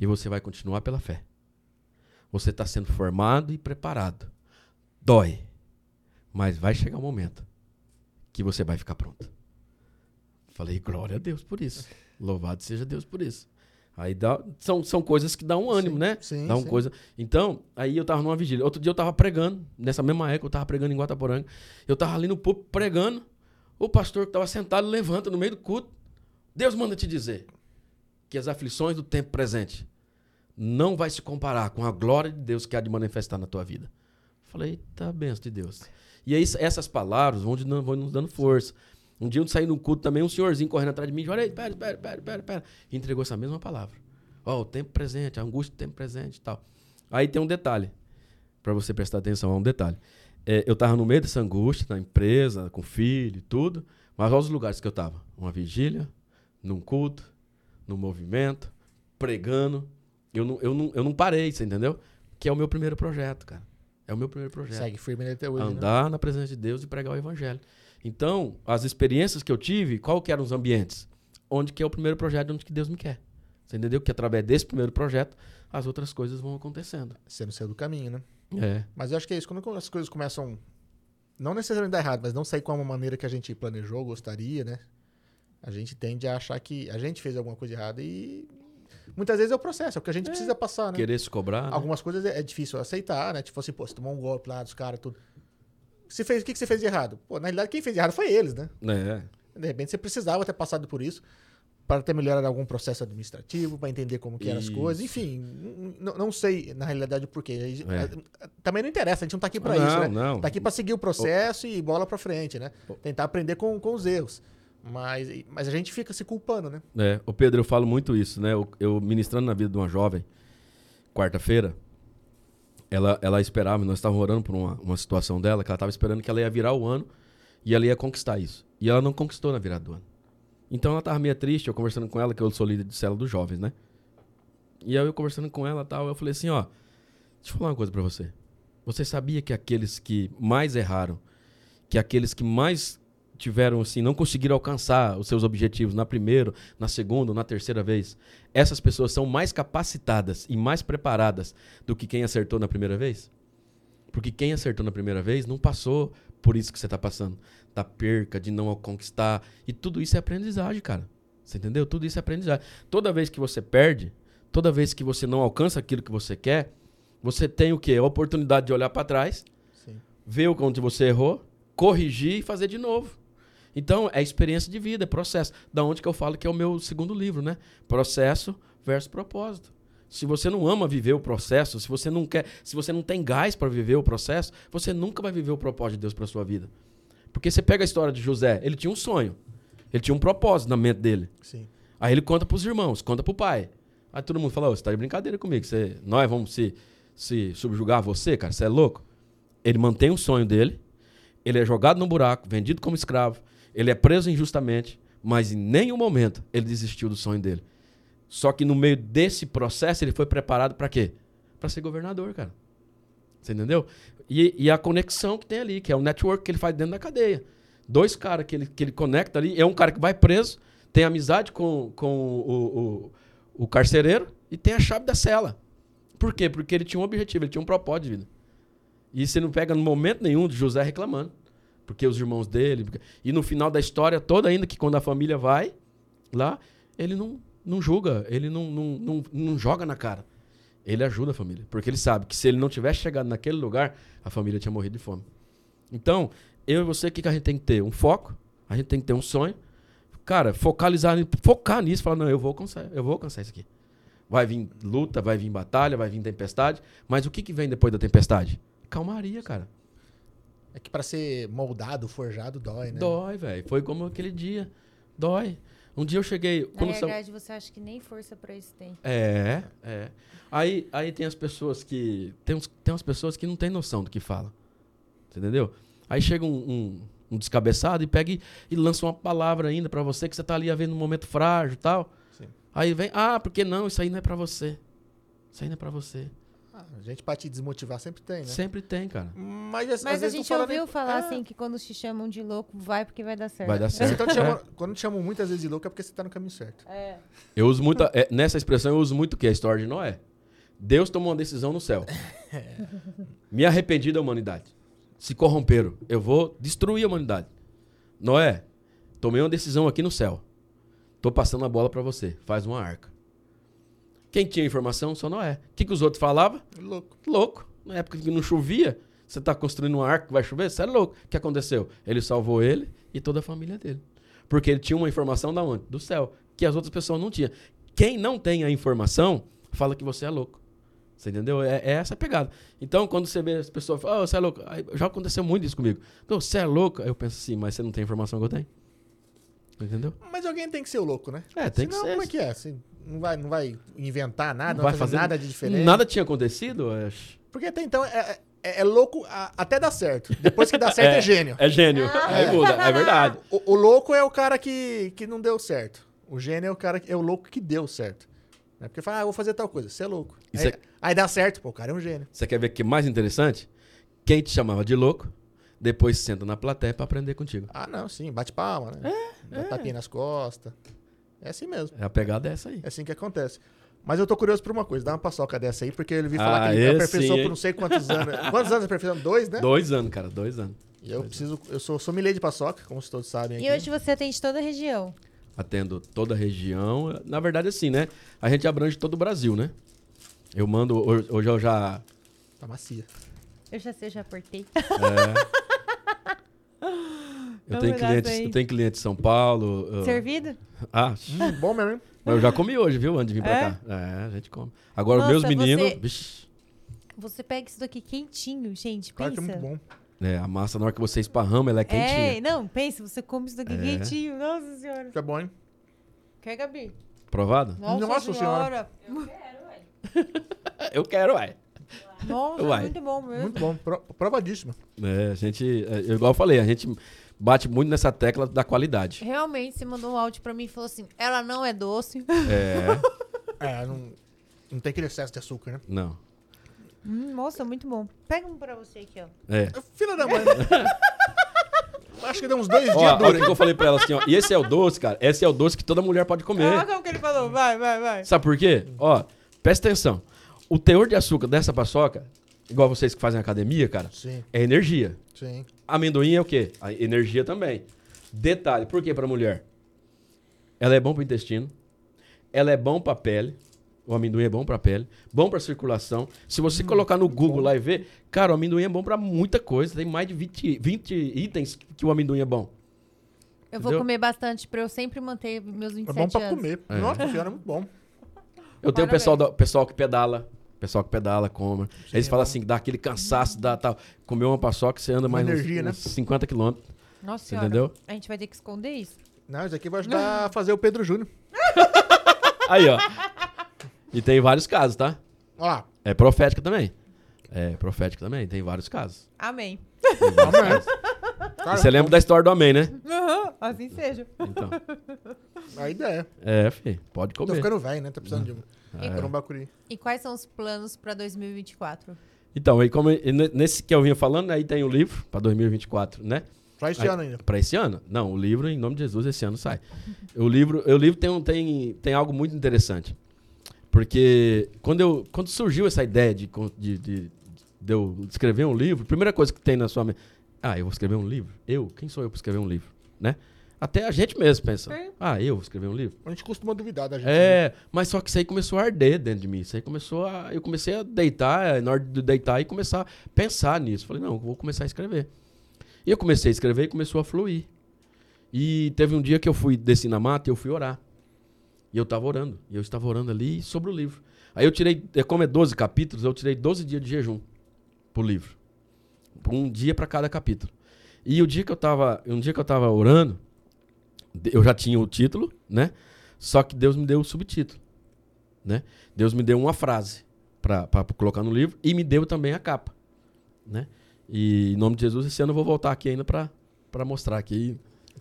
e você vai continuar pela fé. Você está sendo formado e preparado. Dói. Mas vai chegar um momento que você vai ficar pronto. Falei, glória a Deus por isso. Louvado seja Deus por isso. Aí dá, são, são coisas que dão um ânimo, sim, né? Sim, dá uma sim. coisa. Então, aí eu tava numa vigília. Outro dia eu tava pregando, nessa mesma época eu tava pregando em Guataporanga. Eu tava ali no púlpito pregando. O pastor que tava sentado levanta no meio do culto. Deus manda te dizer que as aflições do tempo presente não vai se comparar com a glória de Deus que há de manifestar na tua vida. Falei, tá benção de Deus. E aí essas palavras vão, vão nos dando força. Um dia eu saí no culto também, um senhorzinho correndo atrás de mim, olha pera, pera, pera, pera, pera. E entregou essa mesma palavra. Ó, oh, o tempo presente, a angústia do tempo presente e tal. Aí tem um detalhe, para você prestar atenção, é um detalhe. É, eu tava no meio dessa angústia, na empresa, com filho e tudo, mas olha os lugares que eu tava. Uma vigília, num culto, num movimento, pregando. Eu não, eu não, eu não parei, você entendeu? Que é o meu primeiro projeto, cara. É o meu primeiro projeto. Segue firme até hoje, né? Andar né? na presença de Deus e pregar o evangelho. Então, as experiências que eu tive, qual que eram os ambientes? Onde que é o primeiro projeto, onde que Deus me quer. Você entendeu? Que através desse primeiro projeto, as outras coisas vão acontecendo. Você não saiu do caminho, né? É. Mas eu acho que é isso. Quando as coisas começam, não necessariamente dar errado, mas não sair com a maneira que a gente planejou, gostaria, né? A gente tende a achar que a gente fez alguma coisa errada e muitas vezes é o processo, é o que a gente é. precisa passar, né? Querer se cobrar. Né? Algumas coisas é, é, difícil aceitar, né? Tipo assim, pô, você tomou um golpe lá dos caras, tudo. Você fez, o que, que você fez de errado? Pô, na realidade, quem fez de errado foi eles, né? É. De repente, você precisava ter passado por isso para ter melhorado algum processo administrativo, para entender como que eram as coisas. Enfim, não sei, na realidade, o porquê. É. Também não interessa, a gente não está aqui para isso, né? Não. Tá aqui para seguir o processo o... e bola para frente, né? Tentar aprender com, com os erros. Mas, mas a gente fica se culpando, né? É, o Pedro, eu falo muito isso, né? Eu, eu ministrando na vida de uma jovem, quarta-feira, ela, ela esperava, nós estávamos orando por uma, uma situação dela, que ela estava esperando que ela ia virar o ano e ela ia conquistar isso. E ela não conquistou na virada do ano. Então ela estava meio triste, eu conversando com ela, que eu sou líder de célula dos jovens, né? E aí eu conversando com ela tal, eu falei assim, ó, deixa eu falar uma coisa para você. Você sabia que aqueles que mais erraram, que aqueles que mais tiveram assim, não conseguiram alcançar os seus objetivos na primeira, na segunda, na terceira vez, essas pessoas são mais capacitadas e mais preparadas do que quem acertou na primeira vez? Porque quem acertou na primeira vez não passou por isso que você está passando, da perca, de não conquistar, e tudo isso é aprendizagem, cara. Você entendeu? Tudo isso é aprendizagem. Toda vez que você perde, toda vez que você não alcança aquilo que você quer, você tem o quê? A oportunidade de olhar para trás, Sim. ver onde você errou, corrigir e fazer de novo. Então, é experiência de vida, é processo. Da onde que eu falo que é o meu segundo livro, né? Processo versus propósito. Se você não ama viver o processo, se você não quer, se você não tem gás para viver o processo, você nunca vai viver o propósito de Deus para sua vida. Porque você pega a história de José, ele tinha um sonho. Ele tinha um propósito na mente dele. Sim. Aí ele conta pros irmãos, conta pro pai. Aí todo mundo fala, ô, você tá de brincadeira comigo, você, nós vamos se, se subjugar você, cara, você é louco? Ele mantém o sonho dele, ele é jogado no buraco, vendido como escravo, ele é preso injustamente, mas em nenhum momento ele desistiu do sonho dele. Só que no meio desse processo ele foi preparado para quê? Para ser governador, cara. Você entendeu? E, e, a conexão que tem ali, que é o network que ele faz dentro da cadeia. Dois caras que ele, que ele conecta ali. É um cara que vai preso, tem amizade com, com o, o, o carcereiro e tem a chave da cela. Por quê? Porque ele tinha um objetivo, ele tinha um propósito de vida. E você não pega no momento nenhum de José reclamando. Porque os irmãos dele. E no final da história toda, ainda que quando a família vai lá, ele não, não julga, ele não, não, não, não joga na cara. Ele ajuda a família. Porque ele sabe que se ele não tivesse chegado naquele lugar, a família tinha morrido de fome. Então, eu e você, o que, que a gente tem que ter? Um foco, a gente tem que ter um sonho. Cara, focalizar, focar nisso, falar, não, eu vou alcançar, eu vou alcançar isso aqui. Vai vir luta, vai vir batalha, vai vir tempestade. Mas o que, que vem depois da tempestade? Calmaria, cara. É que para ser moldado, forjado, dói, né? Dói, velho. Foi como aquele dia. Dói. Um dia eu cheguei. Na verdade, são... você acha que nem força para isso tem. É, é. Aí, aí tem as pessoas que. Tem, uns, tem umas pessoas que não têm noção do que fala. Entendeu? Aí chega um, um, um descabeçado e pega e, e, lança uma palavra ainda para você que você tá ali havendo um momento frágil e tal. Sim. Aí vem, ah, porque não? Isso aí não é para você. Isso aí não é para você. Ah, a gente pra te desmotivar sempre tem, né? Sempre tem, cara. Mas, às, Mas às a gente ouviu falar é. assim que quando te chamam de louco, vai porque vai dar certo. Vai dar certo. Então, te chamam, é. Quando te chamam muitas vezes de louco é porque você tá no caminho certo. É. Eu uso muito. É, nessa expressão eu uso muito o que? A história de Noé. Deus tomou uma decisão no céu. Me arrependi da humanidade. Se corromperam. Eu vou destruir a humanidade. Noé, tomei uma decisão aqui no céu. Tô passando a bola para você. Faz uma arca. Quem tinha informação? Só Noé. O que, que os outros falavam? Louco. Louco. Na época que não chovia, você está construindo um arco que vai chover? Você é louco. O que aconteceu? Ele salvou ele e toda a família dele. Porque ele tinha uma informação da onde? Do céu. Que as outras pessoas não tinham. Quem não tem a informação, fala que você é louco. Você entendeu? É, é essa a pegada. Então, quando você vê as pessoas falam, oh, você é louco. Aí, já aconteceu muito isso comigo. Então, você é louco. Aí eu penso assim, mas você não tem a informação que eu tenho. Entendeu? Mas alguém tem que ser o louco, né? É, tem Senão, que ser. Como é que é? Assim, não vai, não vai inventar nada, não, vai fazer, nada de diferente. Nada tinha acontecido, eu acho. Porque até então é, é, é louco a, até dar certo. Depois que dá certo é, é gênio. É gênio. Ah. Aí muda, é verdade. O, o, louco é o cara que, que não deu certo. O gênio é o cara é o louco que deu certo. Né? Porque fala, ah, vou fazer tal coisa. Você é louco. Aí, é... aí, dá certo, pô, o cara é um gênio. Você quer ver que mais interessante? Quem te chamava de louco, depois senta na plateia pra aprender contigo. Ah, não, sim. Bate palma, né? É, Dá é. tapinha nas costas. É assim mesmo. É a pegada é essa aí. É assim que acontece. Mas eu tô curioso por uma coisa, dá uma paçoca dessa aí, porque ele vi falar ah, que ele aperfeiçoou por não sei quantos anos. quantos anos aperfeiçoando? Dois, né? Dois anos, cara, dois anos. E eu dois preciso, anos. eu sou sommelier de paçoca, como todos sabem aqui. E hoje você atende toda a região? Atendo toda a região. Na verdade, assim, né? A gente abrange todo o Brasil, né? Eu mando, hoje eu já... Tá macia. Eu já sei, já aportei. É. Eu tenho, clientes, eu tenho cliente de São Paulo. Eu... Servido? Ah, hum, bom mesmo. Eu já comi hoje, viu? Antes de vir pra é? cá. É, a gente come. Agora, Nossa, os meus meninos. Você... você... pega isso daqui quentinho, gente. Claro pensa. que é muito bom. É, a massa, na hora que você esparrama, ela é quentinha. É, não, pensa, você come isso daqui É. quentinho. Nossa senhora. Isso é bom, hein? Quer, Gabi? Provado? Nossa, Nossa senhora. Eu quero, ué. Nossa, Uai. muito bom mesmo. Muito bom. Pro- provadíssimo. É, a gente, é, igual eu falei, a gente bate muito nessa tecla da qualidade. Realmente, você mandou um áudio pra mim e falou assim: ela não é doce. É, É, não, não tem aquele excesso de açúcar, né? não. Hum, nossa, muito bom. Pega um pra você aqui, ó. É. Filha da mãe. Acho que deu uns dois Ó, dias ó, o dura. que eu falei pra ela assim, ó. E esse é o doce, cara. Esse é o doce que toda mulher pode comer. Olha como que ele falou. Vai, vai, vai. Sabe por quê? Ó, presta atenção. O teor de açúcar dessa paçoca, igual vocês que fazem academia, cara, Sim, é energia. sim. Amendoim é o quê? A energia também. Detalhe, por que pra mulher? Ela é bom pro intestino, ela é bom pra pele, o amendoim é bom pra pele, bom pra circulação. Se você colocar no Google lá e ver, cara, o amendoim é bom pra muita coisa. Tem mais de 20, 20 itens que o amendoim é bom. Eu vou Entendeu? comer bastante pra eu sempre manter meus É 27 bom pra anos. comer. É. Nossa senhora, é muito bom. Eu tenho o pessoal, do- pessoal que pedala, pessoal que pedala, come. Eles é falam assim, que dá aquele cansaço, dá tal. Comer uma paçoca, você anda Uma mais uns- energia, né? uns 50 quilômetros. Nossa senhora. entendeu? A gente vai ter que esconder isso. Não, isso aqui vai ajudar a fazer o Pedro Júnior. Aí, ó. E tem vários casos, tá? Olha lá. É profética também. É profética também, tem vários casos. Amém. Tem vários Amém. casos. Cara, E você lembra da história do amém, né? Aham, assim seja. Então. A ideia. É, fi, pode Tô comer. ficando velho, né? Tá precisando de um, É. de um bacuri. E quais são os planos pra 2024? Então, aí como e ne- nesse que eu vinha falando, aí tem o livro para 2024, né? Só esse Aí- ano ainda. Para esse ano? Não, o livro, em nome de Jesus, esse ano sai. O livro, o livro tem, um- tem, tem algo muito interessante. Porque quando, eu, quando surgiu essa ideia de, de, de, de eu escrever um livro, a primeira coisa que tem na sua mente, ah, eu vou escrever um livro? Eu? Quem sou eu para escrever um livro? Né? Até a gente mesmo pensa, Sim. ah, eu vou escrever um livro? A gente costuma duvidar da gente. É, mas só que isso aí começou a arder dentro de mim. Isso aí começou a. Eu comecei a deitar, é, na hora de deitar e começar a pensar nisso. Falei, não, vou começar a escrever. E eu comecei a escrever e começou a fluir. E teve um dia que eu fui desci na mata e eu fui orar. E eu estava orando. E eu estava orando ali sobre o livro. Aí eu tirei, é, como é 12 capítulos, eu tirei 12 dias de jejum pro livro. Um dia para cada capítulo. E o dia que eu tava, um dia que eu tava orando, eu já tinha o título, né? Só que Deus me deu o subtítulo, né? Deus me deu uma frase para colocar no livro e me deu também a capa, né? E em nome de Jesus, esse ano eu vou voltar aqui ainda para mostrar aqui.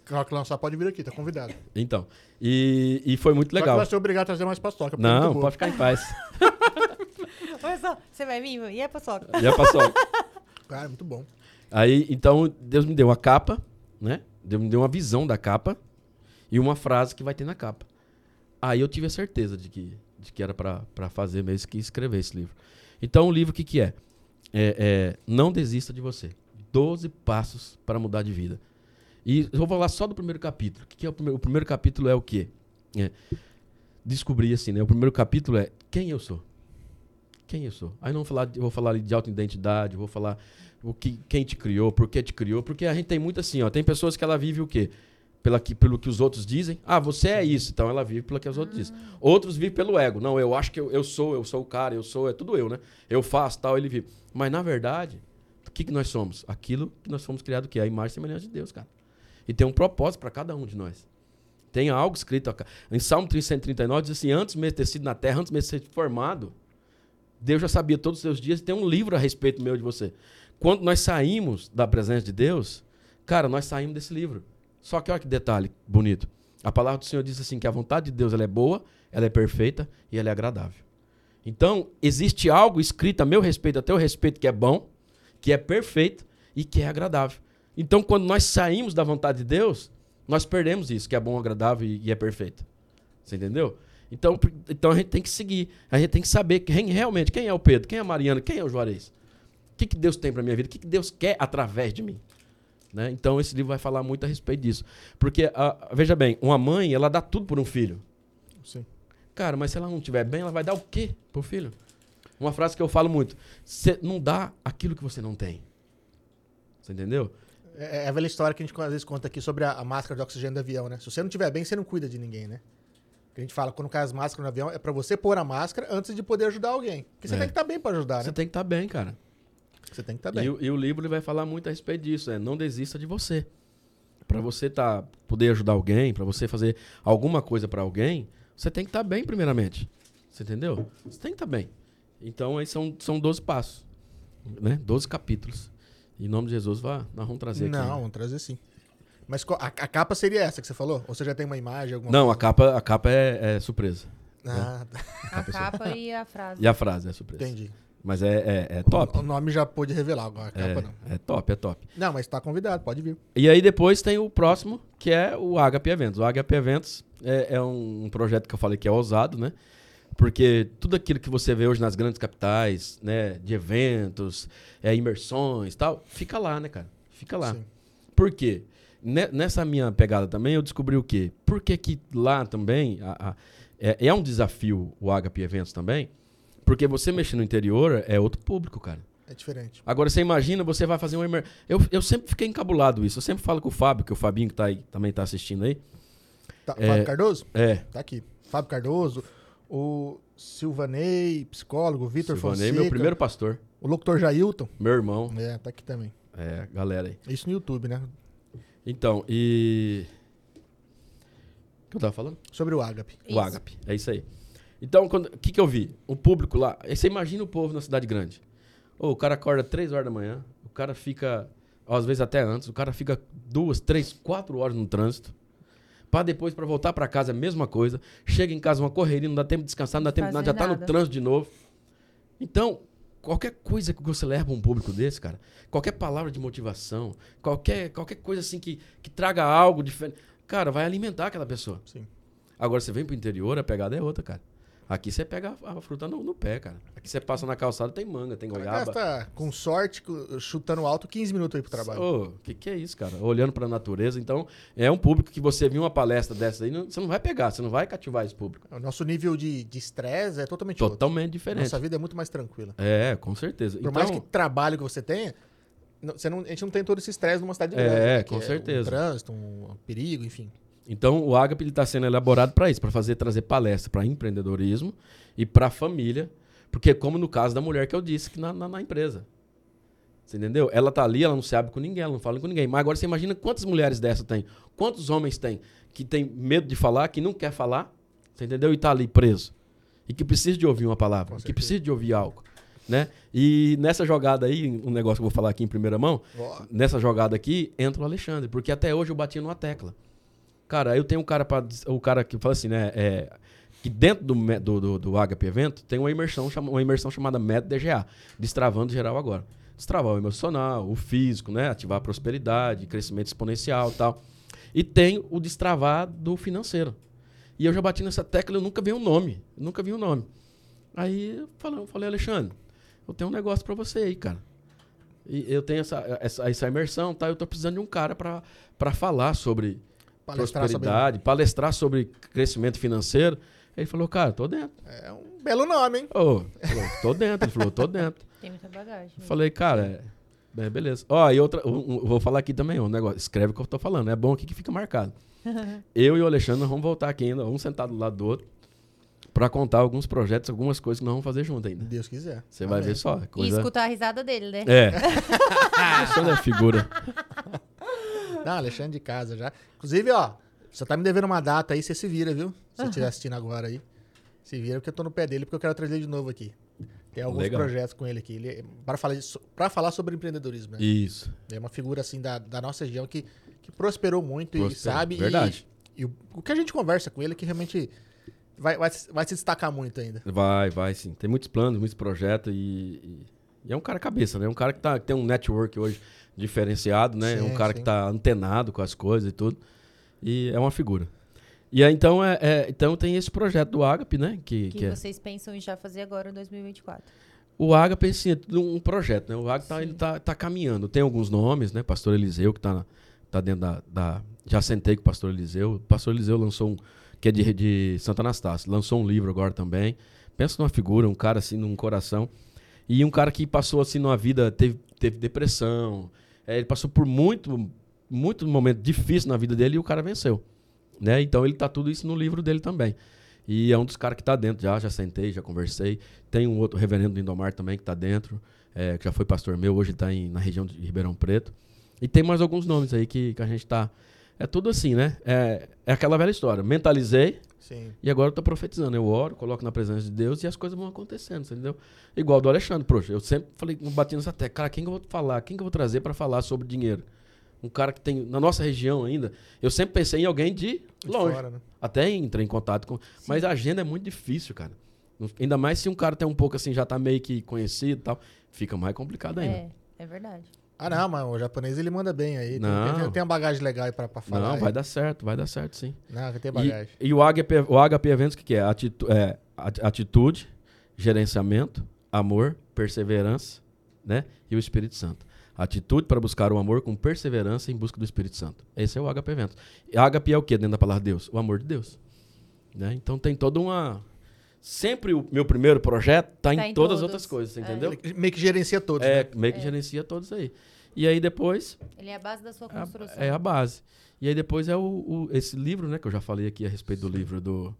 Quem que lançar pode vir aqui, tá convidado. Então, e, e foi muito Só que legal. vai ser obrigado a trazer mais paçoca. é Não, pode ficar em paz. Olha só, você vai vir? E é paçoca? Passou. Cara, é muito bom. Aí, então, Deus me deu a capa, né? Deus me deu uma visão da capa e uma frase que vai ter na capa. Aí eu tive a certeza de que, de que era pra fazer mesmo que escrever esse livro. Então, o livro o que, que é? É, é? Não desista de você. 12 passos para mudar de vida. E eu vou falar só do primeiro capítulo. O que, que é o primeiro? O primeiro capítulo é o quê? É descobrir assim, né? O primeiro capítulo é quem eu sou. Quem eu sou. Aí não vou falar, de- vou falar de vou falar o que, quem te criou, por que te criou, porque a gente tem muito assim, ó, tem pessoas que ela vive o quê? Pela que, pelo que os outros dizem. Ah, você é isso, então ela vive pelo que os outros dizem. Outros vivem pelo ego. Não, eu acho que eu, eu sou, eu sou o cara, eu sou, é tudo eu, né? Eu faço tal, ele vive. Mas na verdade, o que, que nós somos? Aquilo que nós fomos criados, que é a imagem e semelhança de Deus, cara. E tem um propósito para cada um de nós. Tem algo escrito ó, em Salmo 139, diz assim: Antes mesmo de ter sido na terra, antes mesmo de ser formado, Deus já sabia todos os seus dias e tem um livro a respeito meu de você. Quando nós saímos da presença de Deus, cara, nós saímos desse livro. Só que olha que detalhe bonito. A palavra do Senhor diz assim que a vontade de Deus ela é boa, ela é perfeita e ela é agradável. Então, existe algo escrito a meu respeito, a teu respeito, que é bom, que é perfeito e que é agradável. Então, quando nós saímos da vontade de Deus, nós perdemos isso, que é bom, agradável e, e é perfeito. Você entendeu? Então, então a gente tem que seguir. A gente tem que saber quem realmente, quem é o Pedro, quem é a Mariana, quem é o Juarez. O que, que Deus tem para minha vida? O que, que Deus quer através de mim? Né? Então, esse livro vai falar muito a respeito disso. Porque, ah, veja bem, uma mãe, ela dá tudo por um filho. Sim. Cara, mas se ela não estiver bem, ela vai dar o quê pro filho? Uma frase que eu falo muito. Você não dá aquilo que você não tem. Você entendeu? É, é a velha história que a gente às vezes conta aqui sobre a, a máscara de oxigênio do avião, né? Se você não estiver bem, você não cuida de ninguém, né? Que a gente fala, quando cai as máscaras no avião, é pra você pôr a máscara antes de poder ajudar alguém. Porque você É. tem que estar bem pra ajudar, Você né? tem que estar bem, cara. Você tem que estar E, bem. o- e o livro ele vai falar muito a respeito disso, é não desista de você. Para você tá, poder ajudar alguém, para você fazer alguma coisa para alguém, você tem que estar bem primeiramente. Você entendeu? Você tem que estar bem. Então, aí são, são 12 passos, né? 12 capítulos. Em nome de Jesus, vá, nós vamos trazer aqui. Não, vamos trazer sim. Mas a, a capa seria essa que você falou? Ou você já tem uma imagem, alguma Não, a coisa? capa, a capa é, é surpresa. Ah, tá. A capa e a frase. E a frase é surpresa. entendi. Mas é, é, é top. O nome já pôde revelar, agora a capa não. É, é top, é top. Não, mas tá convidado, pode vir. E aí depois tem o próximo, que é o Agape Eventos. O Agape Eventos é, é um, projeto que eu falei que é ousado, né? Porque tudo aquilo que você vê hoje nas grandes capitais, né? De eventos, é, imersões e tal, fica lá, né, cara? Fica lá. Sim. Por quê? Ne- Nessa minha pegada também, eu descobri o quê? Por que que lá também a- a- é, é um desafio o Agape Eventos também? Porque você mexer no interior é outro público, cara. É diferente. Agora você imagina, você vai fazer um emer... eu, eu sempre fiquei encabulado isso. Eu sempre falo com o Fábio, que o Fabinho que tá aí, também tá assistindo aí. Tá, É. Fábio Cardoso? É, Tá aqui. Fábio Cardoso, o Silvanei, psicólogo, Vitor Silvanei, Fonseca. meu primeiro pastor, O locutor Jailton. meu irmão, É, tá aqui também. é, galera aí. Isso no YouTube, né? Então, e o que eu tava falando? Sobre o Agape. O. Agape, é isso aí. Então, o que que eu vi? O público lá, aí você imagina o povo na cidade grande. Ô, o cara acorda 3 horas da manhã, o cara fica, às vezes até antes, o cara fica duas, três, quatro horas no trânsito. Pra depois, pra voltar pra casa, a mesma coisa. Chega em casa, uma correria, não dá tempo de descansar, não dá tempo de nada, já tá no trânsito de novo. Então, qualquer coisa que você leva pra um público desse, cara, qualquer palavra de motivação, qualquer, qualquer coisa assim que, que traga algo diferente, cara, vai alimentar aquela pessoa. Sim. Agora você vem pro interior, a pegada é outra, cara. Aqui você pega a a fruta no, no pé, cara. Aqui você passa na calçada, tem manga, tem O goiaba. gasta, com sorte, chutando alto, 15 minutos aí pro trabalho. Ô, que que é isso, cara? Olhando pra natureza. Então, é um público que você viu uma palestra dessa aí, não- você não vai pegar, você não vai cativar esse público. O nosso nível de estresse é totalmente outro. Totalmente diferente. Nossa vida é muito mais tranquila. É, com certeza. Por então, mais que trabalho que você tenha, não- você não- a gente não tem todo esse estresse numa cidade É, grande. com que certeza. Um trânsito, um perigo, enfim. Então, o Agape está sendo elaborado para isso, para fazer trazer palestra para empreendedorismo e para família, porque como no caso da mulher que eu disse que na, na, na empresa. Você entendeu? Ela tá ali, ela não se abre com ninguém, ela não fala com ninguém. Mas agora você imagina quantas mulheres dessa tem? Quantos homens tem que tem medo de falar, que não quer falar, você entendeu? E tá ali preso. E que precisa de ouvir uma palavra, que precisa de ouvir algo, né? E nessa jogada aí, um negócio que eu vou falar aqui em primeira mão, nessa jogada aqui entra o Alexandre, porque até hoje eu batia numa tecla. Cara, eu tenho um cara para o cara que fala assim, né, é, que dentro do do, do, do Agape Evento tem uma imersão, uma imersão chamada Método DGA, destravando geral agora. Destravar o emocional, o físico, né, ativar a prosperidade, crescimento exponencial, tal. E tem o destravar do financeiro. E eu já bati nessa tecla, eu nunca vi um nome, nunca vi um nome. Aí eu falei, eu falei Alexandre, eu tenho um negócio para você aí, cara. E eu tenho essa, essa, essa imersão, tá? Eu tô precisando de um cara para falar sobre palestrar sobre... prosperidade, palestrar sobre crescimento financeiro. Ele falou, cara, tô dentro. É um belo nome, hein? Ô, falou, tô dentro. Ele falou, tô dentro. Tem muita bagagem. Eu falei, cara, é, é, beleza. Ó, e outra, um- um- vou falar aqui também um negócio. Escreve o que eu tô falando. É bom aqui que fica marcado. eu e o Alexandre nós vamos voltar aqui ainda, vamos sentar do lado do outro para contar alguns projetos, algumas coisas que nós vamos fazer junto ainda. Deus quiser. Você vai ver só. é E Coisa... escutar a risada dele, né? É. Alexandre é figura. Não, Alexandre de casa já. Inclusive, ó, você tá me devendo uma data aí, você se vira, viu? Se você estiver assistindo agora aí. Se vira, porque eu tô no pé dele, porque eu quero trazer ele de novo aqui. Tem alguns Legal. projetos com ele aqui. Ele, é- para, falar pra falar sobre empreendedorismo, né? Isso. É uma figura, assim, da, da nossa região que, que prosperou muito e Prosperou. sabe. e- Verdade. E, o, o que a gente conversa com ele é que realmente vai, vai, se- vai se destacar muito ainda. Vai, vai sim. Tem muitos planos, muitos projetos e, e- e é um cara cabeça, né? Um cara que, tá, que tem um network hoje diferenciado, né? é um Sim, cara sim. que tá antenado com as coisas e tudo. E é uma figura. E aí, então, é, é- então tem esse projeto do Agape, né? Que, que que é, vocês pensam em já fazer agora em 2024. o Agape assim, é tudo um projeto, né? O Agape tá, ele tá, tá caminhando. Tem alguns nomes, né? Pastor Eliseu, que tá, tá dentro da, da- Já sentei com o Pastor Eliseu. O Pastor Eliseu lançou um. Que é de, de Santa Anastácia. Lançou um livro agora também. Pensa numa figura, um cara assim, num coração. E um cara que passou assim numa vida, teve, teve depressão. É, ele passou por muito, muito momento difícil na vida dele e o cara venceu. Né? Então ele tá tudo isso no livro dele também. E é um dos caras que tá dentro já, já sentei, já conversei. Tem um outro reverendo do Indomar também que tá dentro, é, que já foi pastor meu, hoje tá em, na região de Ribeirão Preto. E tem mais alguns nomes aí que, que a gente tá. É tudo assim, né? É, é aquela velha história. Mentalizei Sim. e agora eu tô profetizando. Eu oro, coloco na presença de Deus e as coisas vão acontecendo, entendeu? Igual do Alexandre, poxa. Eu sempre falei, bati nessa tecla, cara, quem que eu vou falar? Quem que eu vou trazer para falar sobre dinheiro? Um cara que tem, na nossa região ainda, eu sempre pensei em alguém de De longe. fora, né? Até entrei em contato com. Mas a agenda é muito difícil, cara. Ainda mais se um cara tem um pouco assim, já tá meio que conhecido e tal. Fica mais complicado ainda. É, é verdade. Ah, não, mas o japonês ele manda bem aí. Não. Tem, tem uma bagagem legal aí pra, pra falar. Não, aí. vai dar certo, vai dar certo sim. Não, tem E, bagagem. e o, HP, o HP Eventos, o que, que é? Atitu- é? ati- Atitude, gerenciamento, amor, perseverança, né? E o Espírito Santo. Atitude para buscar o amor com perseverança em busca do Espírito Santo. Esse é o HP Eventos. E HP é o que dentro da palavra Deus? O amor de Deus. Né? Então tem toda uma. Sempre o meu primeiro projeto tá, Tá em, em todas as outras coisas, você É. entendeu? Ele meio que gerencia todos, É, né? meio que gerencia todos aí. E aí depois Ele é a base da sua é a- construção. é a base. E aí depois é o, o- esse livro, né? Que eu já falei aqui a respeito do livro do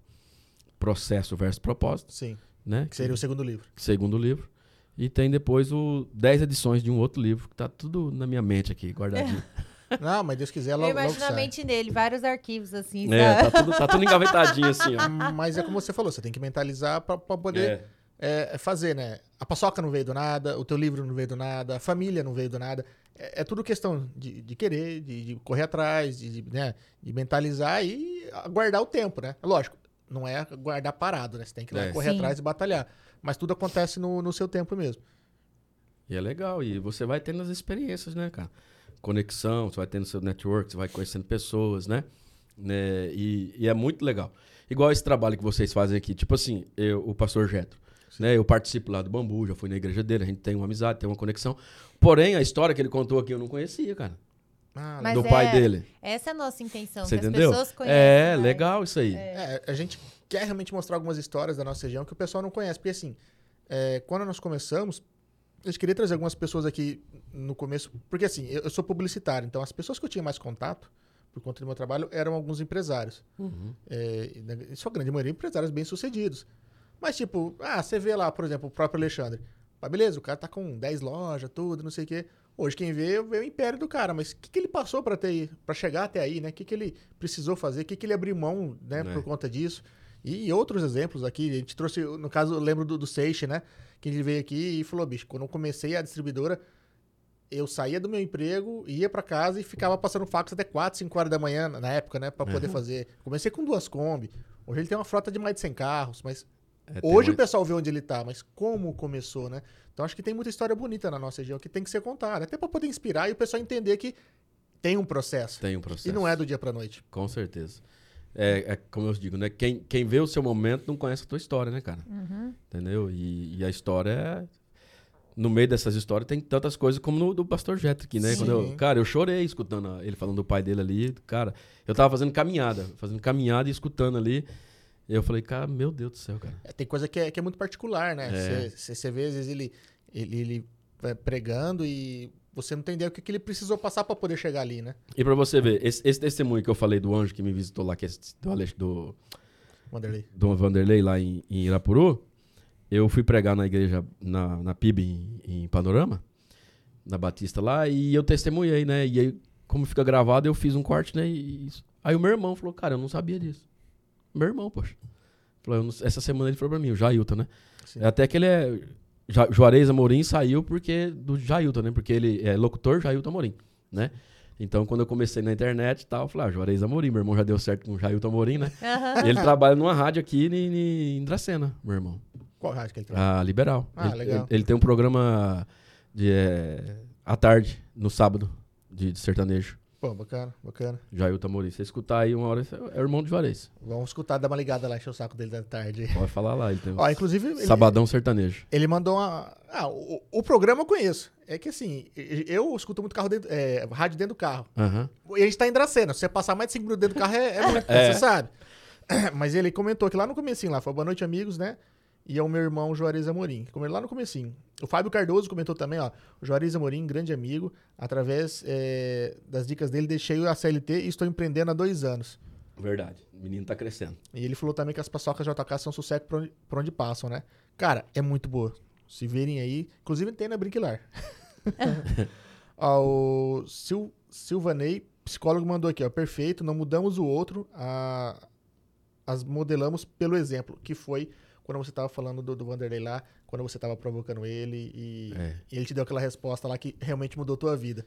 Processo versus Propósito, Sim, né? que seria o segundo livro. Segundo livro. E tem depois o 10 edições de um outro livro, que tá tudo na minha mente aqui, guardadinho. Não, mas Deus quiser, Eu logo, logo imagino a sai. mente dele, vários arquivos assim, É, tá tudo, tá tudo engavetadinho assim, ó. Mas é como você falou, você tem que mentalizar pra, pra poder É. é, fazer, né? A paçoca não veio do nada, o teu livro não veio do nada, a família não veio do nada. É, é tudo questão de, de querer, de, de correr atrás, de, de, né, de mentalizar e aguardar o tempo, né? Lógico, não é guardar parado, né? Você tem que lá É. correr Sim. atrás e batalhar. Mas tudo acontece no, no seu tempo mesmo. E é legal. E você vai tendo as experiências, né, cara? Conexão, você vai tendo seu network, você vai conhecendo pessoas, né? Né? E, e é muito legal. Igual esse trabalho que vocês fazem aqui. Tipo assim, eu, o pastor Getro. Né? Eu participo lá do Bambu, já fui na igreja dele, a gente tem uma amizade, tem uma conexão. Porém, a história que ele contou aqui eu não conhecia, cara. Ah, Mas do é- pai dele. Essa é a nossa intenção, Você que entendeu? as pessoas conheçam. É, mais. legal isso aí. É, a gente quer realmente mostrar algumas histórias da nossa região que o pessoal não conhece. Porque, assim, é, quando nós começamos, gente queria trazer algumas pessoas aqui no começo. Porque, assim, eu, eu sou publicitário, então as pessoas que eu tinha mais contato, por conta do meu trabalho, eram alguns empresários. Uhum. É, na sua grande maioria, empresários bem-sucedidos. Mas, tipo, ah, você vê lá, por exemplo, o próprio Alexandre. Ah, beleza, o cara tá com 10 lojas, tudo, não sei o quê. Hoje quem vê, vê o império do cara, mas o que, que ele passou para ter para chegar até aí, né? O que, que ele precisou fazer, o que, que ele abriu mão, né, É. por conta disso. E, outros exemplos aqui, a gente trouxe, no caso, eu lembro do, do Seixe, né? Que ele veio aqui e falou, bicho, quando eu comecei a distribuidora, eu saía do meu emprego, ia para casa e ficava passando fax até 4, 5 horas da manhã, na época, né? Pra poder fazer. Comecei com duas Kombi. Hoje ele tem uma frota de mais de 100 carros, mas É, Hoje uma- o pessoal vê onde ele tá, mas como começou, né? Então acho que tem muita história bonita na nossa região que tem que ser contada, até para poder inspirar e o pessoal entender que tem um processo. Tem um processo. E não é do dia pra noite. Com certeza. É, é como eu digo, né? Quem, quem vê o seu momento não conhece a tua história, né, cara? Uhum. Entendeu? E, e a história é. No meio dessas histórias tem tantas coisas como no do Pastor Jeto aqui, né? Sim. Quando eu- cara, eu chorei escutando a- ele falando do pai dele ali. Cara, eu tava fazendo caminhada, fazendo caminhada e escutando ali. E eu falei, cara, meu Deus do céu, cara. É, tem coisa que é, que é muito particular, né? É. Você vê, às vezes, ele, ele, ele é, pregando e você não entendeu o que, que ele precisou passar para poder chegar ali, né? E pra você ver, esse, esse testemunho que eu falei do anjo que me visitou lá, que é do, Alex- do, Wanderlei. do Vanderlei lá em, em Irapuru, eu fui pregar na igreja, na, na PIB em, em Panorama, na Batista lá, e eu testemunhei, né? E aí, como fica gravado, eu fiz um corte, né? E. Aí o meu irmão falou, cara, eu não sabia disso. Meu irmão, poxa. Falou, não- essa semana ele falou pra mim, o Jailton, né? Sim. Até que ele é. Ja, Juarez Amorim saiu porque do Jailton, né? Porque ele é locutor Jailton Amorim, né? Então, quando eu comecei na internet e tal, eu falei, ah, Juarez Amorim, meu irmão já deu certo com o Jailton Amorim, né? E ele trabalha numa rádio aqui em, em Dracena, meu irmão. Qual rádio que ele trabalha? A Liberal. Ah, ele, legal. Ele, ele tem um programa de é, à tarde, no sábado, de, de sertanejo. Pô, bacana, bacana. Jailton Amorim. Se você escutar aí uma hora, é o irmão de Juarez. Vamos escutar, dar uma ligada lá, encher o saco dele da tarde. Pode falar lá. Ele tem Ó, inclusive, ele, Sabadão Sertanejo. Ele mandou uma. Ah, o, o programa eu conheço. É que assim, eu escuto muito carro dentro, é, rádio dentro do carro. Aham. E a gente tá em Dracena. Se você passar mais de 5 minutos dentro do carro, é, é muito, É. você sabe. Mas ele comentou que lá no comecinho, lá, foi boa noite, amigos, né? E é o meu irmão Juarez Amorim. que Comentou lá no comecinho. O Fábio Cardoso comentou também, ó. O Juarez Amorim, grande amigo. Através é, das dicas dele, deixei a CLT e estou empreendendo há dois anos. Verdade. O menino tá crescendo. E ele falou também que as paçocas JK são sucesso por onde, por onde passam, né? Cara, é muito boa. Se verem aí, inclusive tem na Brinquilar. ó, o Sil, Silvanei, psicólogo, mandou aqui, ó. Perfeito, não mudamos o outro, a, as modelamos pelo exemplo, que foi quando você tava falando do, do Vanderlei lá, quando você tava provocando ele e, É. e ele te deu aquela resposta lá que realmente mudou tua vida.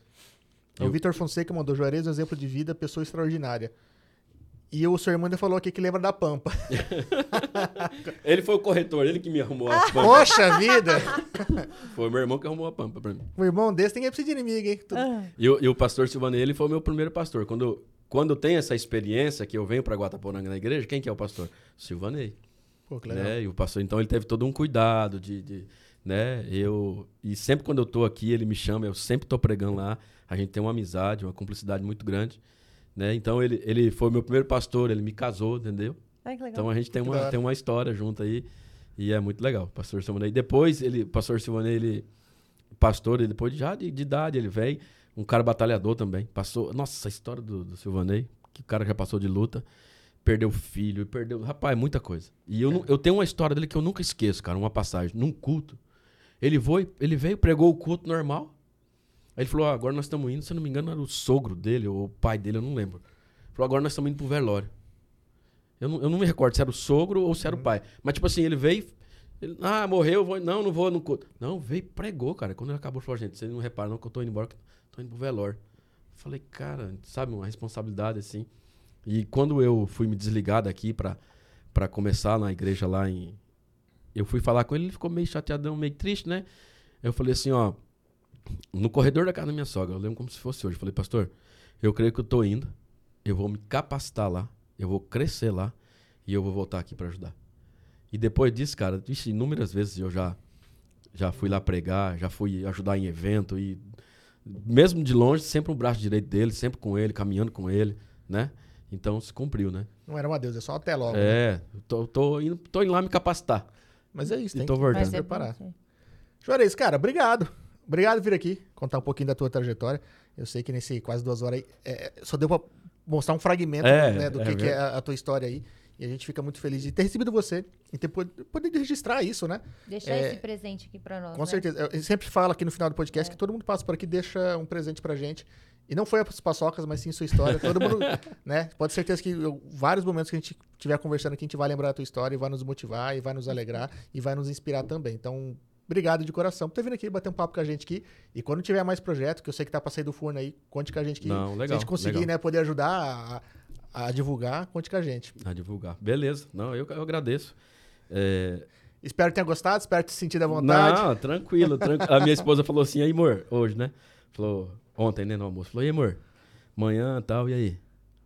O Eu- Vitor Fonseca mandou Juarez, um exemplo de vida, pessoa extraordinária. E o seu irmão ainda falou aqui que lembra da Pampa. Ele foi o corretor, ele que me arrumou a pampa. Poxa vida! Foi meu irmão que arrumou a pampa pra mim. Um irmão desse tem precisa de inimigo, hein? Tu- E, o- e o pastor Silvanei, ele foi o meu primeiro pastor. Quando, quando tenho essa experiência, que eu venho pra Guataporanga na igreja, quem que é o pastor? Silvanei. Pô, que legal. né? E o pastor, então, ele teve todo um cuidado de, de- né? Eu e sempre quando eu tô aqui, ele me chama, eu sempre tô pregando lá. A gente tem uma amizade, uma cumplicidade muito grande, né? Então ele, ele foi meu primeiro pastor, ele me casou, entendeu? Ai, que legal. Então a gente tem Que uma, tem uma história junto aí e é muito legal. Pastor Silvanei. Depois ele, o pastor Silvanei, ele pastor, ele depois já de, de idade, ele veio, um cara batalhador também. Passou, nossa, a história do, do Silvanei, que o cara já passou de luta, perdeu filho, perdeu, rapaz, muita coisa. E eu, não- eu tenho uma história dele que eu nunca esqueço, cara, uma passagem, num culto. Ele foi, ele veio, pregou o culto normal. Aí ele falou: "Ah, agora nós estamos indo, se eu não me engano, era o sogro dele ou o pai dele, eu não lembro. Falou: agora nós estamos indo pro velório. Eu não, eu não me recordo se era o sogro ou se era o pai. Mas, tipo assim, ele veio. ele, ah, morreu, eu vou. Não, não vou no culto. Não, veio pregou, cara. Quando ele acabou, ele falou: gente, vocês não reparam, não, que eu tô indo embora, que tô indo pro velório. Falei, cara, sabe, uma responsabilidade assim. E quando eu fui me desligar daqui pra começar na igreja lá em. Eu fui falar com ele, ele ficou meio chateadão, meio triste, né? Eu falei assim, ó. No corredor da casa da minha sogra, eu lembro como se fosse hoje. Eu falei, pastor, eu creio que eu tô indo, eu vou me capacitar lá, eu vou crescer lá e eu vou voltar aqui pra ajudar. E depois disso, cara, vixe, inúmeras vezes eu já já fui lá pregar, já fui ajudar em evento e mesmo de longe, sempre o braço direito dele, sempre com ele, caminhando com ele, né? Então se cumpriu, né? Não era uma deusa, é só até logo. né? É, eu tô, tô indo, tô indo lá me capacitar. Mas é isso, E tem tô que voltando. Se é preparar. Juarez, cara, obrigado. Obrigado por vir aqui, contar um pouquinho da tua trajetória. Eu sei que nesse quase duas horas aí, é, só deu pra mostrar um fragmento É, né, do é que, que é a, a tua história aí. E a gente fica muito feliz de ter recebido você e ter pod- poder registrar isso, né? Deixar É, esse presente aqui pra nós. Com né? certeza. Eu sempre falo aqui no final do podcast que todo mundo passa por aqui deixa um presente pra gente. E não foi as paçocas, mas sim sua história. Todo mundo, né? Pode ter certeza que eu- vários momentos que a gente estiver conversando aqui, a gente vai lembrar da tua história e vai nos motivar, e vai nos alegrar, e vai nos inspirar também. Então, obrigado de coração por ter vindo aqui bater um papo com a gente aqui. E quando tiver mais projeto, que eu sei que tá pra sair do forno aí, conte com a gente que Não, se a legal, gente conseguir, legal. né, poder ajudar a, a divulgar, conte com a gente. A divulgar. Beleza. Não, eu, eu agradeço. É, Espero que tenha gostado, espero ter sentido à vontade. Não, tranquilo, tranquilo. A minha esposa falou assim, aí, amor, hoje, né? Falou, ontem, né, no almoço. Falou, e amor, amanhã tal, e aí?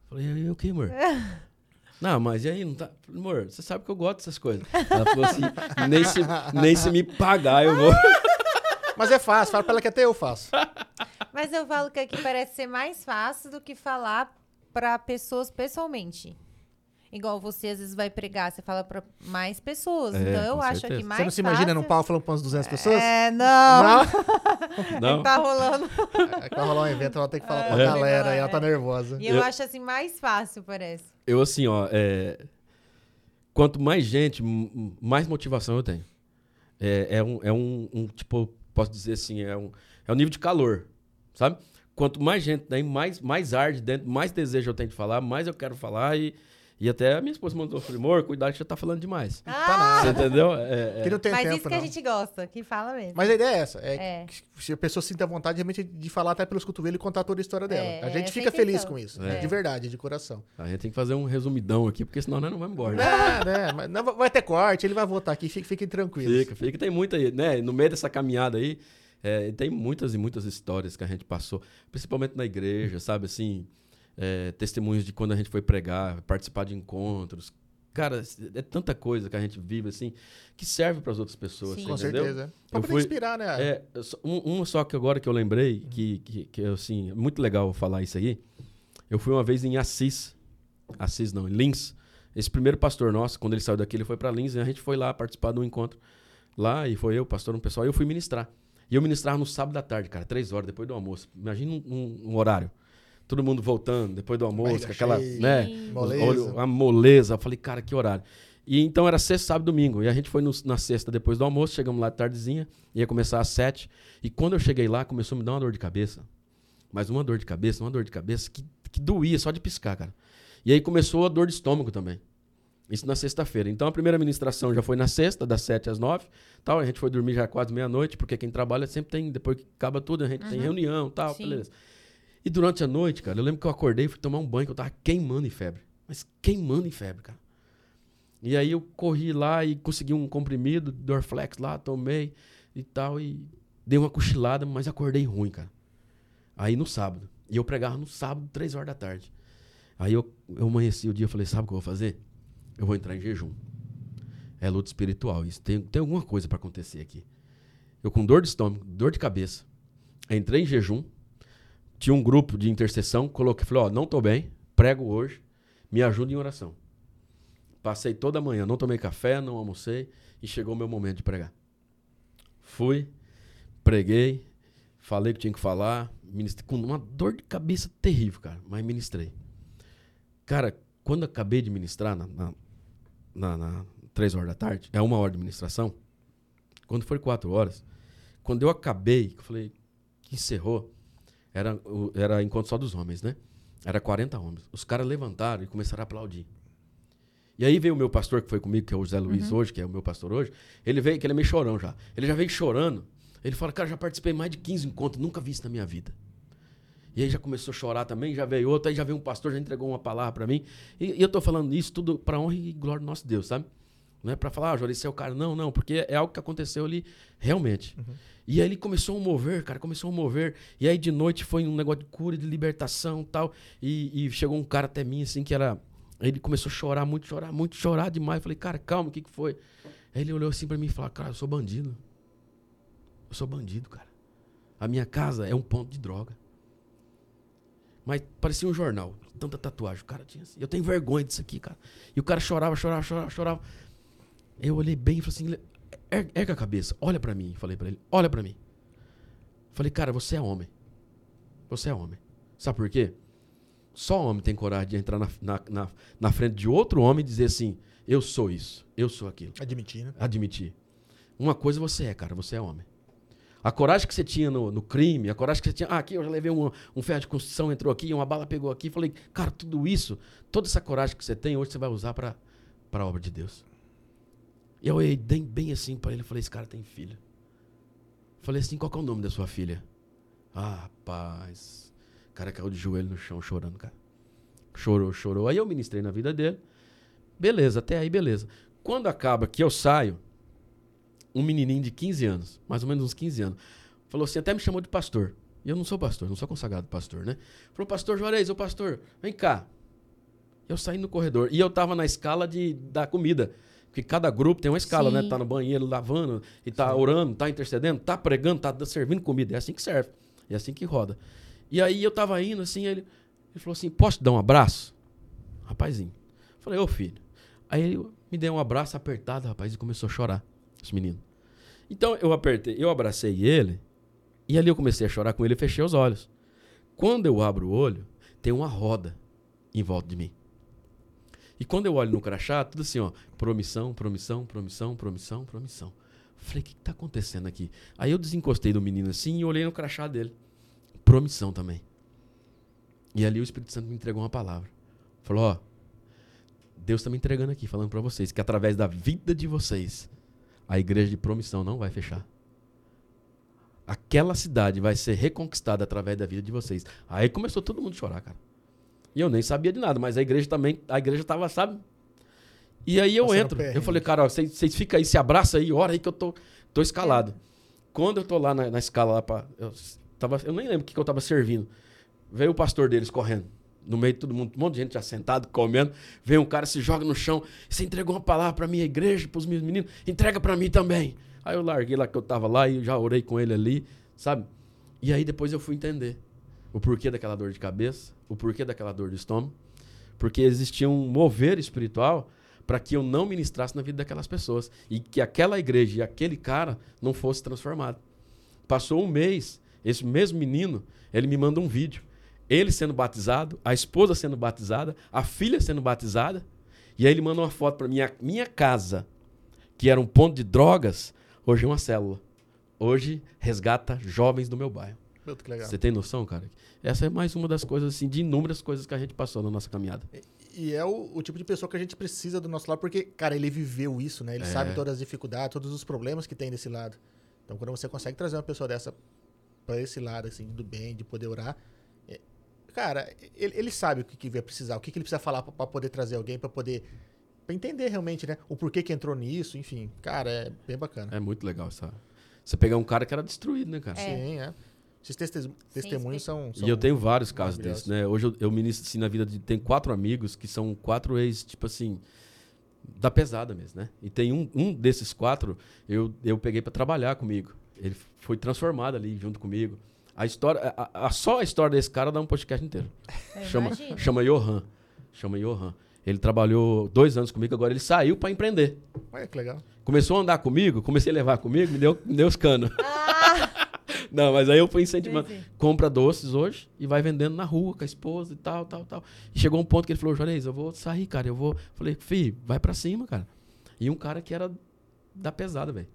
Falei, e aí, o que, amor? Não, mas e aí, não tá? Amor, você sabe que eu gosto dessas coisas. Ela falou assim, nem se, nem se me pagar eu vou. Mas é fácil, fala pra ela que até eu faço. Mas eu falo que aqui parece ser mais fácil do que falar pra pessoas pessoalmente. Igual você às vezes vai pregar, você fala pra mais pessoas. É, então eu acho certeza. aqui mais Você não se imagina num fácil- pau falando pra umas 200 pessoas? É, não. Não? Não, Tá rolando. É que vai rolar um evento, ela tem que falar com a É. galera e ela tá É. nervosa. E eu, Eu- acho assim mais fácil, parece. eu assim, ó, é, quanto mais gente, mais motivação eu tenho. É, é um, é um, um, tipo, posso dizer assim, é um, é um nível de calor, sabe? Quanto mais gente tem, mais, mais arde dentro, mais desejo eu tenho de falar, mais eu quero falar e, e até a minha esposa mandou, falei, amor, cuidado que você tá falando demais. Tá Ah, Você nada. entendeu? É, é. Que não tem mas tempo, isso que não. a gente gosta, que fala mesmo. Mas a ideia é essa. É, É. que se a pessoa sinta vontade realmente de falar até pelos cotovelos e contar toda a história dela. É, a gente fica é a feliz intenção. com isso. É. De verdade, de coração. A gente tem que fazer um resumidão aqui, porque senão nós não vamos embora. Né? É, né? Não vai ter corte, ele vai voltar aqui, fiquem, fiquem tranquilos. Fica, fica. Tem muita aí, né? No meio dessa caminhada aí, é, tem muitas e muitas histórias que a gente passou, principalmente na igreja, sabe? Assim, é, testemunhos de quando a gente foi pregar, participar de encontros. Cara, é tanta coisa que a gente vive, assim, que serve para as outras pessoas. Sim. Com entendeu? certeza. Pra Eu poder fui- inspirar, né? É, um, uma só que agora que eu lembrei, que, que, que assim, é muito legal falar isso aí. Eu fui uma vez em Assis. Assis não, em Lins. Esse primeiro pastor nosso, quando ele saiu daqui, ele foi para Lins e a gente foi lá participar de um encontro. Lá, e foi eu, pastor, um pessoal, e eu fui ministrar. E eu ministrava no sábado à tarde, cara, três horas depois do almoço. Imagina um, um- um horário. Todo mundo voltando depois do almoço, com aquela, cheia, né? Moleza. A moleza. Eu falei, cara, que horário. E então era sexta, sábado, domingo. E a gente foi no- na sexta depois do almoço, chegamos lá tardezinha, ia começar às sete. E quando eu cheguei lá, começou a me dar uma dor de cabeça. Mas uma dor de cabeça, uma dor de cabeça que, que doía só de piscar, cara. E aí começou a dor de estômago também. Isso na sexta-feira. Então a primeira ministração já foi na sexta, das sete às nove. Tal. A gente foi dormir já quase meia-noite, porque quem trabalha sempre tem, depois que acaba tudo, a gente tem Uhum. reunião tal, Sim. beleza. E durante a noite, cara, eu lembro que eu acordei e fui tomar um banho, que eu tava queimando em febre. Mas queimando em febre, cara. E aí eu corri lá e consegui um comprimido, Dorflex lá, tomei e tal, e dei uma cochilada, mas acordei ruim, cara. Aí no sábado. E eu pregava no sábado, três horas da tarde. Aí eu, eu amanheci o dia e falei, sabe o que eu vou fazer? Eu vou entrar em jejum. É luta espiritual. Isso tem, tem alguma coisa para acontecer aqui. Eu com dor de estômago, dor de cabeça. Entrei em jejum. Tinha um grupo de intercessão. Coloquei, falei, ó, não tô bem, prego hoje, me ajuda em oração. Passei toda a manhã, não tomei café, não almocei e chegou o meu momento de pregar. Fui, preguei, falei que tinha que falar, ministrei com uma dor de cabeça terrível, cara, mas ministrei. Cara, quando acabei de ministrar, na, na, na, na três horas da tarde, é uma hora de ministração, quando foi quatro horas, quando eu acabei, eu falei, encerrou, era, era encontro só dos homens, né? Era 40 homens. Os caras levantaram e começaram a aplaudir. E aí veio o meu pastor que foi comigo, que é o José Luiz hoje, que é o meu pastor hoje. Ele veio, que ele é meio chorão já. Ele já veio chorando. Ele fala, cara, já participei mais de 15 encontros, nunca vi isso na minha vida. E aí já começou a chorar também, já veio outro, aí já veio um pastor, já entregou uma palavra para mim. E, e eu tô falando isso tudo para honra e glória do nosso Deus, sabe? Não é para falar, ah, Jory, esse é o cara. Não, não, porque é algo que aconteceu ali realmente. E aí ele começou a mover, cara, começou a mover. E aí de noite foi um negócio de cura, de libertação e tal. E, e chegou um cara até mim, assim, que era. Ele começou a chorar, muito, chorar, muito, chorar demais. Eu falei, cara, calma, o que, que foi? Aí ele olhou assim pra mim e falou, cara, eu sou bandido. Eu sou bandido, cara. A minha casa é um ponto de droga. Mas parecia um jornal, tanta tatuagem. O cara tinha assim. Eu tenho vergonha disso aqui, cara. E o cara chorava, chorava, chorava, chorava. Eu olhei bem e falei assim: "Er- erga a cabeça, olha pra mim. Falei pra ele: olha pra mim. Falei, cara, você é homem. Você é homem. Sabe por quê? Só homem tem coragem de entrar na, na, na, na frente de outro homem e dizer assim: eu sou isso, eu sou aquilo. Admitir, né? Admitir. Uma coisa você é, cara, você é homem. A coragem que você tinha no, no crime, a coragem que você tinha. Ah, aqui eu já levei um, um ferro de construção, entrou aqui, uma bala pegou aqui. Falei, cara, tudo isso, toda essa coragem que você tem, hoje você vai usar para a obra de Deus. E eu olhei bem, bem assim para ele e falei: esse cara tem filho. Falei assim: qual que é o nome da sua filha? Ah, rapaz. O cara caiu de joelho no chão chorando, cara. Chorou, chorou. Aí eu ministrei na vida dele. Beleza, até aí, beleza. Quando acaba que eu saio, um menininho de 15 anos, mais ou menos uns 15 anos, falou assim, até me chamou de pastor. E eu não sou pastor, não sou consagrado pastor, né? Falou, pastor Juarez, ô pastor, vem cá. Eu saí no corredor e eu tava na escala de, da comida. Porque cada grupo tem uma escala, Sim. né? Tá no banheiro lavando, e tá orando, tá intercedendo, tá pregando, tá servindo comida. É assim que serve. É assim que roda. E aí eu tava indo assim, ele, ele falou assim: posso te dar um abraço? Rapazinho. Falei, ô filho. Aí ele me deu um abraço apertado, rapaz, e começou a chorar, esse menino. Então eu apertei, eu abracei ele, e ali eu comecei a chorar com ele e fechei os olhos. Quando eu abro o olho, tem uma roda em volta de mim. E quando eu olho no crachá, tudo assim, ó, promissão, promissão, promissão, promissão, promissão. Falei, o que, que tá acontecendo aqui? Aí eu desencostei do menino assim e olhei no crachá dele. Promissão também. E ali o Espírito Santo me entregou uma palavra. Falou, ó, Deus está me entregando aqui, falando para vocês que através da vida de vocês, a igreja de promissão não vai fechar. Aquela cidade vai ser reconquistada através da vida de vocês. Aí começou todo mundo a chorar, cara. E eu nem sabia de nada, mas a igreja também, a igreja tava, sabe? E aí eu entro. Eu falei, cara, vocês ficam aí, se abraça aí, ora aí que eu tô, tô escalado. Quando eu tô lá na, na escala lá pra, eu, tava, eu nem lembro o que, que eu tava servindo. Veio o pastor deles correndo. No meio de todo mundo, um monte de gente já sentado, comendo. Vem um cara, se joga no chão. Você entregou uma palavra pra minha igreja, pros meus meninos. Entrega pra mim também. Aí eu larguei lá que eu tava lá e já orei com ele ali, sabe? E aí depois eu fui entender o porquê daquela dor de cabeça, o porquê daquela dor de estômago. Porque existia um mover espiritual para que eu não ministrasse na vida daquelas pessoas. E que aquela igreja e aquele cara não fosse transformado. Passou um mês, esse mesmo menino, ele me manda um vídeo. ele sendo batizado, a esposa sendo batizada, a filha sendo batizada. E aí ele manda uma foto para minha minha casa, que era um ponto de drogas, hoje é uma célula. Hoje resgata jovens do meu bairro. Puta, que legal. Você tem noção, cara? Essa é mais uma das coisas, assim, de inúmeras coisas que a gente passou na nossa caminhada. E é o, o tipo de pessoa que a gente precisa do nosso lado, porque, cara, ele viveu isso, né? Ele É. sabe todas as dificuldades, todos os problemas que tem desse lado. Então, quando você consegue trazer uma pessoa dessa pra esse lado, assim, do bem, de poder orar, é- cara, ele, ele sabe o que, que vai precisar, o que, que ele precisa falar pra, pra poder trazer alguém, pra poder pra entender realmente, né? O porquê que entrou nisso, enfim. Cara, é bem bacana. É muito legal essa. Você pegar um cara que era destruído, né, cara? É. Sim, é. Esses testemunhos são, são. E eu tenho vários casos desses, né? Hoje eu, eu ministro assim na vida de. Tem quatro amigos que são quatro ex, tipo assim, da pesada mesmo, né? E tem um, um desses quatro, eu, eu peguei pra trabalhar comigo. Ele foi transformado ali junto comigo. A história, a, a- só a história desse cara dá um podcast inteiro. Eu Chama, imagino. chama Johan. Chama Johan. Ele trabalhou dois anos comigo, agora ele saiu pra empreender. Olha que legal. Começou a andar comigo, comecei a levar comigo, me deu, me deu os canos. Ah, Não, mas aí eu fui incentivando. Entendi. Compra doces hoje e vai vendendo na rua com a esposa e tal, tal, tal. E chegou um ponto que ele falou, Juarez, eu vou sair, cara. Eu vou. Falei, fi, vai pra cima, cara. E um cara que era da pesada, velho.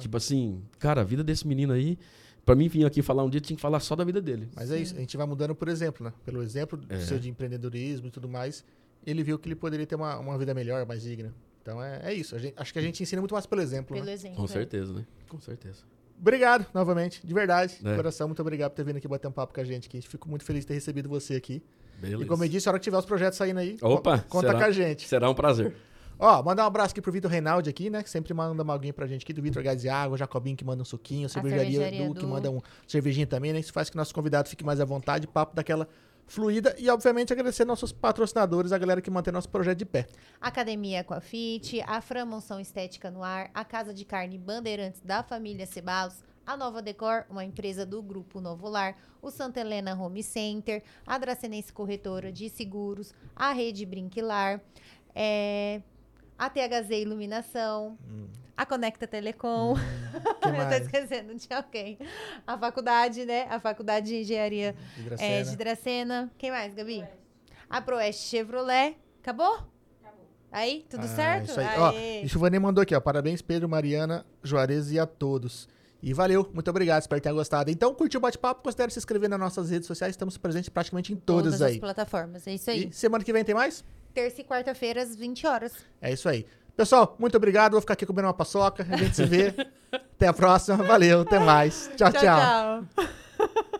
Tipo assim, cara, a vida desse menino aí, pra mim vir aqui falar um dia, tinha que falar só da vida dele. Mas é isso, a gente vai mudando por exemplo, né? Pelo exemplo É. seu de empreendedorismo e tudo mais, ele viu que ele poderia ter uma, uma vida melhor, mais digna. Então é, é isso. A gente- acho que a gente ensina muito mais pelo exemplo. pelo né? exemplo. Com é. certeza, né? Com certeza. Obrigado novamente, de verdade. De É. coração, muito obrigado por ter vindo aqui bater um papo com a gente aqui. Fico muito feliz de ter recebido você aqui. Beleza. E como eu disse, a hora que tiver os projetos saindo aí, Opa, co- conta será? com a gente. Será um prazer. Ó, mandar um abraço aqui pro Vitor Reinaldi aqui, né? Que sempre manda uma alguém pra gente aqui, do Vitor Gás de Água, Jacobinho que manda um suquinho, a cervejaria, cervejaria Du, que Du. manda um cervejinho também, né? Isso faz que nosso convidado fique mais à vontade, papo daquela fluida e, obviamente, agradecer nossos patrocinadores, a galera que mantém nosso projeto de pé. Academia Aquafit, a Fran Monção Estética no Ar, a Casa de Carne Bandeirantes da família Cebalos, a Nova Decor, uma empresa do Grupo Novo Lar, o Santa Helena Home Center, a Dracenense Corretora de Seguros, a Rede Brinquilar, é, a THZ Iluminação, a Conecta Telecom, que eu mais? esquecendo de alguém, a faculdade, né? A Faculdade de Engenharia De é, Dracena. de Dracena. Quem mais, Gabi? A Proeste Chevrolet. Acabou? Aí, tudo Ah, certo? Isso aí. Ó, e mandou aqui, ó. Parabéns, Pedro, Mariana, Juarez e a todos. E valeu, muito obrigado, espero que tenha gostado. Então, curtiu o bate-papo, considere se inscrever nas nossas redes sociais, estamos presentes praticamente em todas, Todas aí. as plataformas. É isso aí. E semana que vem tem mais? Terça e quarta-feira, às 20 horas. É isso aí. Pessoal, muito obrigado. Vou ficar aqui comendo uma paçoca. A gente se vê. até a próxima. Valeu, até mais. tchau. tchau. tchau.